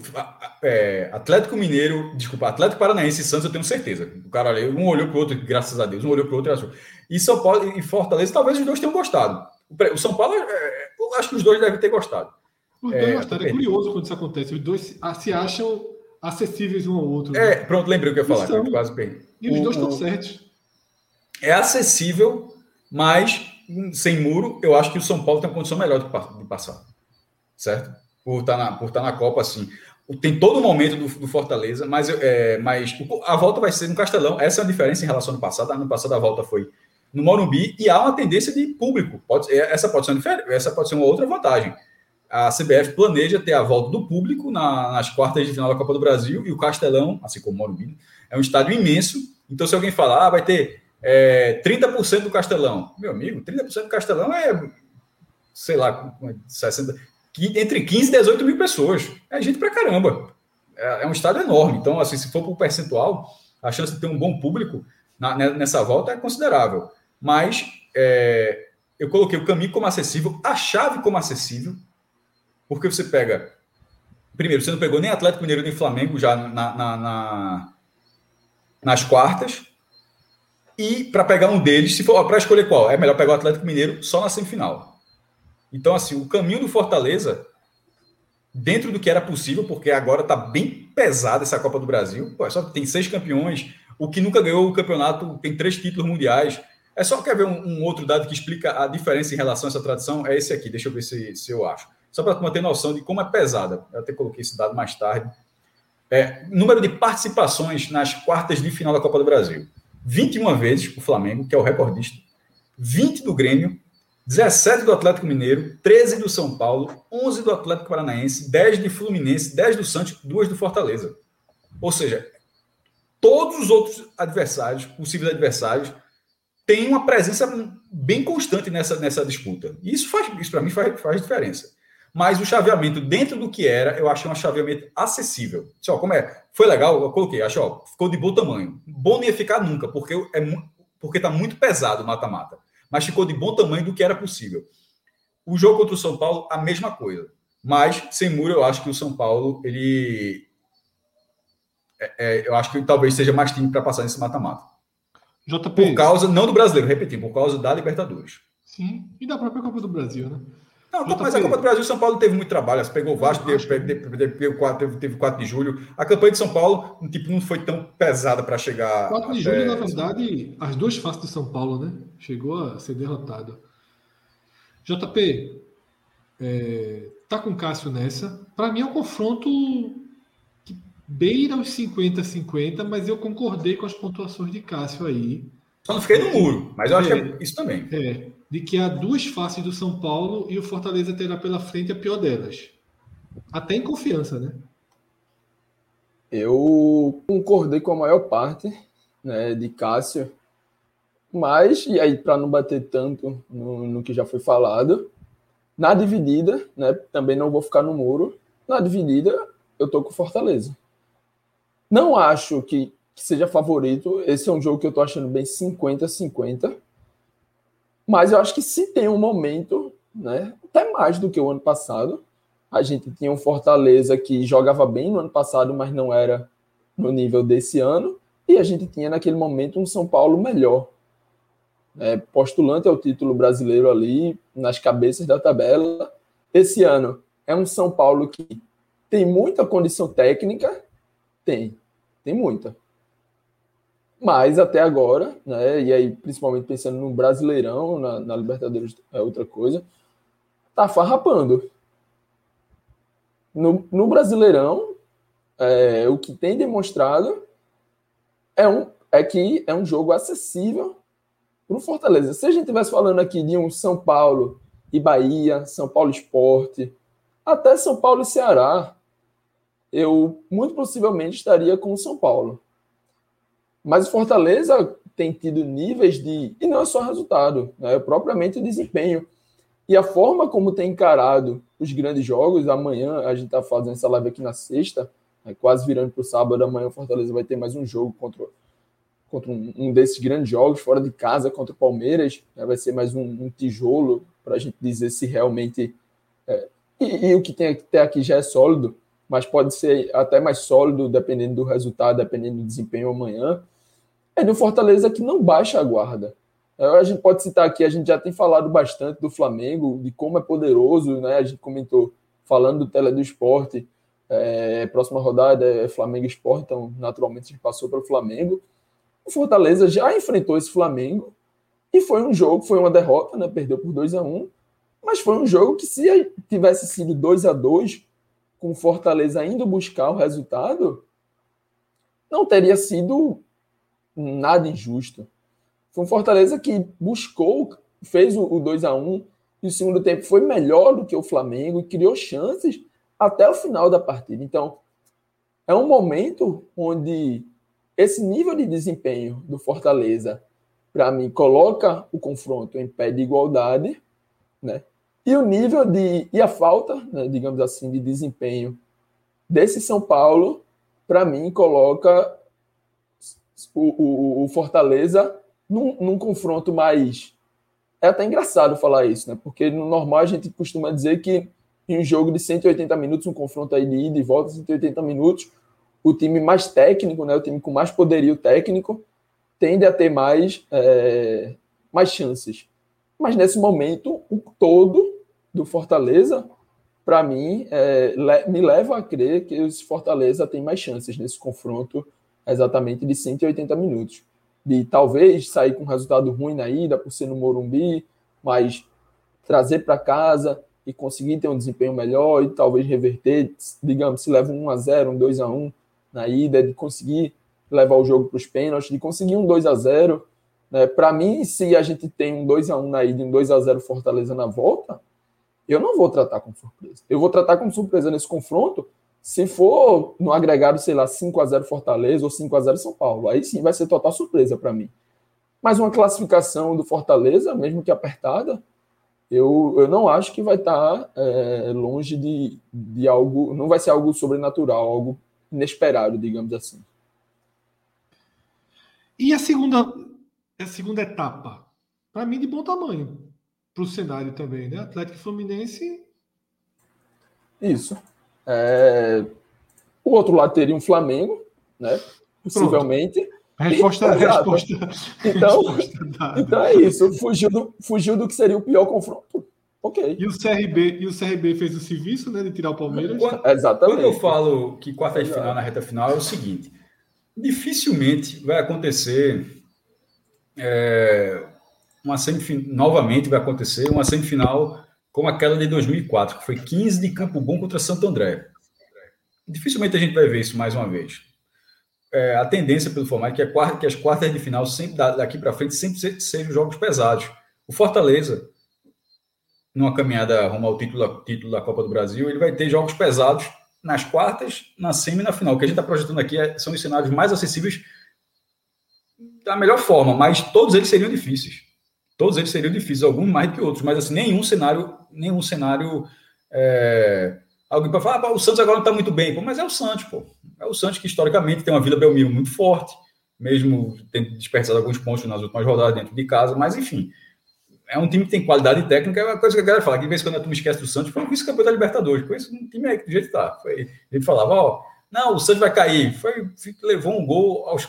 é, Atlético Mineiro, desculpa, Atlético Paranaense e Santos, eu tenho certeza. O cara ali, um olhou para o outro, graças a Deus, um olhou para o outro e achou. E São Paulo e Fortaleza, talvez os dois tenham gostado. O São Paulo, é, eu acho que os dois devem ter gostado. Os dois é, gostaram. É curioso quando isso acontece. Os dois se acham acessíveis um ao outro. É, né? pronto, lembrei o que eu ia falar, quase perdi. E os o, dois estão certos. É acessível mas, sem muro, eu acho que o São Paulo tem uma condição melhor de passar. Certo? Por estar tá na, por estar tá na Copa, assim. Tem todo o momento do, do Fortaleza, mas, é, mas a volta vai ser no Castelão. Essa é a diferença em relação ao ano passado. No passado, a volta foi no Morumbi e há uma tendência de público. Pode, é, essa, pode ser uma, essa pode ser uma outra vantagem. A CBF planeja ter a volta do público na, nas quartas de final da Copa do Brasil e o Castelão, assim como o Morumbi, é um estádio imenso. Então, se alguém falar, ah, vai ter é, 30% do Castelão. Meu amigo, 30% do Castelão é, sei lá, 60, entre 15 e 18 mil pessoas. É gente pra caramba. É, é um estado enorme. Então, assim, se for o percentual, a chance de ter um bom público na, né, nessa volta é considerável. Mas é, eu coloquei o caminho como acessível, a chave como acessível, porque você pega. Primeiro, você não pegou nem Atlético Mineiro nem Flamengo já na, na, na nas quartas. E para pegar um deles, se for para escolher qual, é melhor pegar o Atlético Mineiro só na semifinal. Então, assim, o caminho do Fortaleza, dentro do que era possível, porque agora está bem pesada essa Copa do Brasil. Pô, é só tem seis campeões, o que nunca ganhou o campeonato tem três títulos mundiais. É só quer ver um, um, outro dado que explica a diferença em relação a essa tradição? É esse aqui, deixa eu ver se, se eu acho. Só para manter noção de como é pesada. Eu até coloquei esse dado mais tarde. É, número de participações nas quartas de final da Copa do Brasil. 21 vezes o Flamengo, que é o recordista, 20 do Grêmio, 17 do Atlético Mineiro, 13 do São Paulo, 11 do Atlético Paranaense, 10 de Fluminense, 10 do Santos, 2 do Fortaleza. Ou seja, todos os outros adversários, possíveis adversários, têm uma presença bem constante nessa, nessa disputa. E isso, faz, isso para mim faz, faz diferença. Mas o chaveamento dentro do que era, eu achei um chaveamento acessível. Só como é? Foi legal, eu coloquei, acho, ó, ficou de bom tamanho. Bom não ia ficar nunca, porque é porque tá muito pesado o mata-mata. Mas ficou de bom tamanho do que era possível. O jogo contra o São Paulo, a mesma coisa. Mas sem muro, eu acho que o São Paulo, ele é, é, eu acho que talvez seja mais time para passar nesse mata-mata. JP. Por causa, não do brasileiro, repetindo, por causa da Libertadores. Sim, e da própria Copa do Brasil, né? Não, mas a Copa do Brasil, São Paulo teve muito trabalho. Pegou o Vasco, teve, teve, teve, 4, teve 4 de julho. A campanha de São Paulo tipo, não foi tão pesada para chegar. 4 de julho, na verdade, as duas faces de São Paulo, né? Chegou a ser derrotado. JP, é, tá com o Cássio nessa. Para mim é um confronto beira os 50-50, mas eu concordei com as pontuações de Cássio aí. Só não fiquei no muro, mas eu acho é, que é isso também. É. de que há duas faces do São Paulo e o Fortaleza terá pela frente a pior delas. Até em confiança, né? Eu concordei com a maior parte né, de Cássio, mas, e aí para não bater tanto no, no, que já foi falado, na dividida, né, também não vou ficar no muro, na dividida eu tô com Fortaleza. Não acho que, que seja favorito, esse é um jogo que eu tô achando bem 50-50, mas eu acho que se tem um momento, né, até mais do que o ano passado, a gente tinha um Fortaleza que jogava bem no ano passado, mas não era no nível desse ano, e a gente tinha naquele momento um São Paulo melhor. É, postulante ao título brasileiro ali, nas cabeças da tabela. Esse ano é um São Paulo que tem muita condição técnica, tem, tem muita. Mas até agora, né, e aí principalmente pensando no Brasileirão, na, na Libertadores é outra coisa, tá farrapando. No, no Brasileirão, é, o que tem demonstrado é, um, é que é um jogo acessível para o Fortaleza. Se a gente estivesse falando aqui de um São Paulo e Bahia, São Paulo Esporte, até São Paulo e Ceará, eu muito possivelmente estaria com o São Paulo. Mas o Fortaleza tem tido níveis de. E não é só resultado, né? é propriamente o desempenho. E a forma como tem encarado os grandes jogos, amanhã a gente está fazendo essa live aqui na sexta, né? quase virando para o sábado, amanhã o Fortaleza vai ter mais um jogo contra, contra um, um desses grandes jogos, fora de casa, contra o Palmeiras. Né? Vai ser mais um, um tijolo para a gente dizer se realmente. É, e, e, o que tem até aqui já é sólido, mas pode ser até mais sólido dependendo do resultado, dependendo do desempenho amanhã é do Fortaleza que não baixa a guarda. É, a gente pode citar aqui, a gente já tem falado bastante do Flamengo, de como é poderoso, né? A gente comentou falando do Tele do Esporte, é, próxima rodada é Flamengo Esporte, então naturalmente a gente passou para o Flamengo. O Fortaleza já enfrentou esse Flamengo e foi um jogo, foi uma derrota, né? Perdeu por 2 a 1 um, mas foi um jogo que se tivesse sido 2 a 2 com Fortaleza indo buscar o resultado, não teria sido nada injusto. Foi um Fortaleza que buscou, fez o, 2 a 1 e o segundo tempo foi melhor do que o Flamengo e criou chances até o final da partida. Então, é um momento onde esse nível de desempenho do Fortaleza, para mim, coloca o confronto em pé de igualdade, né? E o nível de e a falta, né, digamos assim, de desempenho desse São Paulo, para mim, coloca o, o, o Fortaleza num, num, confronto mais. É até engraçado falar isso, né? Porque no normal a gente costuma dizer que em um jogo de 180 minutos, um confronto aí de ida e volta, 180 minutos, o time mais técnico, né? O time com mais poderio técnico tende a ter mais, é, mais chances. Mas nesse momento, o todo do Fortaleza, para mim, é, me leva a crer que o Fortaleza tem mais chances nesse confronto exatamente de 180 minutos. De talvez sair com um resultado ruim na ida, por ser no Morumbi, mas trazer para casa e conseguir ter um desempenho melhor e talvez reverter, digamos, se leva um 1x0, um 2x1 na ida, de conseguir levar o jogo para os pênaltis, de conseguir um 2 a 0 né? Para mim, se a gente tem um 2 a 1 na ida e um 2 a 0 Fortaleza na volta, eu não vou tratar como surpresa. Eu vou tratar como surpresa nesse confronto se for no agregado, sei lá, 5 a 0 Fortaleza ou 5 a 0 São Paulo, aí sim vai ser total surpresa para mim. Mas uma classificação do Fortaleza, mesmo que apertada, eu, eu não acho que vai estar tá, é, longe de, de algo, não vai ser algo sobrenatural, algo inesperado, digamos assim. E a segunda, a segunda etapa, para mim, de bom tamanho para o cenário também, né? Atlético Fluminense. Isso. É... O outro lado teria um Flamengo, né? Possivelmente. A resposta, a resposta, então, então é isso. Fugiu do, fugiu do que seria o pior confronto. Ok. E o CRB, e o CRB fez o serviço, né? De tirar o Palmeiras. Quando, Exatamente. Quando eu falo que quarta de final na reta final é o seguinte: dificilmente vai acontecer é, uma semifinal. Novamente vai acontecer uma semifinal como aquela de 2004, que foi 15 de Campo Bom contra Santo André. Dificilmente a gente vai ver isso mais uma vez. É, a tendência pelo formato é que, quarta, que as quartas de final, sempre daqui para frente, sempre sejam jogos pesados. O Fortaleza, numa caminhada rumo ao título, título da Copa do Brasil, ele vai ter jogos pesados nas quartas, na semi e na final. O que a gente está projetando aqui é, são os cenários mais acessíveis da melhor forma, mas todos eles seriam difíceis. Todos eles seriam difíceis, alguns mais que outros, mas assim, nenhum cenário, nenhum cenário. É... Alguém para falar, ah, o Santos agora não está muito bem, pô, mas é o Santos, pô. É o Santos que historicamente tem uma Vila Belmiro muito forte, mesmo tendo desperdiçado alguns pontos nas últimas rodadas dentro de casa, mas enfim, é um time que tem qualidade técnica, é uma coisa que a galera fala, que de vez em quando a turma esquece do Santos, foi um vice-campeão da Libertadores, com esse time aí do jeito que tá. Foi, ele falava, ó, não, o Santos vai cair. Foi, levou um gol aos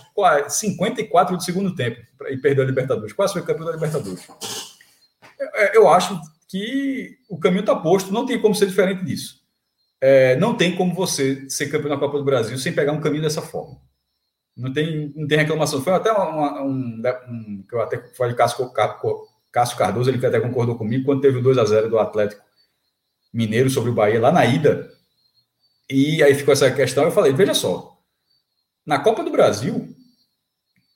54 do segundo tempo e perdeu a Libertadores. Quase foi campeão da Libertadores. É, eu acho que o caminho está posto, não tem como ser diferente disso. É, não tem como você ser campeão da Copa do Brasil sem pegar um caminho dessa forma. Não tem, não tem reclamação. Foi até uma, um, um, que eu até falei Cássio, Cássio Cardoso, ele até concordou comigo quando teve o 2 a 0 do Atlético Mineiro sobre o Bahia lá na ida. E aí ficou essa questão, eu falei, veja só, na Copa do Brasil,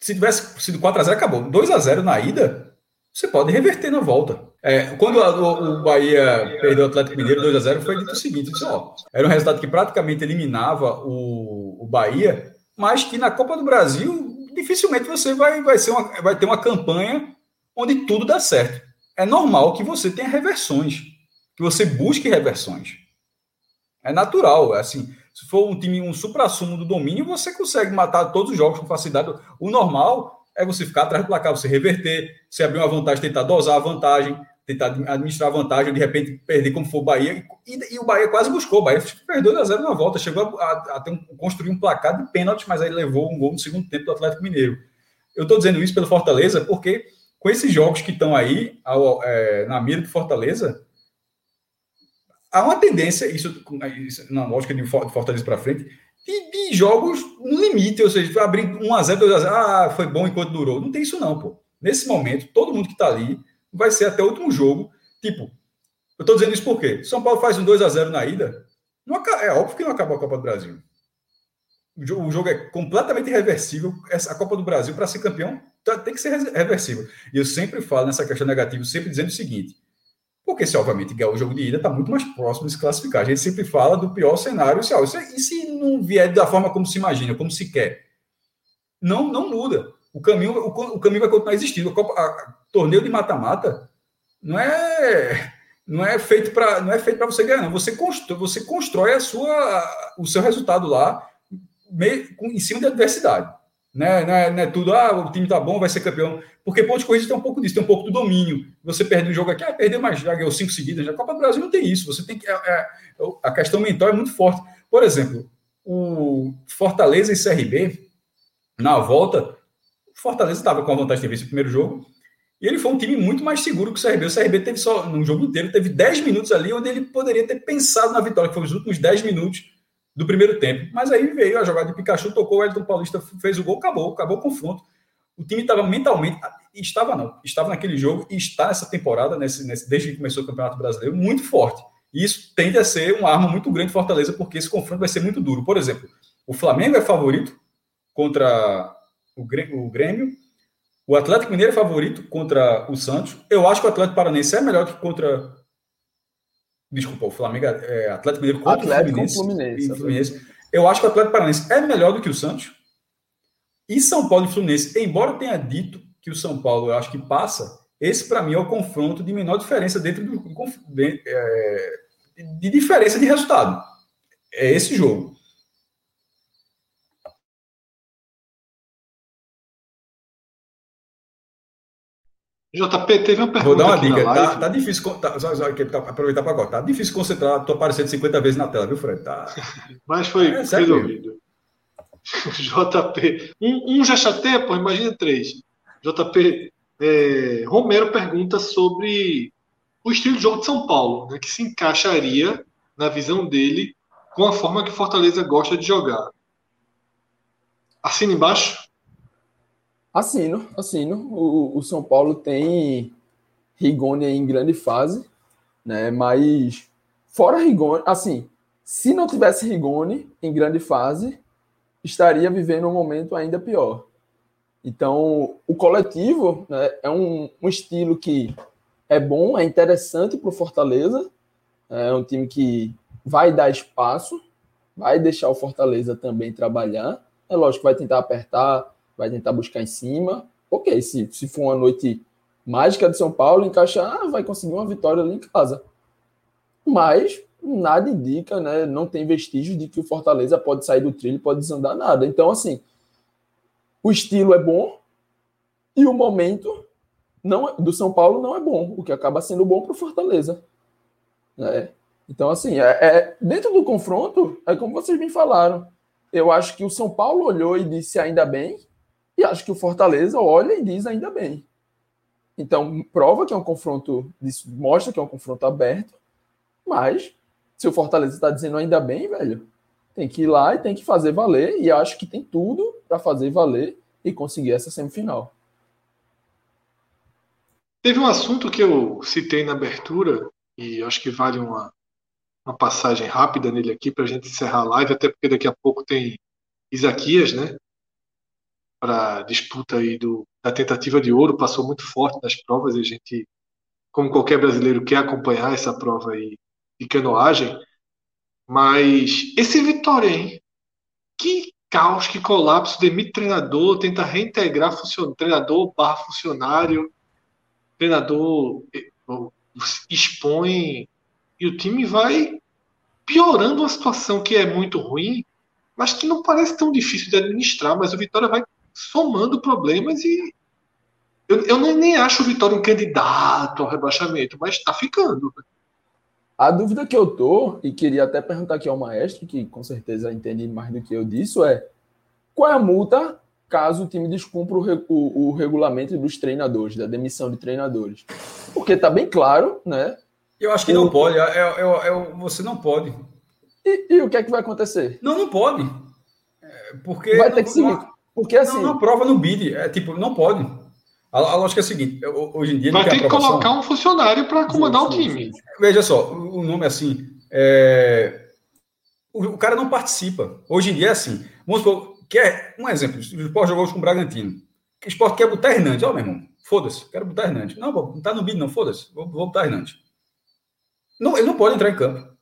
se tivesse sido 4 a 0 acabou. 2 a 0 na ida, você pode reverter na volta. É, quando a, o, Bahia perdeu o Atlético Mineiro 2 a 0 foi dito o seguinte, disse, ó, era um resultado que praticamente eliminava o, o Bahia, mas que na Copa do Brasil dificilmente você vai, vai, ser uma, vai ter uma campanha onde tudo dá certo. É normal que você tenha reversões, que você busque reversões. É natural, é assim. Se for um time, um supra-sumo do domínio, você consegue matar todos os jogos com facilidade. O normal é você ficar atrás do placar, você reverter, você abrir uma vantagem, tentar dosar a vantagem, tentar administrar a vantagem, de repente perder como for o Bahia. E, e o Bahia quase buscou. O Bahia perdeu 2 a 0 na volta, chegou a, a, a ter um, construir um placar de pênalti, mas aí levou um gol no segundo tempo do Atlético Mineiro. Eu estou dizendo isso pelo Fortaleza porque com esses jogos que estão aí ao, é, na mira do Fortaleza, há uma tendência, isso, isso na lógica de Fortaleza para frente, de, de, jogos no limite, ou seja, abrir 1x0, 2x0, ah, foi bom enquanto durou. Não tem isso, não, pô. Nesse momento, todo mundo que está ali vai ser até o último jogo. Tipo, eu estou dizendo isso porque São Paulo faz um 2x0 na ida, não, é óbvio que não acabou a Copa do Brasil. O jogo é completamente irreversível. A Copa do Brasil, para ser campeão, tá, tem que ser reversível. E eu sempre falo nessa questão negativa, sempre dizendo o seguinte: porque se, obviamente, ganhar o jogo de ida, está muito mais próximo de se classificar. A gente sempre fala do pior cenário. Se, ó, e se não vier da forma como se imagina, como se quer? Não, não muda. O caminho, o, o caminho vai continuar existindo. O torneio de mata-mata não é não é feito para não é feito para você ganhar. Não. Você constrói, você constrói a sua, o seu resultado lá meio, em cima de adversidade. Né? Não, é, não é tudo, ah, o time tá bom, vai ser campeão. Porque pontos corridos tem um pouco disso, tem um pouco do domínio. Você perde um jogo aqui, ah, perdeu mais, já ganhou cinco seguidas. Na Copa do Brasil não tem isso. Você tem que. É, é, a questão mental é muito forte. Por exemplo, o Fortaleza e CRB, na volta, Fortaleza estava com a vontade de visto o primeiro jogo, e ele foi um time muito mais seguro que o CRB. O CRB teve só, no jogo inteiro, teve 10 minutos ali onde ele poderia ter pensado na vitória, que foi os últimos 10 minutos do primeiro tempo. Mas aí veio a jogada de Pikachu, tocou o Elton Paulista, fez o gol, acabou, acabou o confronto. O time estava mentalmente, estava não, estava naquele jogo e está nessa temporada, nesse, nesse, desde que começou o Campeonato Brasileiro, muito forte. E isso tende a ser uma arma muito grande de Fortaleza, porque esse confronto vai ser muito duro. Por exemplo, o Flamengo é favorito contra o Grêmio, o Atlético Mineiro é favorito contra o Santos. Eu acho que o Atlético Paranense é melhor que contra Desculpa, o Flamengo é Atlético Mineiro contra Atlético o Fluminense. Fluminense. Eu acho que o Atlético Paranaense é melhor do que o Santos. E São Paulo e Fluminense, embora tenha dito que o São Paulo eu acho que passa, esse para mim é o confronto de menor diferença dentro do de, é, de diferença de resultado. É esse jogo. JP, teve uma pergunta. Vou dar uma dica. Tá, tá, difícil. Tá, só, só, tá, aproveitar para agora. Tá difícil concentrar. Tô aparecendo 50 vezes na tela, viu, Fred? Tá... Mas foi é, resolvido. JP. Um, um, já chateia, pô, imagina três. JP. É, Romero pergunta sobre o estilo de jogo de São Paulo, né, que se encaixaria, na visão dele, com a forma que Fortaleza gosta de jogar. Assina embaixo? Assino, assino. O, o São Paulo tem Rigoni em grande fase, né? Mas fora Rigoni, assim, se não tivesse Rigoni em grande fase, estaria vivendo um momento ainda pior. Então, o coletivo né, é um, um, estilo que é bom, é interessante para o Fortaleza, é um time que vai dar espaço, vai deixar o Fortaleza também trabalhar. É lógico vai tentar apertar, vai tentar buscar em cima. Ok, se, se for uma noite mágica de São Paulo, encaixar, ah, vai conseguir uma vitória ali em casa. Mas nada indica, né? Não tem vestígios de que o Fortaleza pode sair do trilho, pode desandar nada. Então, assim, o estilo é bom e o momento não é, do São Paulo não é bom, o que acaba sendo bom para o Fortaleza. Né? Então, assim, é, é, dentro do confronto, é como vocês me falaram. Eu acho que o São Paulo olhou e disse ainda bem, e acho que o Fortaleza olha e diz ainda bem. Então, prova que é um confronto, mostra que é um confronto aberto, mas se o Fortaleza está dizendo ainda bem, velho, tem que ir lá e tem que fazer valer, e acho que tem tudo para fazer valer e conseguir essa semifinal. Teve um assunto que eu citei na abertura, e acho que vale uma, uma passagem rápida nele aqui para a gente encerrar a live, até porque daqui a pouco tem Isaquias, né? Para disputa aí do, da tentativa de ouro, passou muito forte nas provas e a gente, como qualquer brasileiro, quer acompanhar essa prova aí de canoagem. Mas esse Vitória, hein? Que caos, que colapso, demite treinador, tenta reintegrar funcionário, treinador barra funcionário, treinador eh, expõe e o time vai piorando uma situação que é muito ruim, mas que não parece tão difícil de administrar, mas o Vitória vai somando problemas e eu, eu nem acho o Vitória um candidato ao rebaixamento, mas está ficando. A dúvida que eu tô, e queria até perguntar aqui ao maestro, que com certeza entende mais do que eu disso, é qual é a multa caso o time descumpra o, o, o regulamento dos treinadores, da demissão de treinadores? Porque está bem claro, né? Eu acho que o... não pode. É, é, é, é, você não pode. E, e, o que é que vai acontecer? Não, não pode. É, porque vai ter que seguir. Porque assim. Não, não prova no bid. É tipo, não pode. A, a lógica é a seguinte: hoje em dia. Vai ter que colocar um funcionário para comandar sim, o time. Veja só, o nome é assim. É... O, o, cara não participa. Hoje em dia é assim. Vamos supor, quer um exemplo: o Sport jogou com o Bragantino. O Sport quer botar Hernandes. Ó, oh, meu irmão, foda-se, quero botar Hernandes. Não, não tá no bid, não, foda-se, vou, vou botar Hernandes. Não, ele não pode entrar em campo.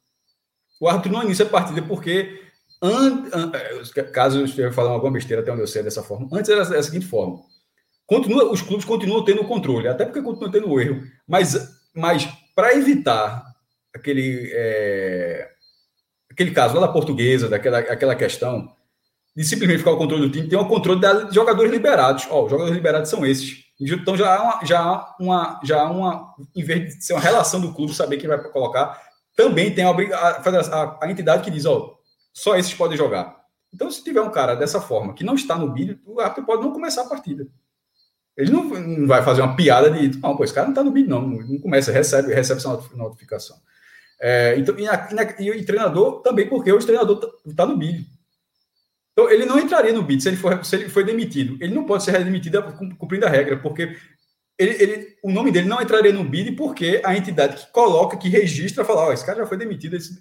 O árbitro não inicia a partida porque, an, an, é, caso eu esteja falando alguma besteira, até onde eu sei dessa forma, antes era da seguinte forma: continua, os clubes continuam tendo controle, até porque continuam tendo erro, mas, mas para evitar aquele, é, aquele caso lá da portuguesa, daquela aquela questão de simplesmente ficar o controle do time, tem o controle de jogadores liberados. Ó, os jogadores liberados são esses. Então já há uma, já há uma, já há uma, em vez de ser uma relação do clube, saber quem vai colocar, também tem a, a, a entidade que diz, ó, só esses podem jogar. Então, se tiver um cara dessa forma que não está no bid, o árbitro pode não começar a partida. Ele não, não vai fazer uma piada de, não, pô, esse cara não está no bid, não, não começa, recebe, recebe essa notificação. É, então, e, a, e, o treinador também, porque o treinador está tá no bid. Então, ele não entraria no BID se ele, for, se ele foi demitido. Ele não pode ser demitido cumprindo a regra, porque ele, ele, o nome dele não entraria no BID porque a entidade que coloca, que registra, fala: Ó, oh, esse cara já foi demitido, esse,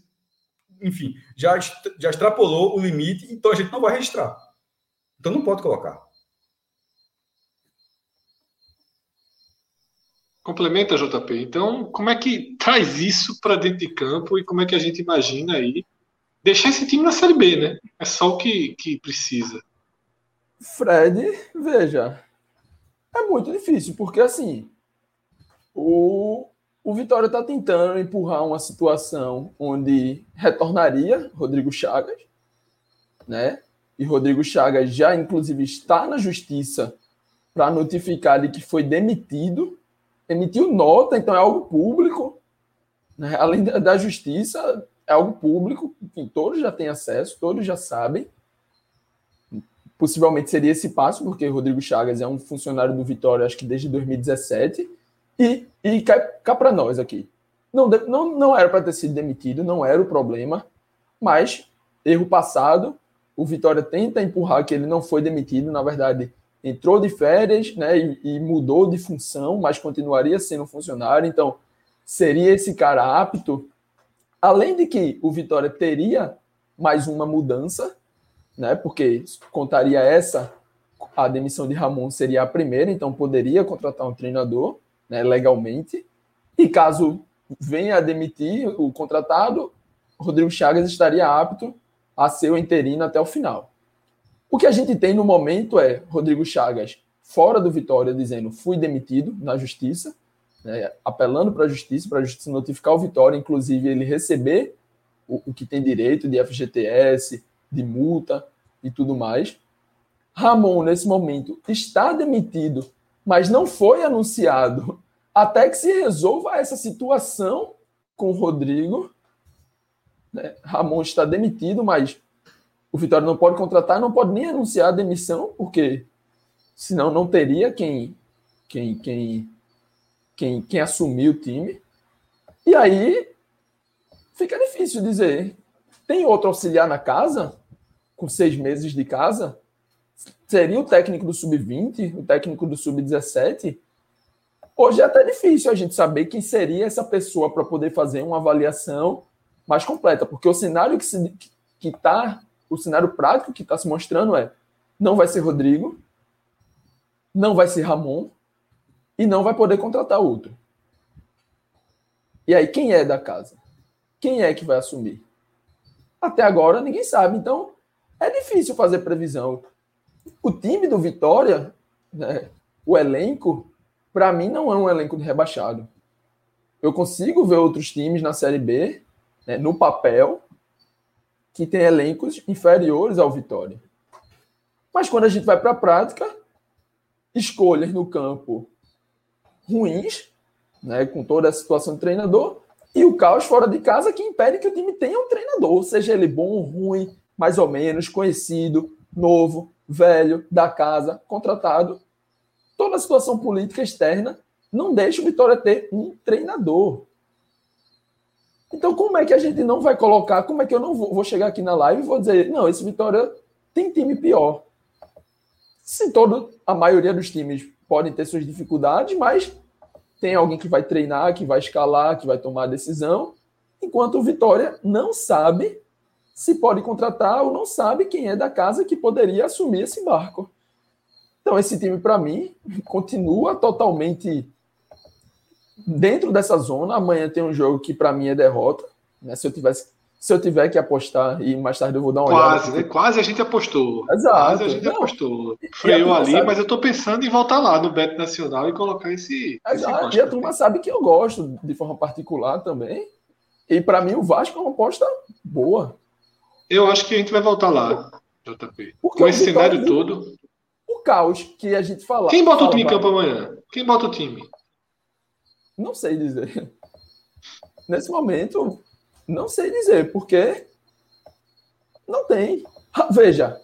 enfim, já, já extrapolou o limite, então a gente não vai registrar. Então não pode colocar. Complementa, JP. Então, como é que traz isso para dentro de campo e como é que a gente imagina aí deixar esse time na Série B, né? É só o que, que precisa. Fred, veja, é muito difícil, porque assim, o, o Vitória está tentando empurrar uma situação onde retornaria Rodrigo Chagas, né? E Rodrigo Chagas já, inclusive, está na justiça para notificar de que foi demitido, emitiu nota, então é algo público. Né? Além da justiça, é algo público, que todos já têm acesso, todos já sabem. Possivelmente seria esse passo, porque Rodrigo Chagas é um funcionário do Vitória, acho que desde 2017. E, e cá, cá para nós aqui. Não, não, não era para ter sido demitido, não era o problema, mas erro passado. O Vitória tenta empurrar que ele não foi demitido, na verdade, entrou de férias né, e, e mudou de função, mas continuaria sendo funcionário. Então, seria esse cara apto Além de que o Vitória teria mais uma mudança, né? Porque contaria essa a demissão de Ramon seria a primeira, então poderia contratar um treinador né, legalmente. E caso venha a demitir o contratado, Rodrigo Chagas estaria apto a ser o interino até o final. O que a gente tem no momento é Rodrigo Chagas fora do Vitória dizendo fui demitido na justiça, né, apelando para a justiça, para a justiça notificar o Vitória, inclusive ele receber o, o que tem direito de FGTS, de multa e tudo mais. Ramon, nesse momento, está demitido, mas não foi anunciado até que se resolva essa situação com o Rodrigo. Né? Ramon está demitido, mas o Vitória não pode contratar, não pode nem anunciar a demissão, porque senão não teria quem, quem, quem, quem, quem assumir o time. E aí fica difícil dizer. Tem outro auxiliar na casa, com seis meses de casa? Seria o técnico do sub-20, o técnico do sub-17? Hoje é até difícil a gente saber quem seria essa pessoa para poder fazer uma avaliação mais completa, porque o cenário que está, que tá, o cenário prático que está se mostrando é não vai ser Rodrigo, não vai ser Ramon e não vai poder contratar outro. E aí, quem é da casa? Quem é que vai assumir? Até agora ninguém sabe, então é difícil fazer previsão. O time do Vitória, né, o elenco, para mim não é um elenco de rebaixado. Eu consigo ver outros times na Série B, né, no papel, que tem elencos inferiores ao Vitória. Mas quando a gente vai para a prática, escolhas no campo ruins, né, com toda a situação do treinador, e o caos fora de casa que impede que o time tenha um treinador, seja ele bom ou ruim, mais ou menos, conhecido, novo, velho, da casa, contratado. Toda a situação política externa não deixa o Vitória ter um treinador. Então, como é que a gente não vai colocar? Como é que eu não vou, vou chegar aqui na live e vou dizer, não, esse Vitória tem time pior? Se todo, a maioria dos times podem ter suas dificuldades, mas tem alguém que vai treinar, que vai escalar, que vai tomar a decisão, enquanto o Vitória não sabe se pode contratar ou não sabe quem é da casa que poderia assumir esse barco. Então, esse time, para mim, continua totalmente dentro dessa zona. Amanhã tem um jogo que, para mim, é derrota. Né? Se eu tivesse se eu tiver que apostar, e mais tarde eu vou dar uma quase, olhada. Né? Quase a gente apostou. Exato. Quase a gente não. apostou. Freou ali, sabe... mas eu estou pensando em voltar lá no Beto Nacional e colocar esse. Exato. Esse e a turma sabe que eu gosto de forma particular também. E para mim o Vasco é uma aposta boa. Eu acho que a gente vai voltar lá, JP. Porque Com esse cenário todo. Caos que a gente fala. Quem bota fala o time em campo amanhã? Quem bota o time? Não sei dizer. Nesse momento, não sei dizer, porque não tem. Veja,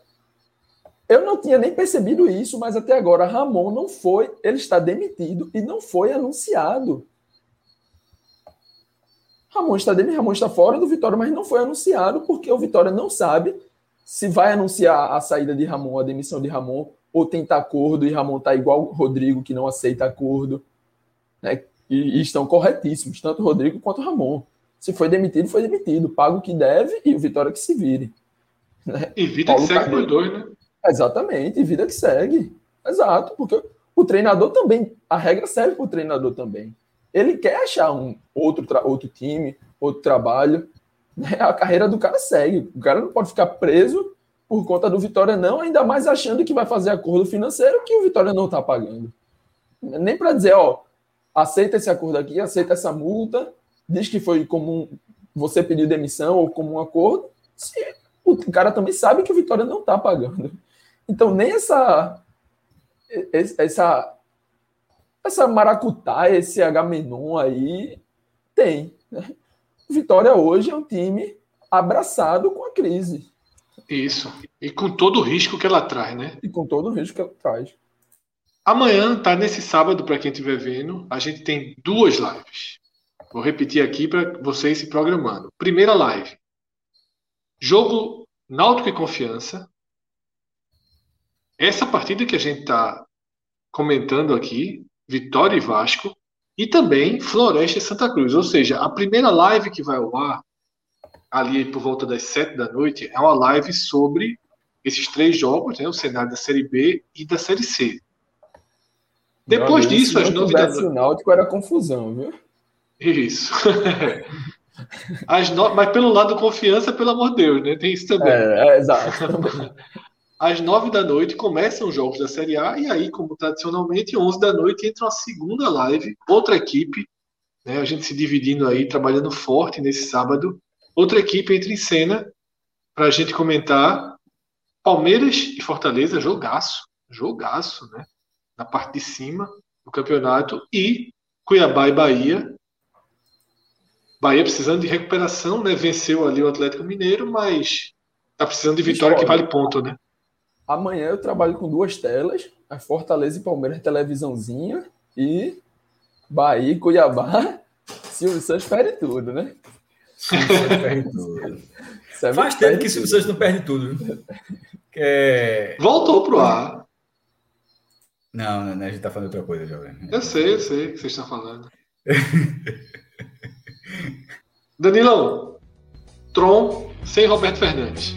eu não tinha nem percebido isso, mas até agora Ramon não foi, ele está demitido e não foi anunciado. Ramon está demitido, Ramon está fora do Vitória, mas não foi anunciado porque o Vitória não sabe se vai anunciar a saída de Ramon, a demissão de Ramon, ou tentar acordo e Ramon está igual o Rodrigo que não aceita acordo, né? E, e estão corretíssimos, tanto o Rodrigo quanto o Ramon. Se foi demitido, foi demitido. Paga o que deve e o Vitória que se vire. Né? E vida Paulo que segue dois, né? Exatamente, e vida que segue. Exato, porque o treinador também, a regra serve para o treinador também. Ele quer achar um outro, outro time, outro trabalho. Né? A carreira do cara segue. O cara não pode ficar preso por conta do Vitória, não, ainda mais achando que vai fazer acordo financeiro que o Vitória não está pagando. Nem para dizer, ó, aceita esse acordo aqui, aceita essa multa, diz que foi comum você pedir demissão ou como um acordo, se o cara também sabe que o Vitória não está pagando. Então, nem essa essa essa maracutá, esse H-Menon aí tem. Né? Vitória hoje é um time abraçado com a crise. Isso. E com todo o risco que ela traz, né? E com todo o risco que ela traz. Amanhã, tá? Nesse sábado, para quem estiver vendo, a gente tem duas lives. Vou repetir aqui para vocês se programando. Primeira live. Jogo Náutico e Confiança. Essa partida que a gente está comentando aqui, Vitória e Vasco, e também Floresta e Santa Cruz. Ou seja, a primeira live que vai ao ar, ali por volta das sete da noite, é uma live sobre esses três jogos, né, o cenário da Série B e da Série C. Depois disso, as nove da noite. O Náutico era confusão, viu? Isso. no... Mas pelo lado confiança, pelo amor de Deus, né? Tem isso também. É, é exato. Às nove da noite começam os jogos da Série A, e aí, como tradicionalmente, onze da noite entra uma segunda live, outra equipe, né? A gente se dividindo aí, trabalhando forte nesse sábado. Outra equipe entra em cena para a gente comentar Palmeiras e Fortaleza, jogaço, jogaço, né? Na parte de cima do campeonato, e Cuiabá e Bahia, Bahia precisando de recuperação, né? Venceu ali o Atlético Mineiro, mas tá precisando de vitória que vale ponto, né? Amanhã eu trabalho com duas telas, a Fortaleza e Palmeiras televisãozinha e Bahia e Cuiabá. Silvio Santos perde tudo, né? Faz tempo que Silvio Santos não perde tudo. É... Voltou pro ar. Não, não, a gente tá falando outra coisa, jovem. Eu sei, eu sei o que você está falando. Danilão, Tron sem Roberto Fernandes.